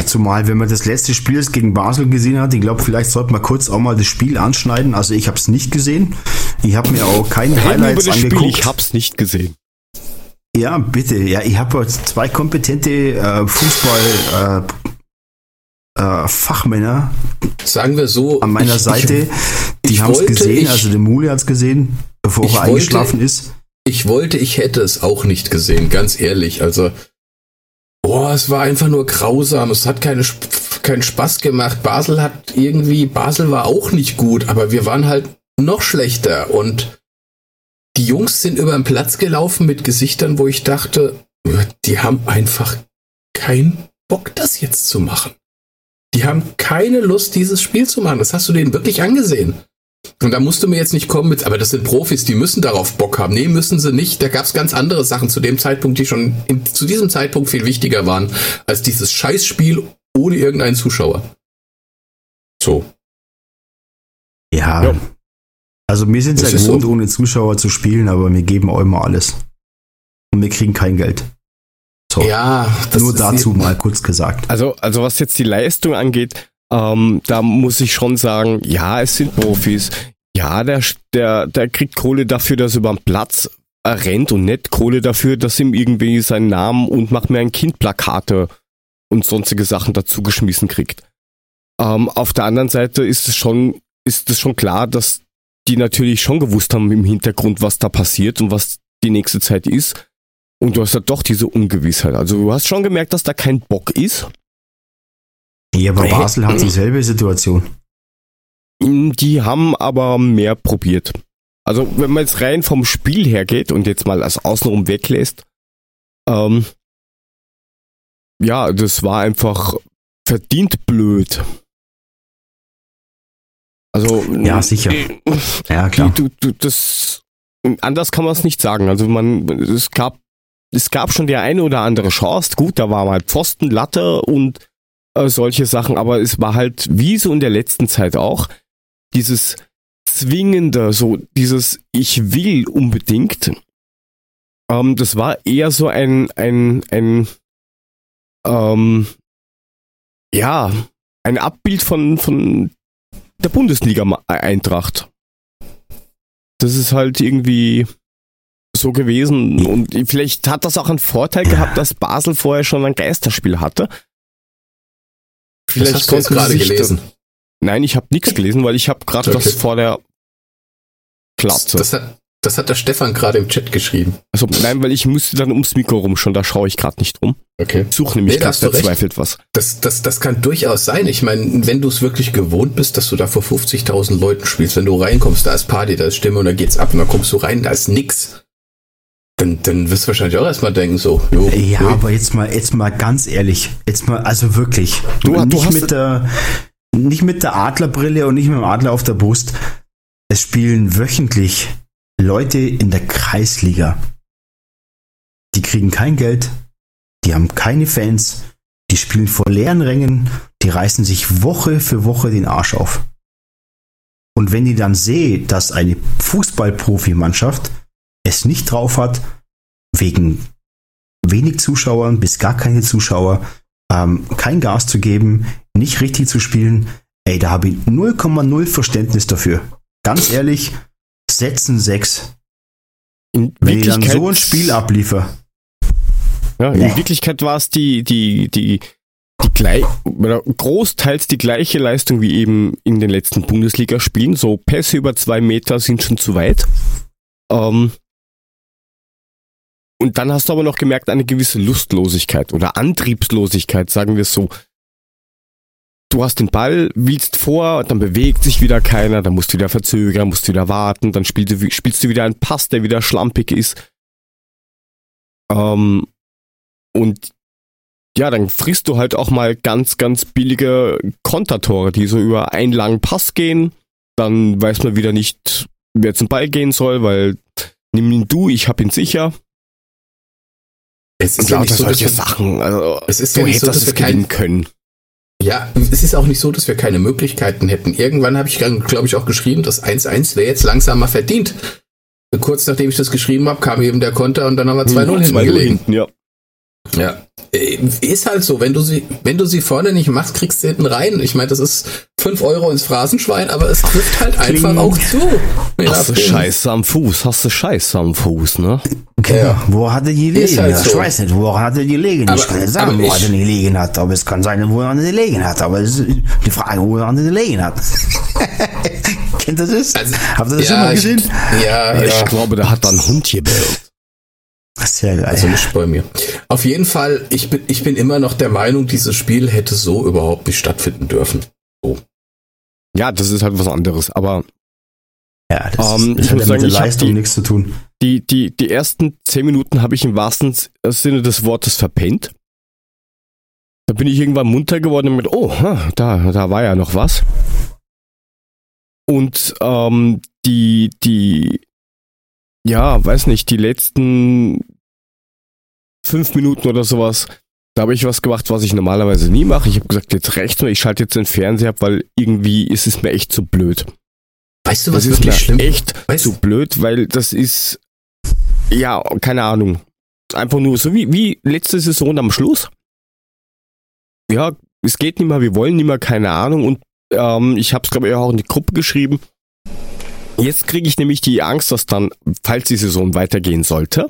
Zumal, wenn man das letzte Spiel jetzt gegen Basel gesehen hat, ich glaube, vielleicht sollte man kurz auch mal das Spiel anschneiden. Also ich habe es nicht gesehen. Ich habe mir auch keine Reden Highlights das Spiel, angeguckt. ich hab's nicht gesehen. Ja, bitte. Ja, ich habe zwei kompetente äh, Fußball äh, äh, Fachmänner Sagen wir so. an meiner ich- Seite. Die ich haben es gesehen. ich- also der Muli hat es gesehen, bevor er wollte- eingeschlafen ist. Ich wollte, ich hätte es auch nicht gesehen, ganz ehrlich. Also, boah, es war einfach nur grausam. Es hat keine, keinen Spaß gemacht. Basel hat irgendwie, Basel war auch nicht gut, aber wir waren halt noch schlechter. Und die Jungs sind über den Platz gelaufen mit Gesichtern, wo ich dachte, die haben einfach keinen Bock, das jetzt zu machen. Die haben keine Lust, dieses Spiel zu machen. Das hast du denen wirklich angesehen. Und da musst du mir jetzt nicht kommen mit, aber das sind Profis, die müssen darauf Bock haben. Nee, müssen sie nicht. Da gab es ganz andere Sachen zu dem Zeitpunkt, die schon in, zu diesem Zeitpunkt viel wichtiger waren, als dieses Scheißspiel ohne irgendeinen Zuschauer. So. Ja. Ja. Also wir sind es ja gewohnt, so. ohne Zuschauer zu spielen, aber wir geben auch immer alles. Und wir kriegen kein Geld. So. Ja, das Nur ist dazu mal kurz gesagt. Also, also was jetzt die Leistung angeht, ähm, da muss ich schon sagen, ja, es sind Profis. Ja, der, der, der kriegt Kohle dafür, dass er über den Platz rennt und nicht Kohle dafür, dass ihm irgendwie seinen Namen und macht mir ein Kind Plakate und sonstige Sachen dazu geschmissen kriegt. Ähm, auf der anderen Seite ist es schon, ist es schon klar, dass die natürlich schon gewusst haben im Hintergrund, was da passiert und was die nächste Zeit ist. Und du hast ja doch diese Ungewissheit. Also du hast schon gemerkt, dass da kein Bock ist. Ja, aber. Basel hat dieselbe Situation. Die haben aber mehr probiert. Also wenn man jetzt rein vom Spiel her geht und jetzt mal als Außenrum weglässt, ähm, ja, das war einfach verdient blöd. Also Ja, sicher. äh, Ja, klar. du, du, das anders kann man es nicht sagen. Also man, es gab, es gab schon die eine oder andere Chance. Gut, da war mal Pfosten, Latte und äh, solche Sachen, aber es war halt wie so in der letzten Zeit auch dieses zwingende, so dieses Ich will unbedingt. Ähm, das war eher so ein ein ein ähm, ja ein Abbild von von der Bundesliga Eintracht. Das ist halt irgendwie so gewesen und vielleicht hat das auch einen Vorteil gehabt, dass Basel vorher schon ein Geisterspiel hatte. Das hast du jetzt gerade gelesen. Nein, ich habe nichts gelesen, weil ich habe gerade Okay. das vor der Klatze. Das hat, das hat der Stefan gerade im Chat geschrieben. also nein, weil ich musste dann ums Mikro rumschauen, da schaue ich gerade nicht rum. Okay. Ich suche nämlich Nee, gerade verzweifelt was. Das, das, das kann durchaus sein. Ich meine, wenn du es wirklich gewohnt bist, dass du da vor 50.000 Leuten spielst, wenn du reinkommst, da ist Party, da ist Stimme und da geht's ab und dann kommst du rein, da ist nix. Dann, dann wirst du wahrscheinlich auch erstmal denken, so, jo, Ja, jo. aber jetzt mal, jetzt mal ganz ehrlich, jetzt mal, also wirklich, Du- du nicht hast- mit der, nicht mit der Adlerbrille und nicht mit dem Adler auf der Brust. Es spielen wöchentlich Leute in der Kreisliga. Die kriegen kein Geld, die haben keine Fans, die spielen vor leeren Rängen, die reißen sich Woche für Woche den Arsch auf. Und wenn die dann sehen, dass eine Fußballprofimannschaft es nicht drauf hat, wegen wenig Zuschauern bis gar keine Zuschauer, ähm, kein Gas zu geben, nicht richtig zu spielen, ey, da habe ich 0,0 Verständnis dafür. Ganz ehrlich, setzen 6. In Wenn ich dann so ein Spiel abliefer. ja, in Nee. Wirklichkeit war es die, die, die, die gleich, oder großteils die gleiche Leistung wie eben in den letzten Bundesligaspielen. So Pässe über zwei Meter sind schon zu weit. Ähm, und dann hast du aber noch gemerkt, eine gewisse Lustlosigkeit oder Antriebslosigkeit, sagen wir es so. Du hast den Ball, willst vor, dann bewegt sich wieder keiner, dann musst du wieder verzögern, musst wieder warten, dann spielst du, spielst du wieder einen Pass, der wieder schlampig ist. Ähm, und ja, dann frisst du halt auch mal ganz, ganz billige Kontertore, die so über einen langen Pass gehen. Dann weiß man wieder nicht, wer zum Ball gehen soll, weil nimm ihn du, ich hab ihn sicher. Es ist ja nicht so, dass solche wir, Sachen. Also, es ist ja nicht so, dass wir kein, gewinnen können. ja, es ist auch nicht so, dass wir keine Möglichkeiten hätten. Irgendwann habe ich, glaube ich, auch geschrieben, das 1-1 wäre jetzt langsam mal verdient. Kurz nachdem ich das geschrieben habe, kam eben der Konter und dann haben wir 2-0 hinten 2-0 gelegen. hinten, ja. Ja. Äh, Ist halt so, wenn du sie, wenn du sie vorne nicht machst, kriegst du hinten rein. Ich meine, das ist 5 Euro ins Phrasenschwein, aber es trifft halt einfach Kling. auch zu. Ja, Hast du. Scheiße am Fuß, hast du Scheiße am Fuß, ne? Okay, Ja. wo hat er gelegen? Ist halt ich so. weiß nicht, wo hat er gelegen? Aber- ich kann nicht sagen, wo ich- er denn gelegen hat, aber es kann sein, wo er nicht gelegen hat. Aber es ist die Frage, wo er nicht gelegen hat. *laughs* Kennt ihr das? Also, Habt ihr das ja, schon mal ich- gesehen? Ja, Ich ja. glaube, da hat da ein Hund gebellt. Sehr geil. Also nicht bei mir. Auf jeden Fall, ich bin, ich bin immer noch der Meinung, dieses Spiel hätte so überhaupt nicht stattfinden dürfen. Ja, das ist halt was anderes. Aber ja, das, ähm, das ich hat muss sagen, mit der Leistung die- nichts zu tun. die, die, die ersten zehn Minuten habe ich im wahrsten Sinne des Wortes verpennt. Da bin ich irgendwann munter geworden und mit, oh, da, da war ja noch was. Und ähm, die, die, ja, weiß nicht, die letzten fünf Minuten oder sowas, da habe ich was gemacht, was ich normalerweise nie mache. Ich habe gesagt, jetzt rechts nur, ich schalte jetzt den Fernseher ab, weil irgendwie ist es mir echt zu blöd. Weißt du, was Das ist wirklich schlimm echt Weißt- zu blöd, weil das ist, ja, keine Ahnung. Einfach nur so wie, wie letzte Saison am Schluss. Ja, es geht nicht mehr, wir wollen nicht mehr, keine Ahnung. Und ähm, ich habe es, glaube ich, auch in die Gruppe geschrieben. Jetzt kriege ich nämlich die Angst, dass dann, falls die Saison weitergehen sollte,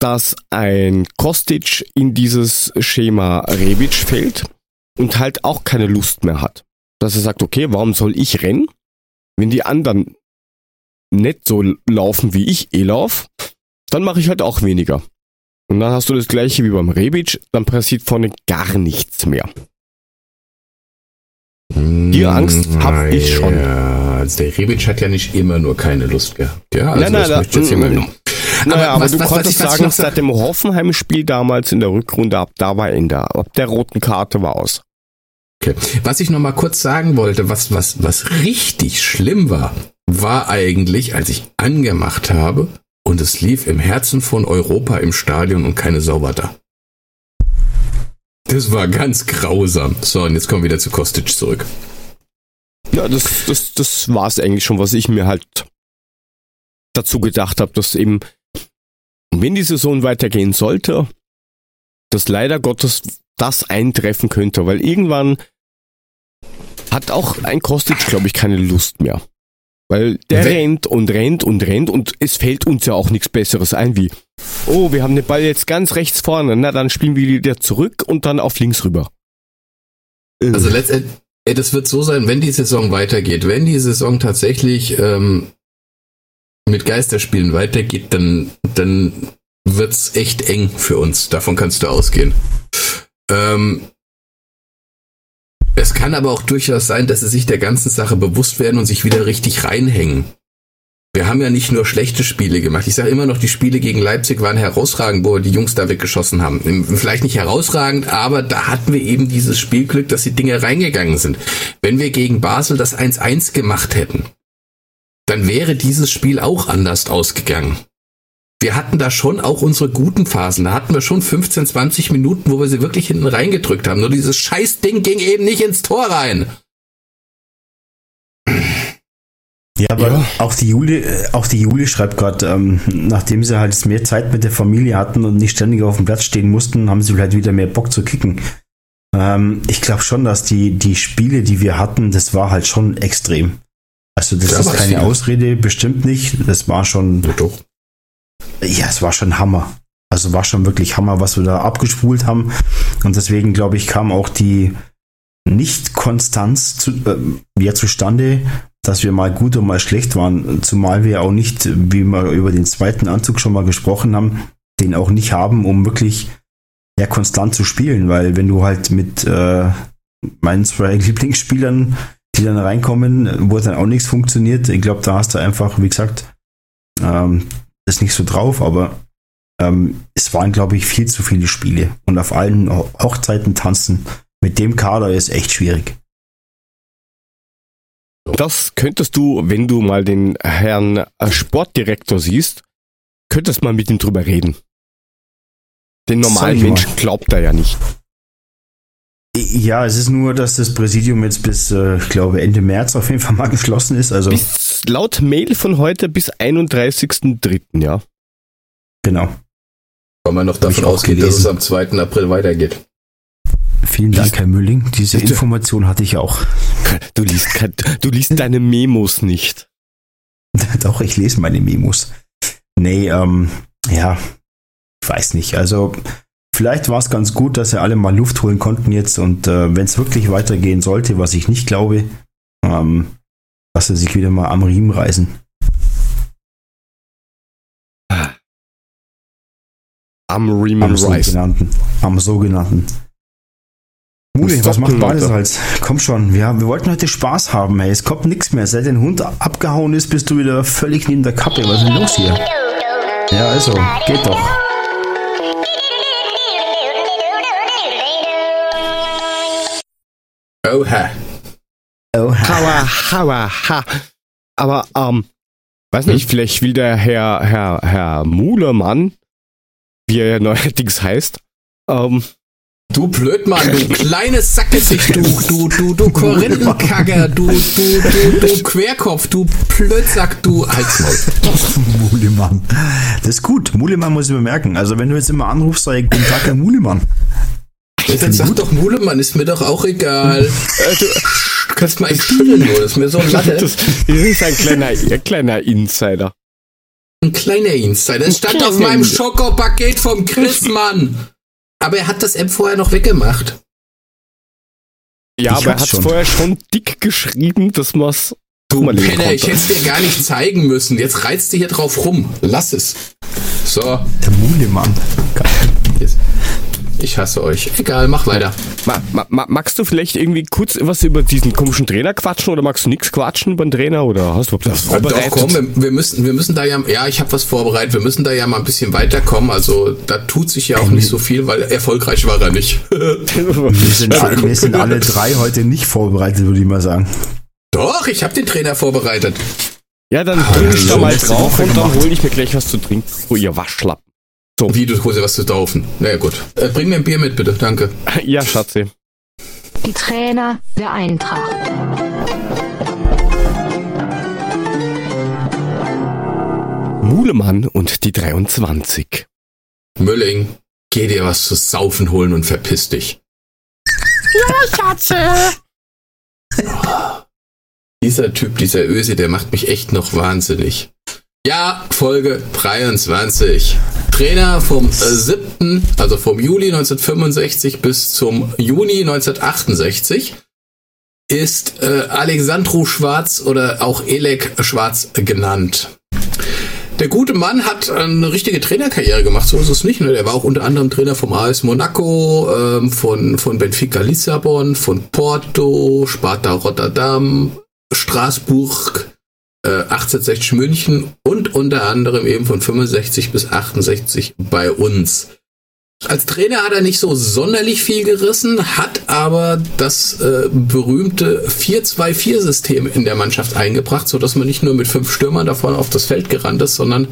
dass ein Kostic in dieses Schema Rebic fällt und halt auch keine Lust mehr hat. Dass er sagt, okay, warum soll ich rennen, wenn die anderen nicht so laufen, wie ich eh lauf, dann mache ich halt auch weniger. Und dann hast du das gleiche wie beim Rebic, dann passiert vorne gar nichts mehr. Die Angst hab ich schon. Ja, also der Rebic hat ja nicht immer nur keine Lust gehabt. Ja, also Nein, nein, das da- möchte ich jetzt hier mal. Naja, aber, was- du was- konntest was sagen, seit dem Hoffenheim-Spiel damals in der Rückrunde, ab da war in der, ab der roten Karte war aus. Okay. Was ich noch mal kurz sagen wollte, was, was, was richtig schlimm war, war eigentlich, als ich angemacht habe und es lief im Herzen von Europa im Stadion und keine Sau war da. Das war ganz grausam. So, und jetzt kommen wir wieder zu Kostic zurück. Ja, das, das, das war's eigentlich schon, was ich mir halt dazu gedacht habe, dass eben, wenn die Saison weitergehen sollte, dass leider Gottes das eintreffen könnte, weil irgendwann hat auch ein Kostic, glaube ich, keine Lust mehr. Weil der Wenn- rennt und rennt und rennt und es fällt uns ja auch nichts Besseres ein wie, oh, wir haben den Ball jetzt ganz rechts vorne, na dann spielen wir wieder zurück und dann auf links rüber. Also letztendlich, ey, das wird so sein, wenn die Saison weitergeht, wenn die Saison tatsächlich ähm, mit Geisterspielen weitergeht, dann, dann wird's echt eng für uns. Davon kannst du ausgehen. Ähm, es kann aber auch durchaus sein, dass sie sich der ganzen Sache bewusst werden und sich wieder richtig reinhängen. Wir haben ja nicht nur schlechte Spiele gemacht. Ich sage immer noch, die Spiele gegen Leipzig waren herausragend, wo die Jungs da weggeschossen haben. Vielleicht nicht herausragend, aber da hatten wir eben dieses Spielglück, dass die Dinge reingegangen sind. Wenn wir gegen Basel das 1-1 gemacht hätten, dann wäre dieses Spiel auch anders ausgegangen. Wir hatten da schon auch unsere guten Phasen. Da hatten wir schon 15, 20 Minuten, wo wir sie wirklich hinten reingedrückt haben. Nur dieses Scheißding ging eben nicht ins Tor rein. Ja, aber Ja. auch die Juli, äh, auch die Juli schreibt gerade, ähm, nachdem sie halt mehr Zeit mit der Familie hatten und nicht ständig auf dem Platz stehen mussten, haben sie vielleicht wieder mehr Bock zu kicken. Ähm, ich glaube schon, dass die, die Spiele, die wir hatten, das war halt schon extrem. Also das Ja, ist keine viel. Ausrede, bestimmt nicht. Das war schon, Ja, doch. ja, es war schon Hammer. Also war schon wirklich Hammer, was wir da abgespult haben. Und deswegen, glaube ich, kam auch die Nicht-Konstanz zu, äh, ja, zustande, dass wir mal gut und mal schlecht waren. Zumal wir auch nicht, wie wir über den zweiten Anzug schon mal gesprochen haben, den auch nicht haben, um wirklich ja, konstant zu spielen. Weil wenn du halt mit äh, meinen zwei *laughs* Lieblingsspielern, die dann reinkommen, wo dann auch nichts funktioniert, ich glaube, da hast du einfach, wie gesagt, ähm, ist nicht so drauf, aber ähm, es waren, glaube ich, viel zu viele Spiele. Und auf allen Ho- Hochzeiten tanzen mit dem Kader ist echt schwierig. Das könntest du, wenn du mal den Herrn äh, Sportdirektor siehst, könntest mal mit ihm drüber reden. Den normalen Sag ich Mensch mal. glaubt er ja nicht. Ja, es ist nur, dass das Präsidium jetzt bis, äh, ich glaube, Ende März auf jeden Fall mal *laughs* geschlossen ist. Also, Bis laut Mail von heute bis 31.03. ja. genau. Kann man noch Hab davon ausgehen, dass es am 2. April weitergeht. Vielen Dank, Herr Mülling. Diese Bitte. Information hatte ich auch. Du liest, du liest deine Memos nicht. *laughs* Doch, ich lese meine Memos. Nee, ähm, ja, ich weiß nicht. Also, vielleicht war es ganz gut, dass sie alle mal Luft holen konnten jetzt und äh, wenn es wirklich weitergehen sollte, was ich nicht glaube, ähm, dass sie sich wieder mal am Riemen reißen. Am Rice. sogenannten. Am sogenannten. Muli, was macht. Badesalz? Komm schon, wir, wir wollten heute Spaß haben, ey. Es kommt nichts mehr. Seit dein Hund abgehauen ist, bist du wieder völlig neben der Kappe. Was ist denn los hier? Ja, also, geht doch. Oha. Oh, Hauer, hauer, ha. Aber, ähm, weiß nicht, vielleicht will der Herr, Herr, Herr Muhlemann, wie er ja neuerdings heißt, ähm, Du Blödmann, du *laughs* kleines Sackgesicht, du, du, du, du Korinthenkacker, du, du, du, du *laughs* Querkopf, du Blödsack, du Halsmaul. Mulemann. Das ist gut. Mulemann muss ich bemerken. Also wenn du jetzt immer anrufst, sag ich, guten Tag, Herr Mulemann. Dann sag doch Mulemann, ist mir doch auch egal. *laughs* Du kannst mal schütteln, nur, das ist mir so ein Latte. das ist ein kleiner, ein kleiner Insider. Ein kleiner Insider. Das stand auf meinem Schokopaket vom Chris, Mann. Aber er hat das App vorher noch weggemacht. Ja, Ich aber er hat schon. vorher schon dick geschrieben, dass man's Du mal lesen Penner, ich hätte es dir gar nicht zeigen müssen. Jetzt reizt du hier drauf rum. Lass es. So, Der Mulemann. jetzt. Ich hasse euch. Egal, mach weiter. Ma, ma, ma, magst du vielleicht irgendwie kurz was über diesen komischen Trainer quatschen oder magst du nichts quatschen über den Trainer oder hast du überhaupt was Doch, vorbereitet? komm, wir, wir müssen, wir müssen da ja, ja, ich habe was vorbereitet. Wir müssen da ja mal ein bisschen weiterkommen. Also da tut sich ja auch nicht so viel, weil erfolgreich war er nicht. *laughs* Wir sind, alle, wir sind alle *laughs* drei heute nicht vorbereitet, würde ich mal sagen. Doch, ich habe den Trainer vorbereitet. ja, dann drück ich da mal drauf und dann gemacht. hol ich mir gleich was zu trinken, wo ihr Waschlappen. Wie du holst dir was zu saufen. Na ja, gut. Äh, bring mir ein Bier mit, bitte. Danke. Ja, Schatzi. Die Trainer der Eintracht. Mulemann und die 23. Mülling, geh dir was zu saufen holen und verpiss dich. Dieser Typ, dieser Öse, der macht mich echt noch wahnsinnig. Ja, Folge 23. Trainer vom äh, 7., also vom Juli 1965 bis zum Juni 1968 ist äh, Alexandru Schwarz oder auch Elek Schwarz genannt. Der gute Mann hat eine richtige Trainerkarriere gemacht, so ist es nicht. Ne? Der war auch unter anderem Trainer vom AS Monaco, ähm, von, von Benfica Lissabon, von Porto, Sparta Rotterdam, Straßburg, äh, 1860 München und unter anderem eben von 65 bis 68 bei uns. Als Trainer hat er nicht so sonderlich viel gerissen, hat aber das äh, berühmte 4-2-4-System in der Mannschaft eingebracht, so dass man nicht nur mit fünf Stürmern davon auf das Feld gerannt ist, sondern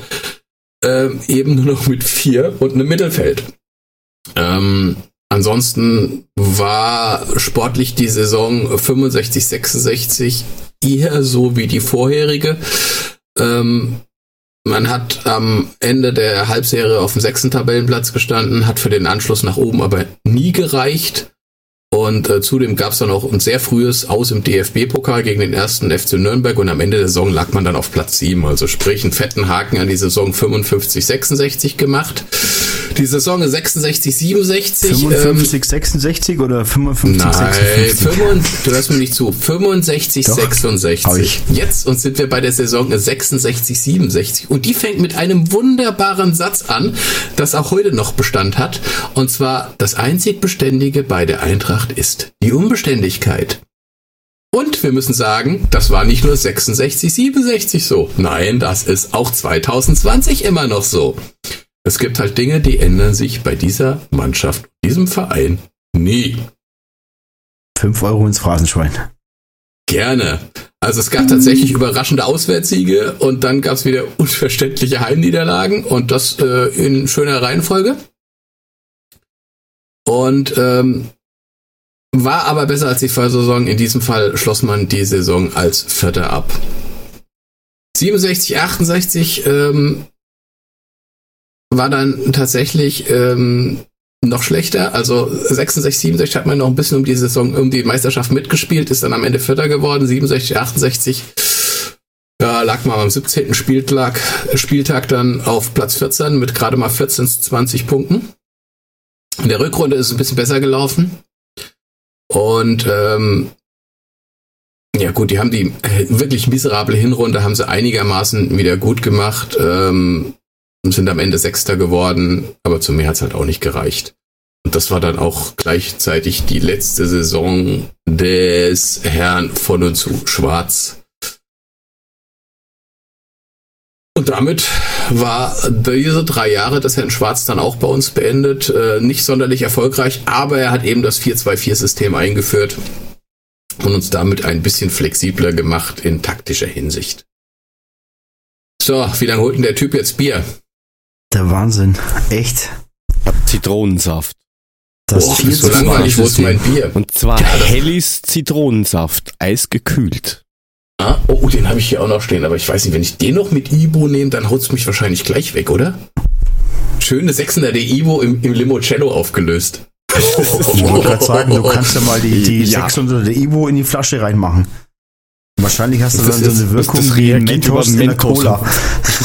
äh, eben nur noch mit vier und einem Mittelfeld. Ähm, ansonsten war sportlich die Saison 65, 66 eher so wie die vorherige. Ähm, man hat am Ende der Halbserie auf dem sechsten Tabellenplatz gestanden, hat für den Anschluss nach oben aber nie gereicht. Und äh, zudem gab es dann auch ein sehr frühes Aus im DFB-Pokal gegen den ersten FC Nürnberg und am Ende der Saison lag man dann auf Platz 7. Also sprich einen fetten Haken an die Saison 55, 66 gemacht. Die Saison 66, 67. 55, 66 oder 55, Nein, 56? 55, du hörst mir nicht zu. 65, Doch, hab 66. ich. Jetzt und sind wir bei der Saison 66, 67. Und die fängt mit einem wunderbaren Satz an, das auch heute noch Bestand hat. Und zwar, das einzig Beständige bei der Eintracht ist die Unbeständigkeit. Und wir müssen sagen, das war nicht nur 66, 67 so. Nein, das ist auch 2020 immer noch so. Es gibt halt Dinge, die ändern sich bei dieser Mannschaft, diesem Verein nie. 5 Euro ins Phrasenschwein. Gerne. Also es gab tatsächlich überraschende Auswärtssiege und dann gab es wieder unverständliche Heimniederlagen und das äh, in schöner Reihenfolge. Und ähm, war aber besser als die Vorsaison. In diesem Fall schloss man die Saison als Vierter ab. 67, 68 ähm, war dann tatsächlich ähm, noch schlechter. Also 66, 67 hat man noch ein bisschen um die Saison, um die Meisterschaft mitgespielt, ist dann am Ende Vierter geworden. 67, 68 ja, lag man am 17. Spieltag, Spieltag dann auf Platz 14 mit gerade mal 14 zu 20 Punkten. In der Rückrunde ist es ein bisschen besser gelaufen. Und ähm, ja gut, die haben die äh, wirklich miserable Hinrunde, haben sie einigermaßen wieder gut gemacht. Ähm, und sind am Ende Sechster geworden, aber zu mir hat's halt auch nicht gereicht. Und das war dann auch gleichzeitig die letzte Saison des Herrn von und zu Schwarz. Und damit war diese drei Jahre des Herrn Schwarz dann auch bei uns beendet. Äh, nicht sonderlich erfolgreich, aber er hat eben das 4-2-4-System eingeführt. und uns damit ein bisschen flexibler gemacht in taktischer Hinsicht. So, wie lange holt denn der Typ jetzt Bier? Der Wahnsinn. Echt. Zitronensaft. Das Boah, viel so zu langweilig, wo ist System. mein Bier? Und zwar Ja, Hellis Zitronensaft, eisgekühlt. Ah, oh, den habe ich hier auch noch stehen, aber ich weiß nicht, wenn ich den noch mit Ibo nehme, dann haut's mich wahrscheinlich gleich weg, oder? Schöne 600 der Ibo im, im Limoncello aufgelöst. Ich wollte gerade sagen, du kannst ja mal die, die Ja. 600 der Ivo in die Flasche reinmachen. Wahrscheinlich hast du Das dann so ist- eine das- Wirkung das wie Mentos über in der. Cola. *laughs*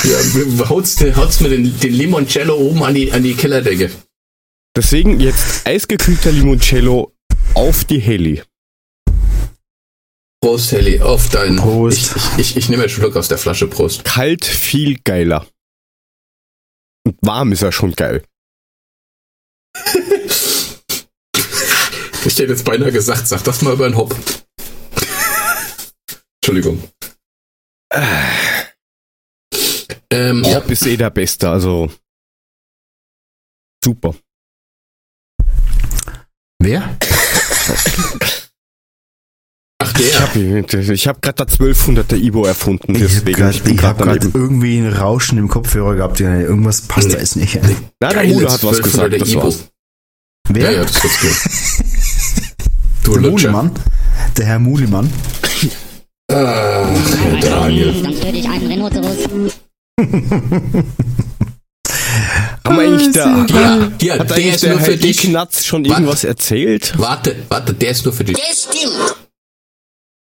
Ja, haut's, haut's mir den, den Limoncello oben an die, an die Kellerdecke. Deswegen jetzt eisgekühlter Limoncello auf die Helly. Prost, Helly, auf deinen. Prost. Ich, ich, ich, ich nehme einen Schluck aus der Flasche, Prost. Kalt viel geiler. Und warm ist er schon geil. *laughs* Ich hätte jetzt beinahe gesagt, sag das mal über den Hop. Entschuldigung. Ähm, ja. Hopp ist eh der Beste, also super. Wer? Ach, Ich der. habe ich hab gerade der 1200er Ibo erfunden, Ich habe deswegen gerade ich bin hab gerade grad daneben. irgendwie ein Rauschen im Kopfhörer gehabt. Ja, irgendwas passt da jetzt nicht. ey. Na, der Mule hat was 1200er gesagt, das Ibo. war's. Wer? Ja, ja, das. *laughs* Du der Lutscher. Mulemann? Der Herr Mulemann? Ach, Herr Daniel. Dann töte ich einen Rhinoceros. Haben wir eigentlich der, Ja, ja, hat der eigentlich ist der nur für dich. Ignaz schon Warte. irgendwas erzählt? Warte, warte, der ist nur für dich. Der stimmt.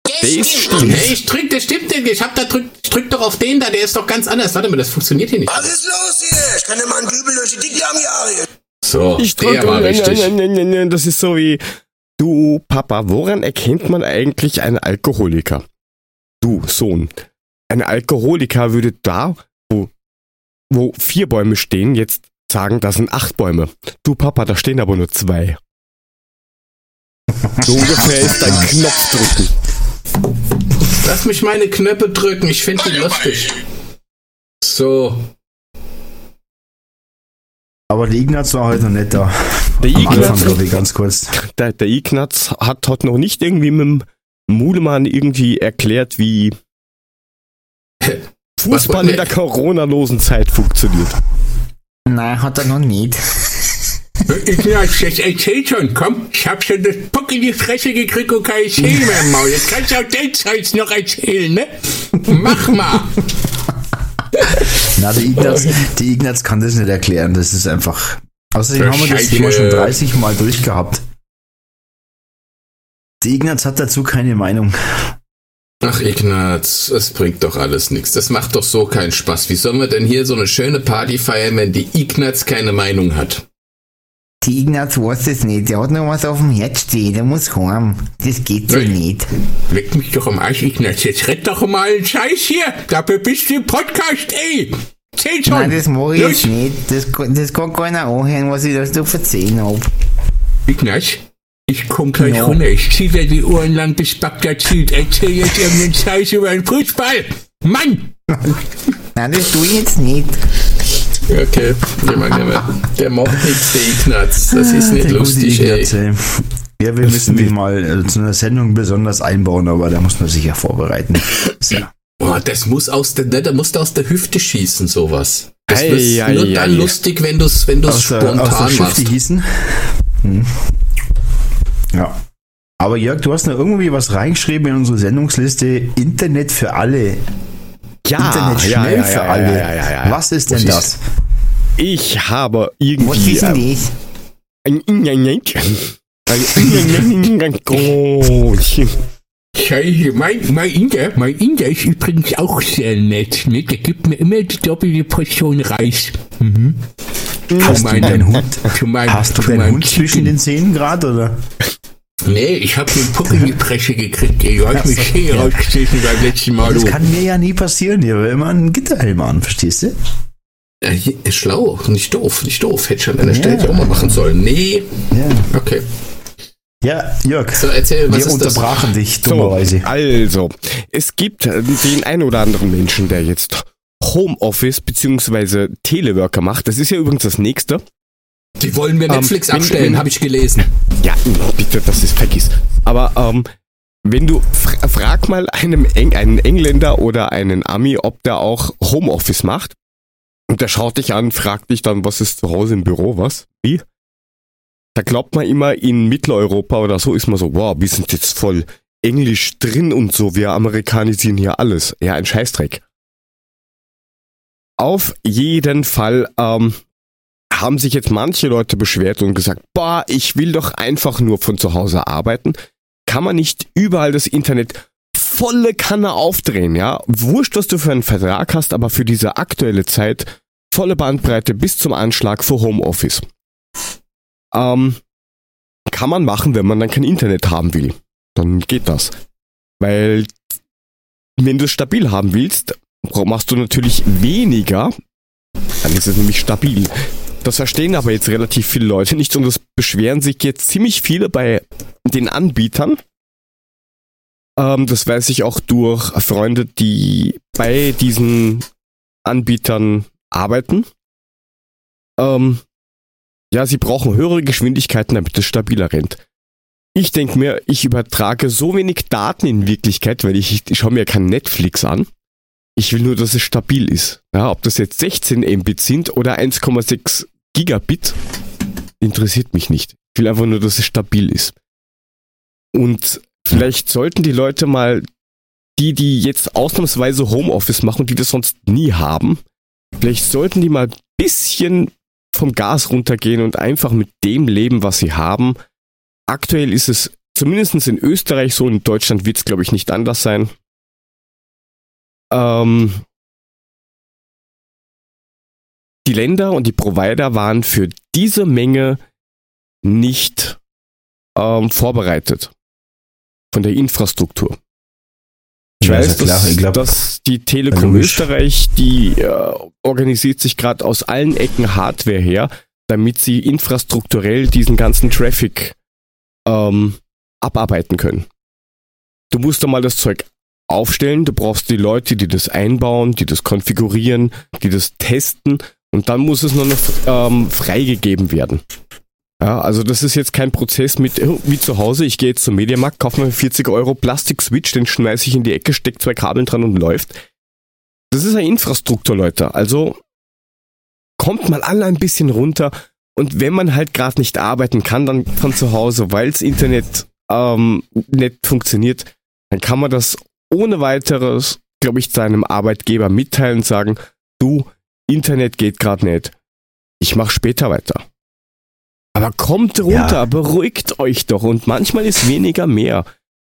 Der, Der stimmt. stimmt. Hey, ich drück, der stimmt nicht. Ich hab da drück, ich drück doch auf den da, der ist doch ganz anders. Warte mal, das funktioniert hier nicht. Was ist los hier? Ich kann dir mal einen Dübel durch die Dickdarm jagen. So, Ich der drücke, war richtig. das ist so wie, du Papa, woran erkennt man eigentlich einen Alkoholiker? Du Sohn, ein Alkoholiker würde da, wo, wo vier Bäume stehen, jetzt sagen, das sind acht Bäume. Du Papa, da stehen aber nur zwei. So ungefähr ist ein Knopf drücken. Lass mich meine Knöpfe drücken, ich find die lustig. So, Aber der Ignaz war heute noch nicht da. Der Am Anfang, Ignaz, glaube ich, ganz kurz. der, der Ignaz hat heute noch nicht irgendwie mit dem Mulemann irgendwie erklärt, wie *laughs* Fußball in der Corona-losen Zeit funktioniert. Nein, hat er noch nicht. Ignaz, jetzt erzähl schon, komm. Ich hab schon das Puck in die Fresse gekriegt und kein Schäme *laughs* im Maul. Jetzt kannst du auch den Zeugs noch erzählen, ne? Mach mal. *laughs* Na, der Ignaz, der Ignaz kann das nicht erklären. Das ist einfach. Außerdem haben wir das. Thema schon 30 Mal durchgehabt. Ignaz hat dazu keine Meinung. Ach, Ignaz, es bringt doch alles nichts. Das macht doch so keinen Spaß. Wie sollen wir denn hier so eine schöne Party feiern, wenn die Ignaz keine Meinung hat? Die Ignaz weiß es nicht. Der hat noch was auf dem Herz stehen. Der muss heim. Das geht so nicht. Leck mich doch am Arsch, Ignaz. Jetzt rett doch mal einen Scheiß hier. Dafür bist du im Podcast, ey. Zähl schon. Nein, das mache ich Los. jetzt nicht. Das, kann- das kann keiner anhören, was ich da zu erzählen hab. Ignaz, ich komm gleich Ja. runter. Ich zieh dir die Ohren lang bis Bagdad zieht. Erzähl jetzt irgendeinen Scheiß über den Fußball. Mann! Nein, das tue ich jetzt nicht. Okay, jemand, jemand. Der macht nichts, der Ignaz. Das ist nicht Der gute lustig, Ignaz, ey. Ja, wir müssen den mal äh, zu einer Sendung besonders einbauen, aber da muss man sich ja vorbereiten. *laughs* Ja Boah, das muss aus der, ne, da musst du aus der Hüfte schießen, sowas. Das Ei, ist ei, nur ei. dann lustig, wenn du es wenn du's aus der, spontan aus der machst. hießen. Hm. Ja. Aber Jörg, du hast noch irgendwie was reingeschrieben in unsere Sendungsliste. Internet für alle. Ja, Internet schnell ja, ja, für alle. Ja, ja, ja, ja. Was ist denn Was das? ist- Ich habe Was irgendwie ist denn ähm, das? ein ein Scheiße, mein, mein Inder, mein Inder ist übrigens auch sehr nett, ne? Der gibt mir immer die doppelte Portion Reis. Mhm. Hast Zu du meinem- deinen Hund? Zu meinem, Hast du deinen Hund zwischen den Zähnen gerade, oder? Nee, ich hab den Puck in die Presse gekriegt. Du hast mich hier ja. rausgeschnitten beim letzten Mal, Das du. kann mir ja nie passieren. Ich habe immer einen Gitterhelm an, verstehst du? Ja, hier ist schlau, nicht doof, nicht doof. Hätte schon an der Ja. Stelle auch mal machen sollen. Nee, Ja. okay. Ja, Jörg, So, erzähl, was wir ist das? unterbrachen dich So, dummerweise. also, es gibt äh, den einen oder anderen Menschen, der jetzt Homeoffice bzw. Teleworker macht. Das ist ja übrigens das nächste. Die wollen mir Ähm, Netflix wenn- abstellen, habe ich gelesen. Ja, bitte, das ist Peggy's. Aber ähm, wenn du fra frag mal einem Eng einen Engländer oder einen Ami, ob der auch Homeoffice macht. Und der schaut dich an, fragt dich dann, was ist zu Hause im Büro, was? Wie? Da glaubt man immer, in Mitteleuropa oder so ist man so, wow, wir sind jetzt voll Englisch drin und so, wir amerikanisieren hier alles. Ja, ein Scheißdreck. Auf jeden Fall ähm, haben sich jetzt manche Leute beschwert und gesagt, boah, ich will doch einfach nur von zu Hause arbeiten. Kann man nicht überall das Internet volle Kanne aufdrehen, ja? Wurscht, was du für einen Vertrag hast, aber für diese aktuelle Zeit volle Bandbreite bis zum Anschlag für Homeoffice. Ähm, kann man machen, wenn man dann kein Internet haben will. Dann geht das. Weil, wenn du es stabil haben willst, machst du natürlich weniger, dann ist es nämlich stabil. Das verstehen aber jetzt relativ viele Leute nicht und das beschweren sich jetzt ziemlich viele bei den Anbietern. Ähm, das weiß ich auch durch Freunde, die bei diesen Anbietern arbeiten. Ähm, ja, sie brauchen höhere Geschwindigkeiten, damit es stabiler rennt. Ich denke mir, ich übertrage so wenig Daten in Wirklichkeit, weil ich, ich schaue mir kein Netflix an. Ich will nur, dass es stabil ist. Ja, ob das jetzt 16 Mbit sind oder 1,6 Gigabit, interessiert mich nicht. Ich will einfach nur, dass es stabil ist. Und vielleicht sollten die Leute mal, die, die jetzt ausnahmsweise Homeoffice machen, die das sonst nie haben, vielleicht sollten die mal ein bisschen vom Gas runtergehen und einfach mit dem leben, was sie haben. Aktuell ist es zumindest in Österreich so, in Deutschland wird es, glaube ich, nicht anders sein. Ähm, die Länder und die Provider waren für diese Menge nicht ähm, vorbereitet von der Infrastruktur. Ich Ja, weiß, ist ja klar. dass, Ich glaub, dass die Telekom logisch. Österreich, die äh, organisiert sich gerade aus allen Ecken Hardware her, damit sie infrastrukturell diesen ganzen Traffic ähm, abarbeiten können. Du musst da mal das Zeug aufstellen, du brauchst die Leute, die das einbauen, die das konfigurieren, die das testen und dann muss es nur noch ähm, freigegeben werden. Ja, also das ist jetzt kein Prozess mit, oh, wie zu Hause, ich gehe jetzt zum Mediamarkt, kaufe mir 40 Euro Plastik-Switch, den schmeiße ich in die Ecke, steck zwei Kabeln dran und läuft. Das ist eine Infrastruktur, Leute. Also kommt mal alle ein bisschen runter und wenn man halt gerade nicht arbeiten kann, dann von zu Hause, weil das Internet ähm, nicht funktioniert, dann kann man das ohne weiteres, glaube ich, seinem Arbeitgeber mitteilen und sagen, du, Internet geht gerade nicht. Ich mache später weiter. Aber kommt runter, Ja. beruhigt euch doch und manchmal ist weniger mehr.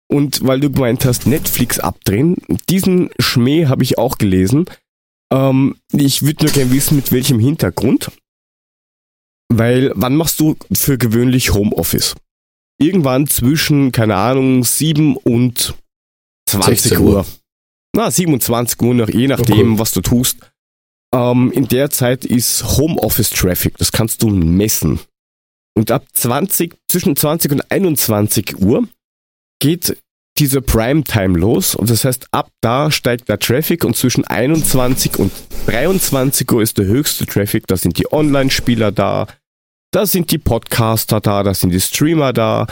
Und weil du gemeint hast, Netflix abdrehen, diesen Schmäh habe ich auch gelesen. Ähm, ich würde nur gerne wissen, mit welchem Hintergrund. Weil, wann machst du für gewöhnlich Homeoffice? Irgendwann zwischen, keine Ahnung, 7 und 20 16 Uhr. Uhr. Na, 27 Uhr, nach, je nachdem, was du tust. Ähm, in der Zeit ist Homeoffice-Traffic, das kannst du messen. Und ab 20, zwischen 20 und 21 Uhr geht diese Primetime los. Und das heißt, ab da steigt der Traffic und zwischen 21 und 23 Uhr ist der höchste Traffic. Da sind die Online-Spieler da, da sind die Podcaster da, da sind die Streamer da,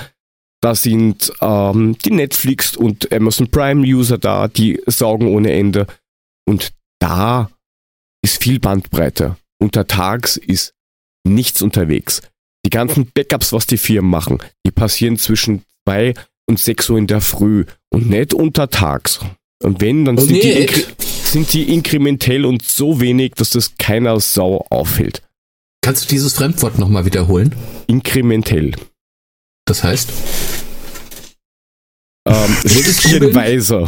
da sind ähm, die Netflix und Amazon Prime-User da, die saugen ohne Ende. Und da ist viel Bandbreite. Untertags ist nichts unterwegs. Die ganzen Backups, was die Firmen machen, die passieren zwischen zwei und sechs Uhr in der Früh und nicht untertags. Und wenn, dann Oh, sind, die nee. inkre- sind die inkrementell und so wenig, dass das keiner Sau auffällt. Kannst du dieses Fremdwort nochmal wiederholen? Inkrementell. Das heißt? Ähm, *laughs* stückchenweise.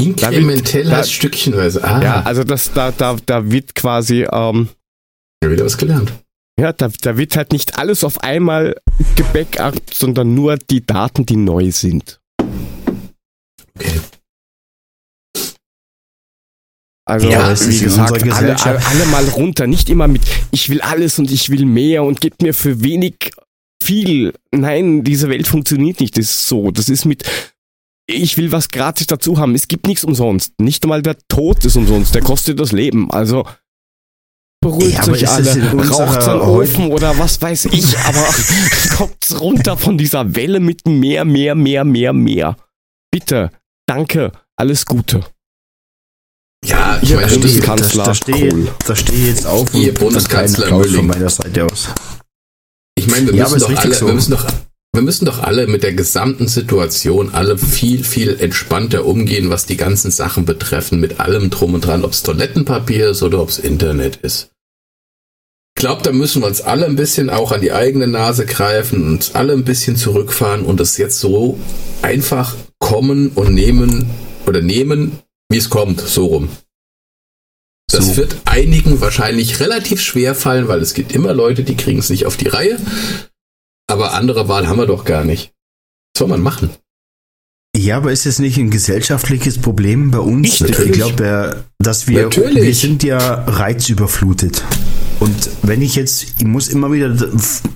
Inkrementell Da- heißt stückchenweise. Ah, Ja, also das, da, da, da wird quasi, ähm, ja, wieder was gelernt. ja, da, da wird halt nicht alles auf einmal gebackupt, sondern nur die Daten, die neu sind. Okay. Also, Ja, wie gesagt, alle, alle, mal runter. Nicht immer mit, ich will alles und ich will mehr und gebt mir für wenig viel. Nein, diese Welt funktioniert nicht. Das ist so. Das ist mit, ich will was gratis dazu haben. Es gibt nichts umsonst. Nicht einmal der Tod ist umsonst. Der kostet das Leben. Also, beruhigt euch alle. an heut- Ofen oder was weiß ich, aber *laughs* kommt's runter von dieser Welle mit mehr, mehr, mehr, mehr, mehr. Bitte, danke, alles Gute. Ja, ich Ihr meine, Bundeskanzler. da, da stehe Kohl. da jetzt auf Ihr und Bundeskanzler von meiner Seite aus. ich meine, wir Ja, aber müssen ist doch richtig alle, so. wir müssen doch, wir müssen doch alle mit der gesamten Situation alle viel, viel entspannter umgehen, was die ganzen Sachen betreffen, mit allem drum und dran, ob es Toilettenpapier ist oder ob es Internet ist. Ich glaube, da müssen wir uns alle ein bisschen auch an die eigene Nase greifen und uns alle ein bisschen zurückfahren und es jetzt so einfach kommen und nehmen oder nehmen, wie es kommt, so rum. Das So. wird einigen wahrscheinlich relativ schwer fallen, weil es gibt immer Leute, die kriegen es nicht auf die Reihe. Aber andere Wahl haben wir doch gar nicht. Was soll man machen? Ja, aber ist es nicht ein gesellschaftliches Problem bei uns? Richtig. Ich glaube, ja, dass wir, Natürlich. wir sind ja reizüberflutet. Und wenn ich jetzt, ich muss immer wieder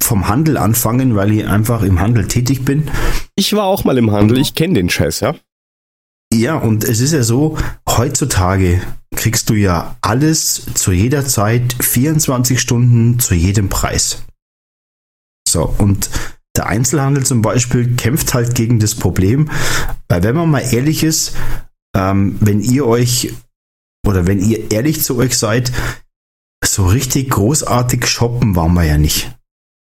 vom Handel anfangen, weil ich einfach im Handel tätig bin. Ich war auch mal im Handel, ich kenne den Scheiß, ja. Ja, und es ist ja so, heutzutage kriegst du ja alles zu jeder Zeit, 24 Stunden zu jedem Preis. So, und der Einzelhandel zum Beispiel kämpft halt gegen das Problem, weil wenn man mal ehrlich ist, ähm, wenn ihr euch oder wenn ihr ehrlich zu euch seid, so richtig großartig shoppen waren wir ja nicht.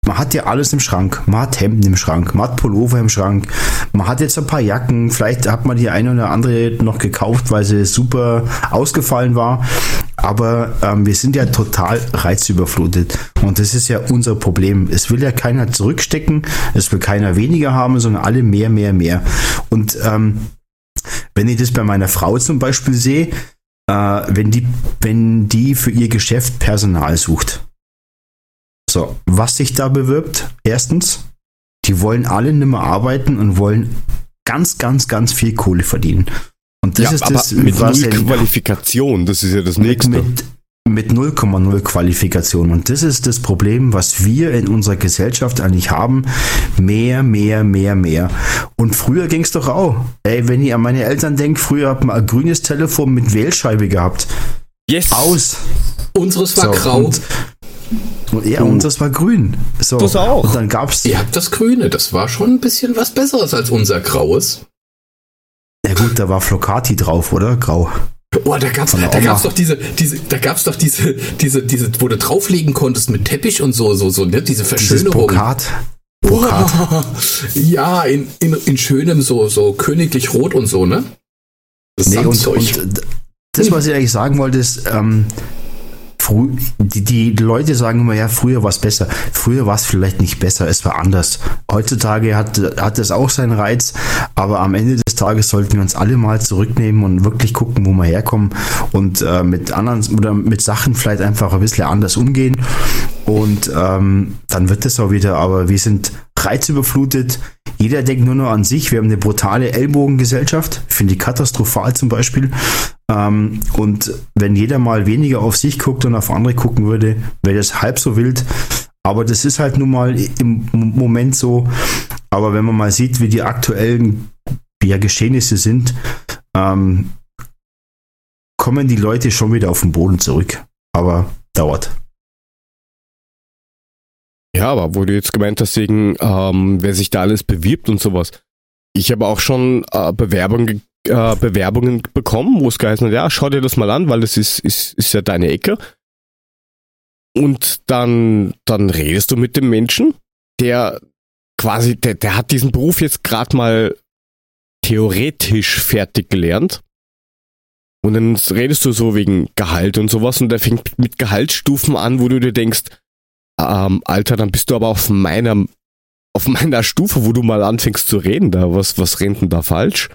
Man hat ja alles im Schrank. Man hat Hemden im Schrank, man hat Pullover im Schrank, man hat jetzt ein paar Jacken, vielleicht hat man die eine oder andere noch gekauft, weil sie super ausgefallen war. Aber ähm, wir sind ja total reizüberflutet. Und das ist ja unser Problem. Es will ja keiner zurückstecken, es will keiner weniger haben, sondern alle mehr, mehr, mehr. Und ähm, wenn ich das bei meiner Frau zum Beispiel sehe, äh, wenn, die, wenn die für ihr Geschäft Personal sucht. So, was sich da bewirbt? Erstens, die wollen alle nicht mehr arbeiten und wollen ganz, ganz, ganz viel Kohle verdienen. Und das ja, ist aber das, mit was null Qualifikation, das ist ja das Nächste. mit, mit 0,0 Qualifikation. Und das ist das Problem, was wir in unserer Gesellschaft eigentlich haben. Mehr, mehr, mehr, mehr. Und früher ging es doch auch. Ey, wenn ich an meine Eltern denke, früher hat man ein grünes Telefon mit Wählscheibe gehabt. yes! Aus. Unseres war So, grau. Und, und, ja, und das war grün. So. Das auch. Und dann gab's Ihr habt das Grüne, das war schon ein bisschen was Besseres als unser Graues. Ja gut, da war Flocati drauf, oder? Grau. Oh, da gab's, da gab's doch diese, diese, da gab's doch diese, diese, diese, wo du drauflegen konntest mit Teppich und so, so, so, ne? Diese Dieses Verschönerung. Brokat. Brokat. *laughs* ja, in, in, in schönem, so, so königlich rot und so, ne? Das Nee, und, und das, was ich eigentlich sagen wollte, ist, ähm, die, die Leute sagen immer, ja, früher war es besser. Früher war es vielleicht nicht besser, es war anders. Heutzutage hat, hat es auch seinen Reiz, aber am Ende des Tages sollten wir uns alle mal zurücknehmen und wirklich gucken, wo wir herkommen und äh, mit anderen oder mit Sachen vielleicht einfach ein bisschen anders umgehen. Und ähm, dann wird es auch wieder, aber wir sind reizüberflutet. Jeder denkt nur noch an sich. Wir haben eine brutale Ellbogengesellschaft. Finde ich katastrophal zum Beispiel. Ähm, und wenn jeder mal weniger auf sich guckt und auf andere gucken würde, wäre das halb so wild. Aber das ist halt nun mal im Moment so. Aber wenn man mal sieht, wie die aktuellen ja, Geschehnisse sind, ähm, kommen die Leute schon wieder auf den Boden zurück. Aber dauert. Ja, aber wo du jetzt gemeint hast, wegen, ähm, wer sich da alles bewirbt und sowas. Ich habe auch schon äh, Bewerbungen, äh, Bewerbungen bekommen, wo es geheißen hat, ja, schau dir das mal an, weil es ist, ist, ist ja deine Ecke. Und dann, dann redest du mit dem Menschen, der quasi, der, der hat diesen Beruf jetzt gerade mal theoretisch fertig gelernt. Und dann redest du so wegen Gehalt und sowas und der fängt mit Gehaltsstufen an, wo du dir denkst, ähm, Alter, dann bist du aber auf meiner, auf meiner Stufe, wo du mal anfängst zu reden. Da, was, was rennt denn da falsch?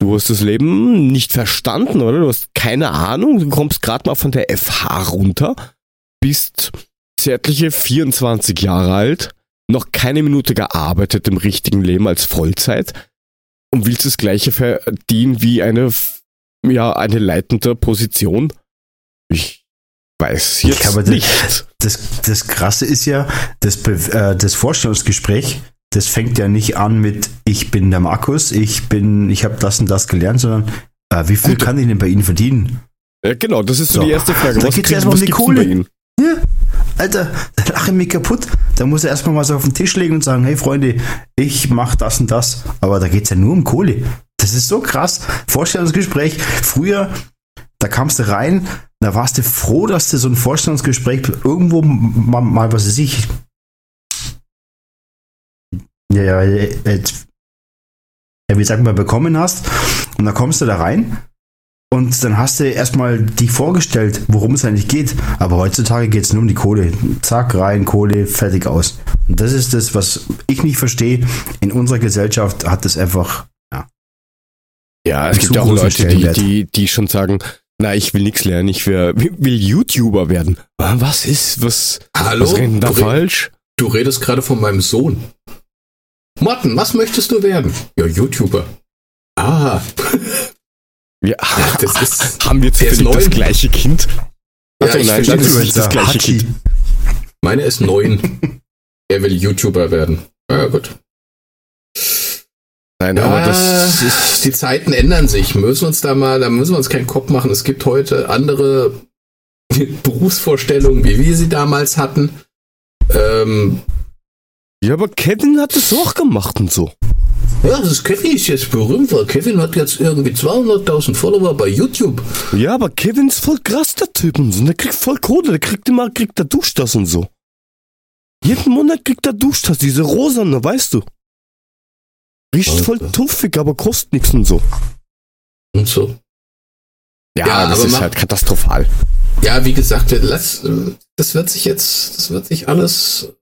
Du hast das Leben nicht verstanden, oder? Du hast keine Ahnung. Du kommst gerade mal von der FH runter, bist zärtliche 24 Jahre alt, noch keine Minute gearbeitet im richtigen Leben als Vollzeit und willst das gleiche verdienen wie eine, ja, eine leitende Position. Ich weiß jetzt Ja, aber das- nicht. Das, das Krasse ist ja, das, Be äh, das Vorstellungsgespräch, das fängt ja nicht an mit ich bin der Markus, ich bin, ich habe das und das gelernt, sondern äh, wie viel Gut. kann ich denn bei Ihnen verdienen? Ja, genau, das ist so, So. die erste Frage. Da geht's kriegst- erstmal um die Kohle. Ihnen? Alter, da lache ich mich kaputt. Da muss er erstmal was auf den Tisch legen und sagen, hey Freunde, ich mach das und das. Aber da geht's ja nur um Kohle. Das ist so krass. Vorstellungsgespräch. Früher, da kamst du rein, da warst du froh, dass du so ein Vorstellungsgespräch irgendwo mal, mal was weiß ich. Ja, ja, äh, ja, wie sagt man, bekommen hast. Und dann kommst du da rein und dann hast du erstmal die vorgestellt, worum es eigentlich geht. Aber heutzutage geht es nur um die Kohle. Zack, rein, Kohle, fertig aus. Und das ist das, was ich nicht verstehe. In unserer Gesellschaft hat es einfach, ja. Ja, es gibt auch Leute, die, die, die schon sagen, na, ich will nichts lernen, ich will, will YouTuber werden. Was ist, was, Hallo? was rennt denn da Du falsch? Du redest gerade von meinem Sohn. Morten, was möchtest du werden? Ja, YouTuber. Ah, *laughs* Ja, das ist. *laughs* haben wir zufällig das gleiche Kind? Ja, Achso, ich nein, das ist das. gleiche Hatschi. Kind. Meine ist neun. *laughs* er will YouTuber werden. Ja, gut. Nein, Ja, aber das ist, die Zeiten ändern sich. Wir müssen uns da mal, da müssen wir uns keinen Kopf machen. Es gibt heute andere Berufsvorstellungen, wie wir sie damals hatten. Ähm, ja, aber Kevin hat es auch gemacht und so. ja, das ist Kevin ist jetzt berühmt, weil Kevin hat jetzt irgendwie 200.000 Follower bei YouTube. Ja, aber Kevin ist voll krass, der Typ und so. Der kriegt voll Kohle, der kriegt immer, kriegt der Duschtas und so. Jeden Monat kriegt er Duschtas, diese rosane, weißt du. Riecht voll Alter. tuffig, aber kostet nichts und so. Und so. Ja, Ja, das ist halt katastrophal. Ja, wie gesagt, lass, das wird sich jetzt, das wird sich alles.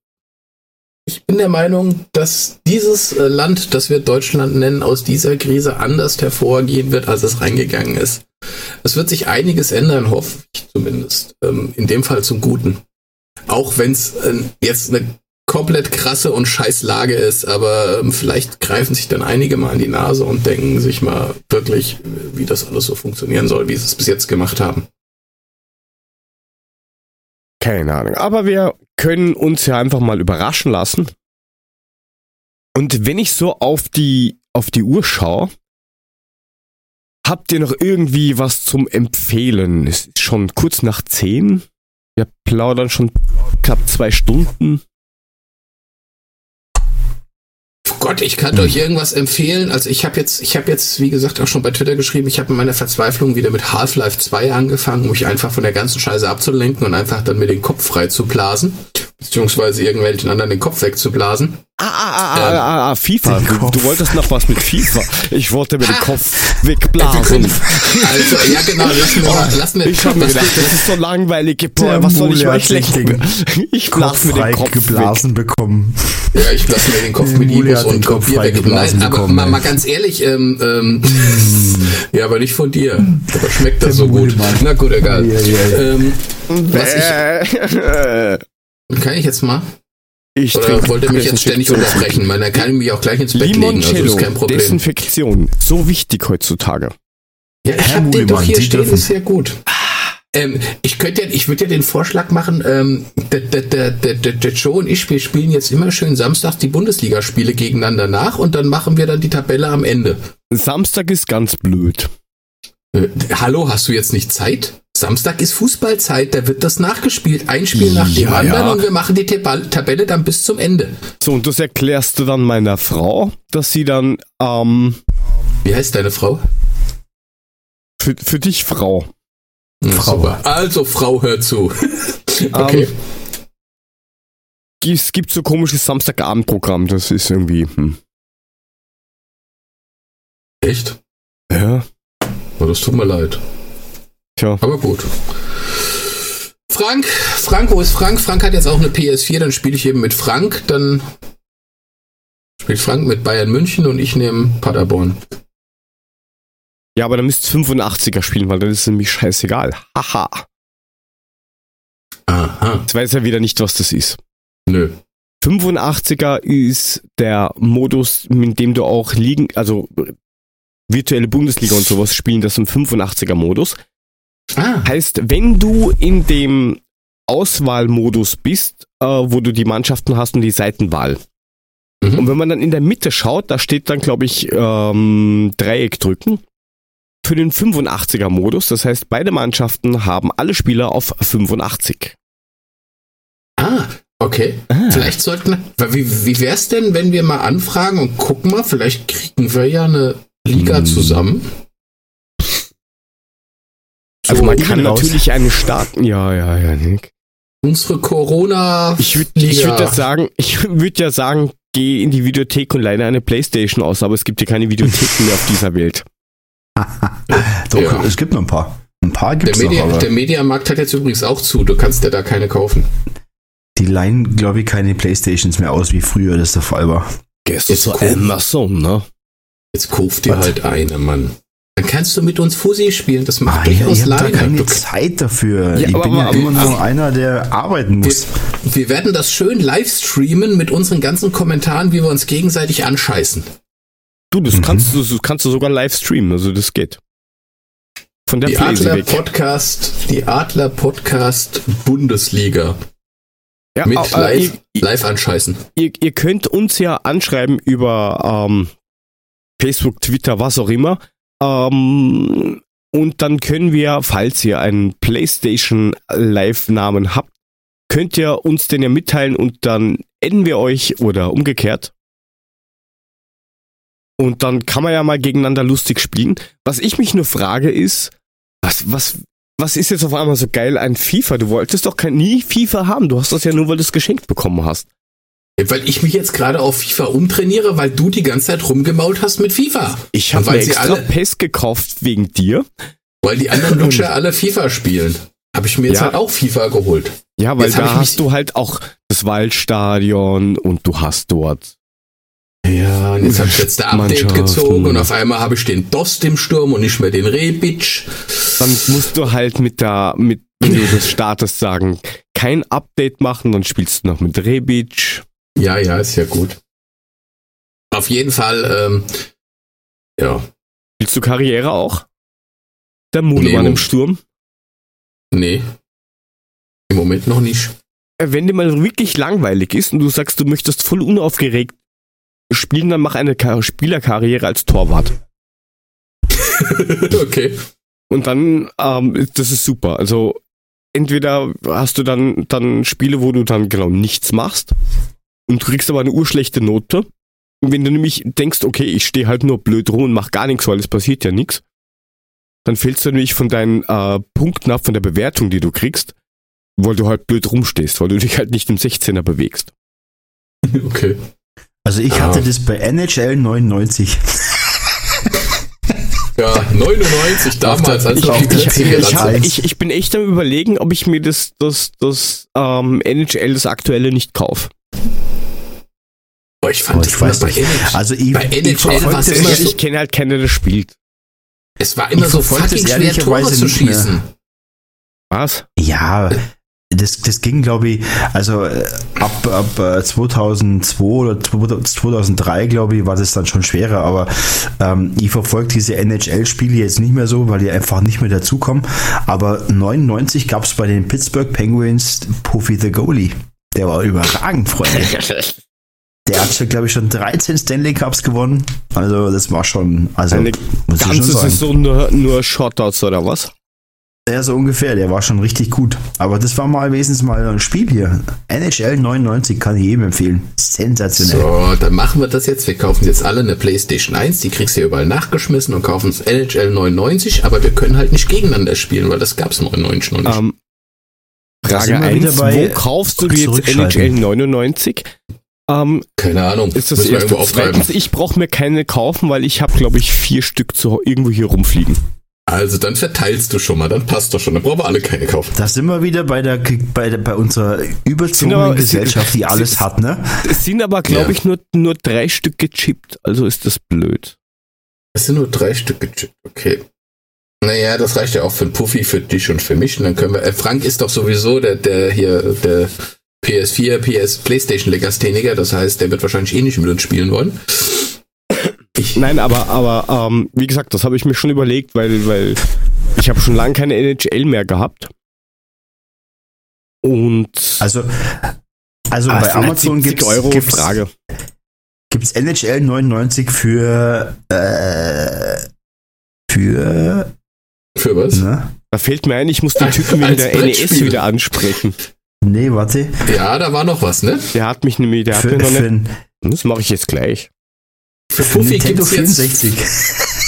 Ich bin der Meinung, dass dieses äh, Land, das wir Deutschland nennen, aus dieser Krise anders hervorgehen wird, als es reingegangen ist. Es wird sich einiges ändern, hoffe ich zumindest. Ähm, in dem Fall zum Guten. Auch wenn es äh, jetzt eine komplett krasse und scheiß Lage ist, aber ähm, vielleicht greifen sich dann einige mal an die Nase und denken sich mal wirklich, wie das alles so funktionieren soll, wie sie es bis jetzt gemacht haben. Keine Ahnung. Aber wir können uns ja einfach mal überraschen lassen. Und wenn ich so auf die, auf die Uhr schaue, habt ihr noch irgendwie was zum Empfehlen? Es ist schon kurz nach zehn. Wir plaudern schon knapp zwei Stunden. Gott, ich kann euch irgendwas empfehlen. Also ich habe jetzt, ich habe jetzt, wie gesagt, auch schon bei Twitter geschrieben, ich habe in meiner Verzweiflung wieder mit Half-Life 2 angefangen, um mich einfach von der ganzen Scheiße abzulenken und einfach dann mir den Kopf frei zu blasen. Beziehungsweise irgendwelchen anderen den Kopf wegzublasen. Ah, ah, ah, ah, ah, ah FIFA. Du, du wolltest noch was mit FIFA. Ich wollte mir den Kopf wegblasen. Also, ja genau, lassen wir mal, lassen wir Ich habe mir gedacht, das ist so langweilig. Boah, was soll ich euch den Ich Kopf blas mir den Kopf geblasen bekommen. Ja, ich lasse mir den Kopf mit Ibus und Kopf Bier weg. Nein, aber bekommen, mal, ganz ehrlich, ähm, ähm, ja, aber nicht von dir. Aber schmeckt das so gut. Na gut, egal. Ja, ja, ja. Ähm, weg. was ich, kann ich jetzt mal? ich Oder trinke wollt ihr mich jetzt ständig unterbrechen? Man, dann kann ich mich auch gleich ins Bett legen, also Limoncello, ist kein Problem. Desinfektion. So wichtig heutzutage. Ja, ich Herr hab den doch hier Sie stehen, dürfen. ist sehr gut. Ähm, ich könnte ja, ich würde ja den Vorschlag machen, ähm, der, der Joe und ich, wir spielen jetzt immer schön samstags die Bundesligaspiele gegeneinander nach und dann machen wir dann die Tabelle am Ende. Samstag ist ganz blöd. Äh, hallo, hast du jetzt nicht Zeit? Samstag ist Fußballzeit, da wird das nachgespielt, ein Spiel nach dem Ja, anderen ja. und wir machen die Tabelle dann bis zum Ende. So, und das erklärst du dann meiner Frau, dass sie dann, ähm, Wie heißt deine Frau? für, für dich, Frau. Frau. Super. Also, Frau, hör zu. *laughs* okay. Ähm, es gibt so komisches Samstagabendprogramm, das ist irgendwie, hm. Echt? Ja, Oh, das tut mir leid. Tja. Aber gut. Frank, Frank, wo ist Frank? Frank hat jetzt auch eine PS4, dann spiele ich eben mit Frank, dann spielt Frank mit Bayern München und ich nehme Paderborn. Ja, aber dann müsst ihr 85er spielen, weil dann ist es nämlich scheißegal. Haha. Aha. Jetzt weiß er wieder nicht, was das ist. Nö. 85er ist der Modus, in dem du auch liegen, also virtuelle Bundesliga und sowas spielen, das im 85er Modus. Ah, Heißt, wenn du in dem Auswahlmodus bist, äh, wo du die Mannschaften hast und die Seitenwahl. Mhm. Und wenn man dann in der Mitte schaut, da steht dann, glaube ich, ähm, Dreieck drücken. Für den 85er Modus, das heißt, beide Mannschaften haben alle Spieler auf 85. Ah, okay. Ah. Vielleicht sollten, wie, wie wär's denn, wenn wir mal anfragen und gucken mal, vielleicht kriegen wir ja eine Liga Hm. zusammen. Also man kann raus. natürlich eine starten. Ja, ja, ja. Nick. Unsere Corona. Ich würde würd ja sagen, ich würde ja sagen, geh in die Videothek und leine eine Playstation aus, aber es gibt ja keine Videotheken mehr auf dieser Welt. *laughs* Doch, Ja. es gibt noch ein paar. Ein paar Der, gibt's noch, aber der Mediamarkt hat jetzt übrigens auch zu. Du kannst ja da keine kaufen. die leihen, glaube ich, keine Playstations mehr aus, wie früher das der Fall war. Gehst Ist so. Amazon, ne? Jetzt kauf dir halt eine, Mann. Dann kannst du mit uns Fussi spielen. Das macht Ah, ja, durchaus ich habe da keine Du- Zeit dafür. Ja, ich aber- bin ja aber- immer nur aber- einer, der arbeiten Wir, muss. wir werden das schön live streamen mit unseren ganzen Kommentaren, wie wir uns gegenseitig anscheißen. Du, das Mhm. kannst du, das kannst du sogar live streamen, also das geht. Von der Die Adler weg. Podcast, die Adler Podcast Bundesliga Ja, mit äh, live, ihr, live anscheißen. ihr, ihr könnt uns ja anschreiben über ähm, Facebook, Twitter, was auch immer. Ähm, und dann können wir, falls ihr einen PlayStation Live-Namen habt, könnt ihr uns den ja mitteilen und dann adden wir euch oder umgekehrt. Und dann kann man ja mal gegeneinander lustig spielen. Was ich mich nur frage ist, was, was, was ist jetzt auf einmal so geil an FIFA? Du wolltest doch kein, nie FIFA haben. Du hast das ja nur, weil du es geschenkt bekommen hast. Weil ich mich jetzt gerade auf FIFA umtrainiere, weil du die ganze Zeit rumgemault hast mit FIFA. Ich habe mir extra alle- PES gekauft wegen dir. Weil die anderen *laughs* Lutscher alle FIFA spielen. Habe ich mir jetzt Ja. halt auch FIFA geholt. Ja, weil Jetzt da hast du halt auch das Waldstadion und du hast dort. Ja, und jetzt habe ich jetzt der Update gezogen und auf einmal habe ich den Dost im Sturm und nicht mehr den Rebic. Dann musst du halt mit der, mit, wenn du das startest, sagen, kein Update machen, dann spielst du noch mit Rebic. Ja, ja, ist ja gut. Auf jeden Fall, ähm, ja, Spielst du Karriere auch? Der Mulemann Nee, im Sturm? nee. Im Moment noch nicht. Äh, Wenn dir mal wirklich langweilig ist und du sagst, du möchtest voll unaufgeregt spielen, dann mach eine Ka Spielerkarriere als Torwart. *laughs* okay. Und dann, ähm, das ist super. Also entweder hast du dann, dann Spiele, wo du dann genau nichts machst und du kriegst aber eine urschlechte Note. Und wenn du nämlich denkst, okay, ich stehe halt nur blöd rum und mach gar nichts, weil es passiert ja nichts, dann fällst du nämlich von deinen äh, Punkten ab, von der Bewertung, die du kriegst, weil du halt blöd rumstehst, weil du dich halt nicht im 16er bewegst. *laughs* Okay. Also ich Ah. hatte das bei NHL 99. *laughs* Ja, 99 damals, als Ich, ich, ich, ich bin echt am überlegen, ob ich mir das, das, das ähm, NHL, das aktuelle nicht kaufe. Boah, ich fand Oh, das ich immer weiß bei nicht. Also ich, Bei war's das immer Ich, so- ich kenne halt keinen, der das spielt. es war immer ich so das fucking schwer, Tore zu nicht mehr. schießen. Was? Ja, das, das ging, glaube ich, also äh, ab, ab äh, 2002 oder 2003, glaube ich, war das dann schon schwerer, aber ähm, ich verfolge diese NHL-Spiele jetzt nicht mehr so, weil die einfach nicht mehr dazukommen. Aber 99 gab es bei den Pittsburgh Penguins Puffy the Goalie. Der war überragend, Freunde. *laughs* Der hat schon, glaube ich, schon 13 Stanley Cups gewonnen. Also das war schon, also Eine muss ich schon ganze. Saison nur, nur Shotouts oder was? Ja, so ungefähr. Der war schon richtig gut. Aber das war mal wenigstens mal ein Spiel hier. NHL 99 kann ich jedem empfehlen. Sensationell. So, dann machen wir das jetzt. Wir kaufen jetzt alle eine PlayStation 1, die kriegst du ja überall nachgeschmissen und kaufen uns NHL 99, aber wir können halt nicht gegeneinander spielen, weil das gab's 99 noch nicht. Ähm, Da Frage sind wir 1, wieder bei wo kaufst du dir jetzt. NHL 99? Ähm, Keine Ahnung. ist das erste. irgendwo auftreiben. Zweitens, ich brauche mir keine kaufen, weil ich habe, glaube ich, vier Stück zu, irgendwo hier rumfliegen. Also dann verteilst du schon mal, dann passt doch schon. Dann brauchen wir alle keine kaufen. Da sind wir wieder bei der bei, der, bei unserer überzogenen aber- Gesellschaft, die sind- alles sind- hat, ne? Es sind aber, glaube Ja. ich, nur, nur drei Stück gechippt, also ist das blöd. Es sind nur drei Stück gechippt, okay. Naja, das reicht ja auch für einen Puffy, für dich und für mich. Und dann können wir. Äh, Frank ist doch sowieso der, der hier, der PS4, PS, PlayStation Legastheniker. Das heißt, der wird wahrscheinlich eh nicht mit uns spielen wollen. Ich, Nein, aber, aber ähm, wie gesagt, das habe ich mir schon überlegt, weil, weil ich habe schon lange keine NHL mehr gehabt. Und Also also bei es Amazon 70 gibt's Euro gibt's, Frage. gibt's NHL 99 für äh, für für was? ne? Da fällt mir ein, ich muss den Typen wegen der NES wieder ansprechen. Nee, warte. Ja, da war noch was, ne? Der hat mich nämlich, der hat Für, mir noch nicht. Das mache ich jetzt gleich. Für Puffy Nintendo gibt's jetzt, 64.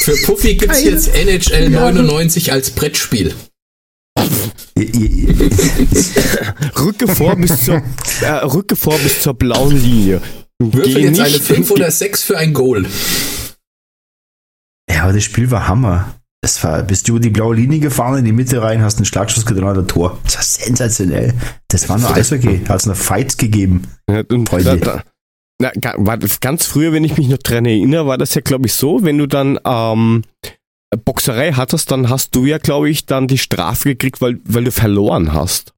für Puffy gibt's jetzt NHL 99 als Brettspiel. Rücke vor bis zur, äh, Rücke vor bis zur blauen Linie. Würfel Geh jetzt eine nicht- 5 oder 6 für ein Goal. Ja, aber das Spiel war Hammer. Das war, bist du über die blaue Linie gefahren, in die Mitte rein, hast einen Schlagschuss an der Tor. Das war sensationell. Das war nur Eishockey. Da hat es noch Fights gegeben. Ja, und da, da, na, war das ganz früher, wenn ich mich noch dran erinnere, war das ja, glaube ich, so, wenn du dann ähm, Boxerei hattest, dann hast du ja, glaube ich, dann die Strafe gekriegt, weil, weil du verloren hast.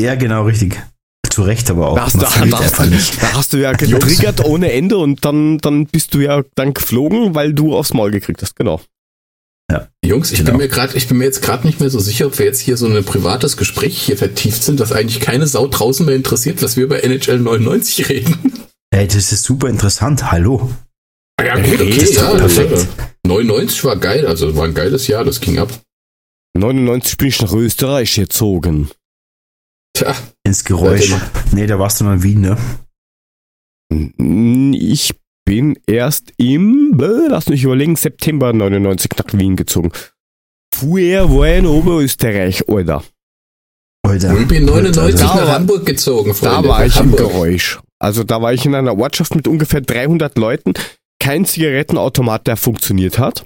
Ja, genau, richtig. Zu Recht aber auch. Da hast, du, *laughs* da, hast, *laughs* da hast du ja *laughs* getriggert ohne Ende und dann, dann bist du ja dann geflogen, weil du aufs Maul gekriegt hast, genau. Jungs, ich Genau. bin mir gerade, ich bin mir jetzt gerade nicht mehr so sicher, ob wir jetzt hier so ein privates Gespräch hier vertieft sind, das eigentlich keine Sau draußen mehr interessiert, was wir über NHL 99 reden. Ey, das ist super interessant. Hallo. Ja, gut, okay, ist ja, perfekt. perfekt. 99 war geil, also war ein geiles Jahr, das ging ab. 99 bin ich nach Österreich gezogen. Tja, Ins Geräusch. Nee, da warst du noch in Wien, ne? Ich bin erst im, lass mich überlegen, September 99 nach Wien gezogen. Vorher war ich in Oberösterreich, Alter. Alter. ich bin 99 Da nach war- Hamburg gezogen, Da Freunde. war ich im. Geräusch. Also da war ich in einer Ortschaft mit ungefähr 300 Leuten. Kein Zigarettenautomat, der funktioniert hat.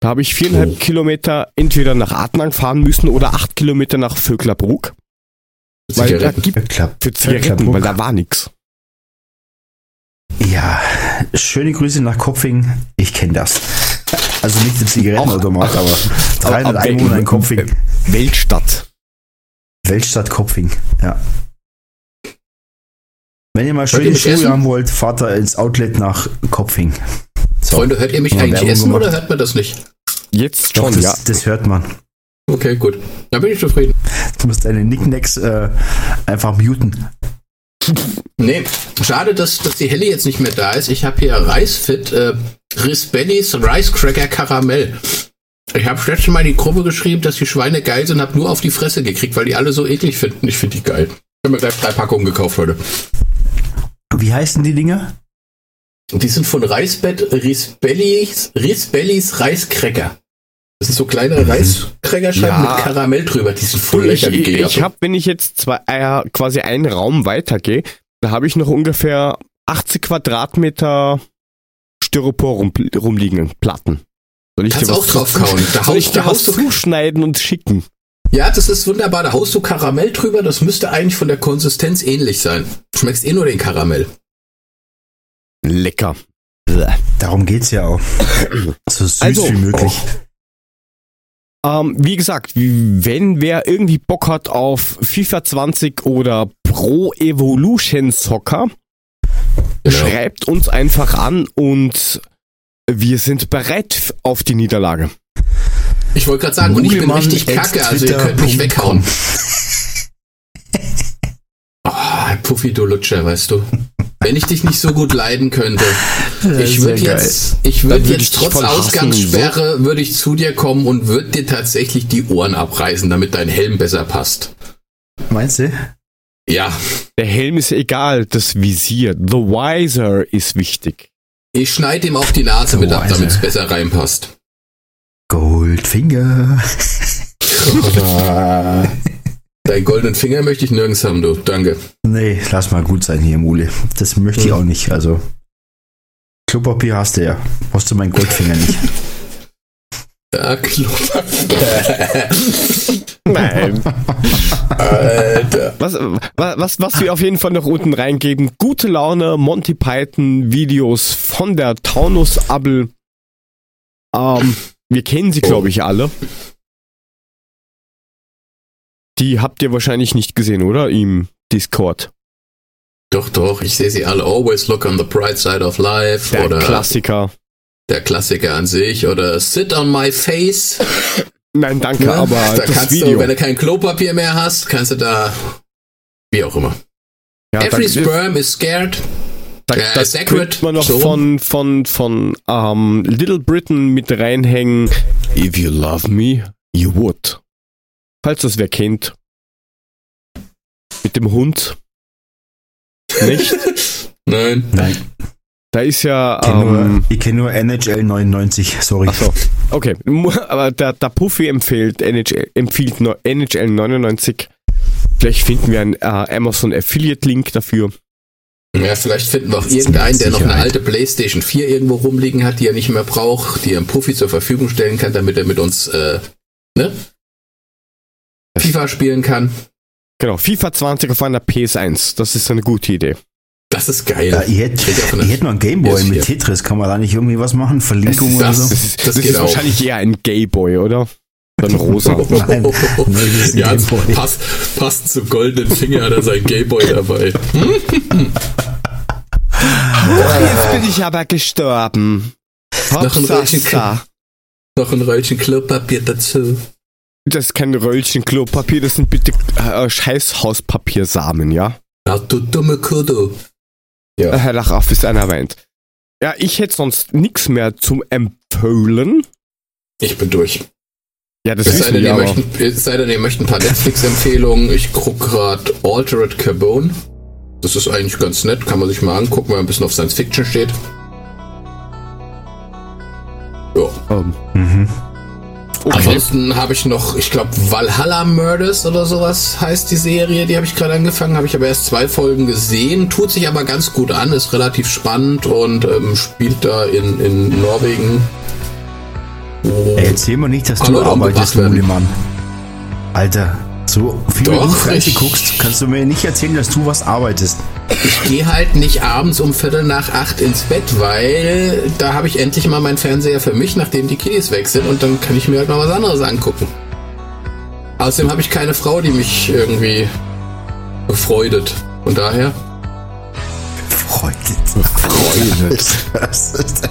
Da habe ich viereinhalb Oh. Kilometer entweder nach Adnang fahren müssen oder acht Kilometer nach Vöglerbruck. Weil da gibt für Zigaretten, weil da war nix. Ja, schöne Grüße nach Kopfing. Ich kenne das. Also nicht den Zigarettenautomat, aber 300 Aber- Einwohner in Kopfing. Weltstadt. Weltstadt Kopfing, ja. Wenn ihr mal schöne Schuhe essen? haben wollt, fahrt da ins Outlet nach Kopfing. So, Freunde, hört ihr mich eigentlich Werbung essen gemacht. oder hört man das nicht? Jetzt Doch, schon, das, ja. das hört man. Okay, gut. Da bin ich zufrieden. Du musst deine Nicknacks äh, einfach muten. Nee, schade, dass, dass die Helly jetzt nicht mehr da ist. Ich habe hier Reisfit, äh, Risbellis Rice Cracker Karamell. Ich habe letztes Mal in die Gruppe geschrieben, dass die Schweine geil sind, habe nur auf die Fresse gekriegt, weil die alle so eklig finden. Ich finde die geil. Ich habe mir gleich drei Packungen gekauft heute. Wie heißen die Dinger? Die sind von Reisbett Risbellis, Risbellis Reiscracker. Das sind so kleine Reiscrackerscheiben Ja. mit Karamell drüber. Die sind voll Ich, lecker. die ich, ich ab. habe, wenn ich jetzt zwei, äh, quasi einen Raum weitergehe, da habe ich noch ungefähr 80 Quadratmeter Styropor rum, rumliegen, Platten. Soll ich Kannst dir auch was drauf zu- kauen. Da Soll haust- ich da dir was haust du- zuschneiden und schicken? Ja, das ist wunderbar. Da haust du Karamell drüber. Das müsste eigentlich von der Konsistenz ähnlich sein. Du schmeckst eh nur den Karamell. Lecker. Darum geht's ja auch. So süß Also, wie möglich. Ähm, wie gesagt, wenn wer irgendwie Bock hat auf FIFA 20 oder Pro Evolution Soccer, Genau. schreibt uns einfach an und wir sind bereit auf die Niederlage. Ich wollte gerade sagen, und ich bin richtig kacke, also ihr könnt mich weghauen. Puffy, du Lutscher, weißt du. Wenn ich dich nicht so gut leiden könnte, ich würde jetzt, ich würde würd jetzt ich trotz Ausgangssperre, würde ich zu dir kommen und würde dir tatsächlich die Ohren abreißen, damit dein Helm besser passt. Meinst du? Ja, Der Helm ist egal, das Visier. The Wiser ist wichtig. ich schneide ihm auch die Nase mit ab, damit es besser reinpasst. Goldfinger. *laughs* *laughs* Deinen goldenen Finger möchte ich nirgends haben, du. Danke. Nee, lass mal gut sein hier, Mule. Das möchte ich Hm. auch nicht. Also, Klopapier hast du ja. Brauchst du meinen Goldfinger nicht. *laughs* Ja, klar. Nein. Alter. Was, wa- was, was wir auf jeden Fall noch unten reingeben, gute Laune, Monty Python Videos von der Taunus Abel. Ähm, wir kennen sie, glaube ich, alle. Die habt ihr wahrscheinlich nicht gesehen, oder? Im Discord. Doch, doch, ich sehe sie alle. Always look on the bright side of life. Der oder Klassiker. der Klassiker an sich. Oder sit on my face. Nein, danke, Ne? aber da das kannst Video. du, wenn du kein Klopapier mehr hast, kannst du da. Wie auch immer. ja, Every sperm is scared. da, äh, das könnte man noch so. von, von, von ähm, Little Britain mit reinhängen. If you love me, you would. Falls das wer kennt. Mit dem Hund. Nicht? *laughs* Nein. Nein. Da ist ja. Ich kenne Ähm, nur, kenn nur NHL 99, sorry. ach so, okay. Aber der, der Puffy empfiehlt NHL, empfiehlt no- NHL 99. Vielleicht finden wir einen äh, Amazon Affiliate Link dafür. Ja, vielleicht finden wir auch irgendeinen, der noch eine alte Playstation 4 irgendwo rumliegen hat, die er nicht mehr braucht, die er im Puffy zur Verfügung stellen kann, damit er mit uns äh, ne? FIFA spielen kann. Genau, FIFA 20 auf einer PS1. Das ist eine gute Idee. Das ist geil. Ja, ich hätte Kriegt auch eine- ich hätte noch einen Gameboy PS4. mit Tetris. Kann man da nicht irgendwie was machen? Verlinkung oder das- so? Das ist, Das das geht ist auch. wahrscheinlich eher ein Gayboy, oder? Ein rosa. *laughs* Nein, das ja, Gameboy. passt, passt zum goldenen Finger hat er sein Gameboy dabei. *laughs* Jetzt bin ich aber gestorben. Noch ein Röllchen, Hopsasa. noch ein Röllchen Klopapier dazu. Das ist kein Röllchen Klopapier, das sind bitte äh, Scheißhauspapiersamen, ja? Na, du dumme Kudo. Äh, Herr Lachauf ist einer weint. Ja, ich hätte sonst nichts mehr zum Empfehlen. Ich bin durch. Ja, das Es sei, wissen denn, ihr möchten, es sei denn, ihr möchtet ein paar Netflix-Empfehlungen. Ich guck gerade Altered Carbone. Das ist eigentlich ganz nett, kann man sich mal angucken, wenn man ein bisschen auf Science Fiction steht. Ja. Ähm, Mhm. Okay. Ansonsten habe ich noch, ich glaube, Valhalla Murders oder sowas heißt die Serie, die habe ich gerade angefangen, habe ich aber erst zwei Folgen gesehen, tut sich aber ganz gut an, ist relativ spannend und ähm, spielt da in, in Norwegen. Oh, Ey, erzähl mir nicht, dass du arbeitest. Mulemann. Alter, so viel Doch, du Fernsehen ich- guckst, kannst du mir nicht erzählen, dass du was arbeitest. Ich gehe halt nicht abends um Viertel nach acht ins Bett, weil da habe ich endlich mal meinen Fernseher für mich, nachdem die Kiddies weg sind und dann kann ich mir halt mal was anderes angucken. Außerdem habe ich keine Frau, die mich irgendwie befreudet. Von daher, Freudet. Freudet. Was ist denn-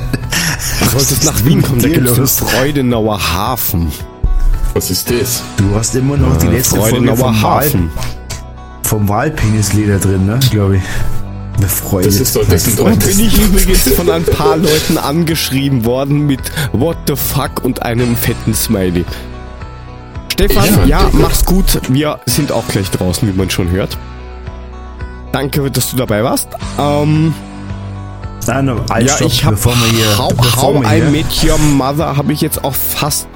Du solltest nach Wien kommen, da gibt es? Freudenauer Hafen. Was ist das? Du hast immer noch die Äh, letzte Folge Freudenauer vom, Hafen. vom Wahlpenisleder drin, ne? Glaube ich. Eine Freude. Das ist doch das sind doch Und bin ich übrigens von ein paar Leuten angeschrieben worden mit What the fuck und einem fetten Smiley. Stefan, ja, gut. mach's gut. Wir sind auch gleich draußen, wie man schon hört. Danke, dass du dabei warst. Ähm, Nein, ja, ich habe bevor wir hier, How, bevor How wir I hier, Met Your Mother habe ich jetzt auch fast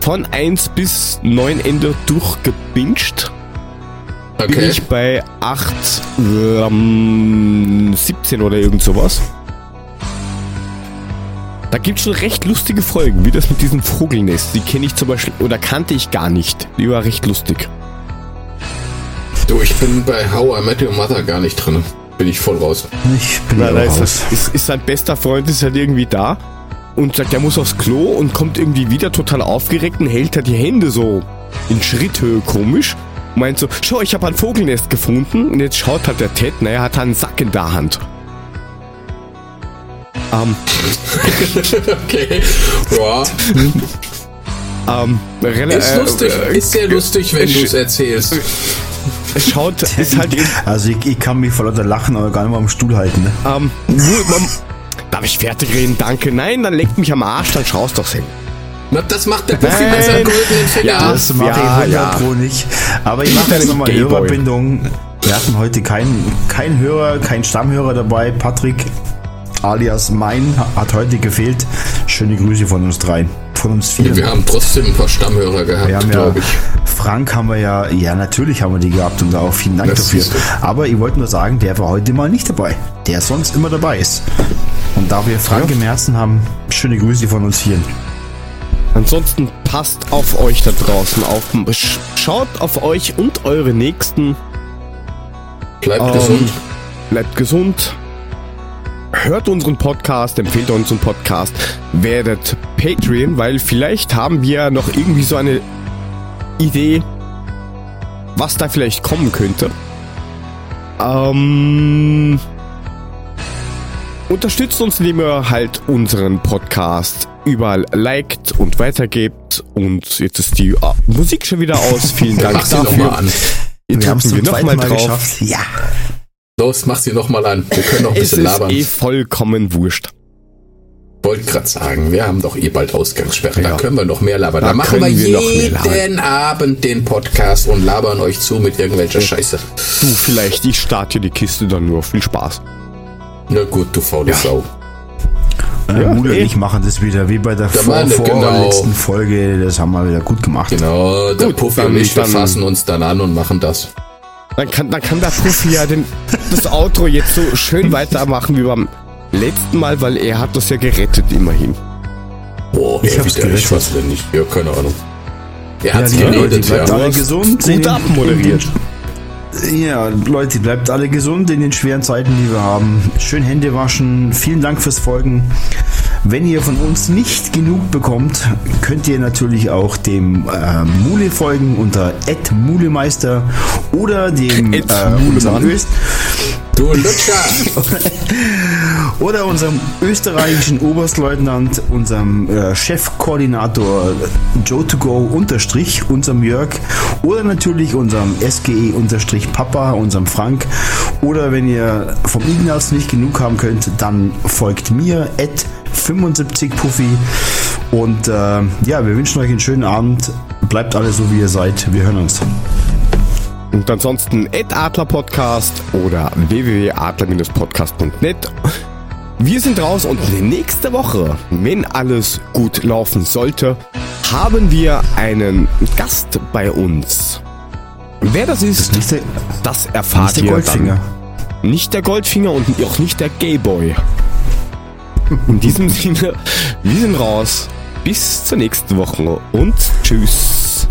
von 1 bis 9 Ende durchgebinged. Bin okay. ich bei 8, ähm, 17 oder irgend sowas. Da gibt's schon recht lustige Folgen, wie das mit diesem Vogelnest. Die kenne ich zum Beispiel, oder kannte ich gar nicht. Die war recht lustig. Du, ich bin bei How I Met Your Mother gar nicht drin. Bin ich voll raus. ich bin Na, da auch ist, raus. ist, ist sein bester Freund, ist halt irgendwie da und sagt, er muss aufs Klo und kommt irgendwie wieder total aufgeregt und hält halt die Hände so in Schritthöhe komisch. Und meint so, schau, ich habe ein Vogelnest gefunden und jetzt schaut halt der Ted, naja, hat einen Sack in der Hand. Ähm, *laughs* okay. Ja. ähm, Ist äh, lustig. äh, Ist sehr lustig, wenn äh, du es erzählst. Es schaut, *laughs* ist halt Also ich, ich kann mich vor lauter Lachen aber gar nicht mehr am Stuhl halten. Ne? ähm, nur, man, darf ich fertig reden? Danke. Nein, dann leckt mich am Arsch, dann schaust doch hin. Na, das macht der Puffy mit seinem goldenen Finger. Ja. Das mache ja, ich 100 ja. Pro nicht. Aber ich mache jetzt nochmal. Hörerbindung. Wir hatten heute keinen kein Hörer, kein Stammhörer dabei. Patrick alias Mein hat heute gefehlt. Schöne Grüße von uns dreien. Von uns vier. Wir haben trotzdem ein paar Stammhörer gehabt, ja, glaube ich. Frank haben wir ja, ja natürlich haben wir die gehabt und auch vielen Dank Das dafür. Aber ich wollte nur sagen, der war heute mal nicht dabei, der sonst immer dabei ist. Und da wir Frank im Herzen haben, schöne Grüße von uns vieren. Ansonsten passt auf euch da draußen auf. Sch- Schaut auf euch und eure Nächsten. Bleibt Ähm, gesund. Bleibt gesund. Hört unseren Podcast, empfehlt unseren Podcast, werdet Patreon, weil vielleicht haben wir noch irgendwie so eine Idee, was da vielleicht kommen könnte. Ähm, unterstützt uns, indem ihr halt unseren Podcast überall liked und weitergebt. Und jetzt ist die ah, Musik schon wieder aus. Vielen *laughs* Dank dafür. Jetzt haben wir nochmal Mal drauf. geschafft. Ja. Los, mach sie nochmal an. Wir können noch ein Es bisschen ist labern. eh vollkommen wurscht. wollte gerade sagen, wir haben doch eh bald Ausgangssperre. Ja. Da können wir noch mehr labern. Da, Da machen wir, können wir jeden Abend den Podcast und labern euch zu mit irgendwelcher Scheiße. Du, vielleicht, ich starte hier die Kiste dann nur. Viel Spaß. Na gut, du faule Sau. Äh, Ja, Mule eh. und ich machen das wieder wie bei der Der vor, Mann, vor genau. letzten Folge. Das haben wir wieder gut gemacht. Genau, der Gut, Puffy dann- und ich, wir dann- fassen uns dann an und machen das. Dann kann, dann kann der Profi ja den, das Outro jetzt so schön weitermachen wie beim letzten Mal, weil er hat das ja gerettet immerhin. Boah, Ich hab's wieder, ich gerettet. weiß nicht. Ja, keine Ahnung. Er Ja, hat's die Leute, bleibt ja. alle gesund. gut abmoderiert. *laughs* Ja, Leute, bleibt alle gesund in den schweren Zeiten, die wir haben. Schön Hände waschen. Vielen Dank fürs Folgen. Wenn ihr von uns nicht genug bekommt, könnt ihr natürlich auch dem äh, Mule folgen unter @mulemeister oder dem Ed äh. Öst Du *laughs* Lutscher! *laughs* oder unserem österreichischen Oberstleutnant, unserem äh, Chefkoordinator Joe2Go unterstrich, unserem Jörg oder natürlich unserem SGE unterstrich Papa, unserem Frank oder wenn ihr vom Ignaz nicht genug haben könnt, dann folgt mir at 75 Puffy und äh, ja, wir wünschen euch einen schönen Abend. Bleibt alle so wie ihr seid. Wir hören uns. Und ansonsten Adler Podcast oder www.adler-podcast.net. Wir sind raus und nächste Woche, wenn alles gut laufen sollte, haben wir einen Gast bei uns. Wer das ist, Nicht der, das nicht erfahrt der ihr Goldfinger. dann. Nicht der Goldfinger und auch nicht der Gayboy. In diesem *laughs* Sinne, wir sind raus. Bis zur nächsten Woche und tschüss.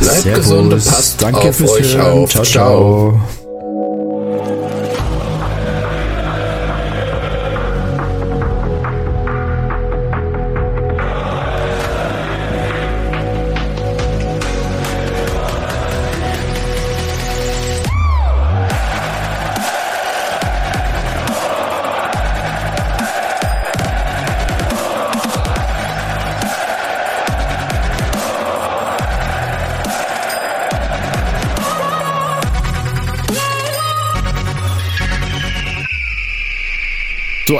Bleibt Servus. gesund und passt Danke auf fürs euch Hören. auf. Ciao. ciao.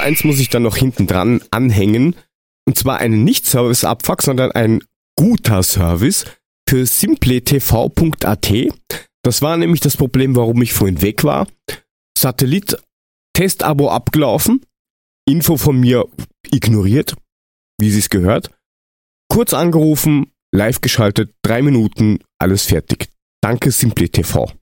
Eins muss ich dann noch hinten dran anhängen. Und zwar einen Nicht-Service-Abfuck, sondern ein guter Service für simpletv.at. Das war nämlich das Problem, warum ich vorhin weg war. Satellit, Testabo abgelaufen, Info von mir ignoriert, wie sie es gehört. Kurz angerufen, live geschaltet, drei Minuten, alles fertig. Danke, SimpleTV.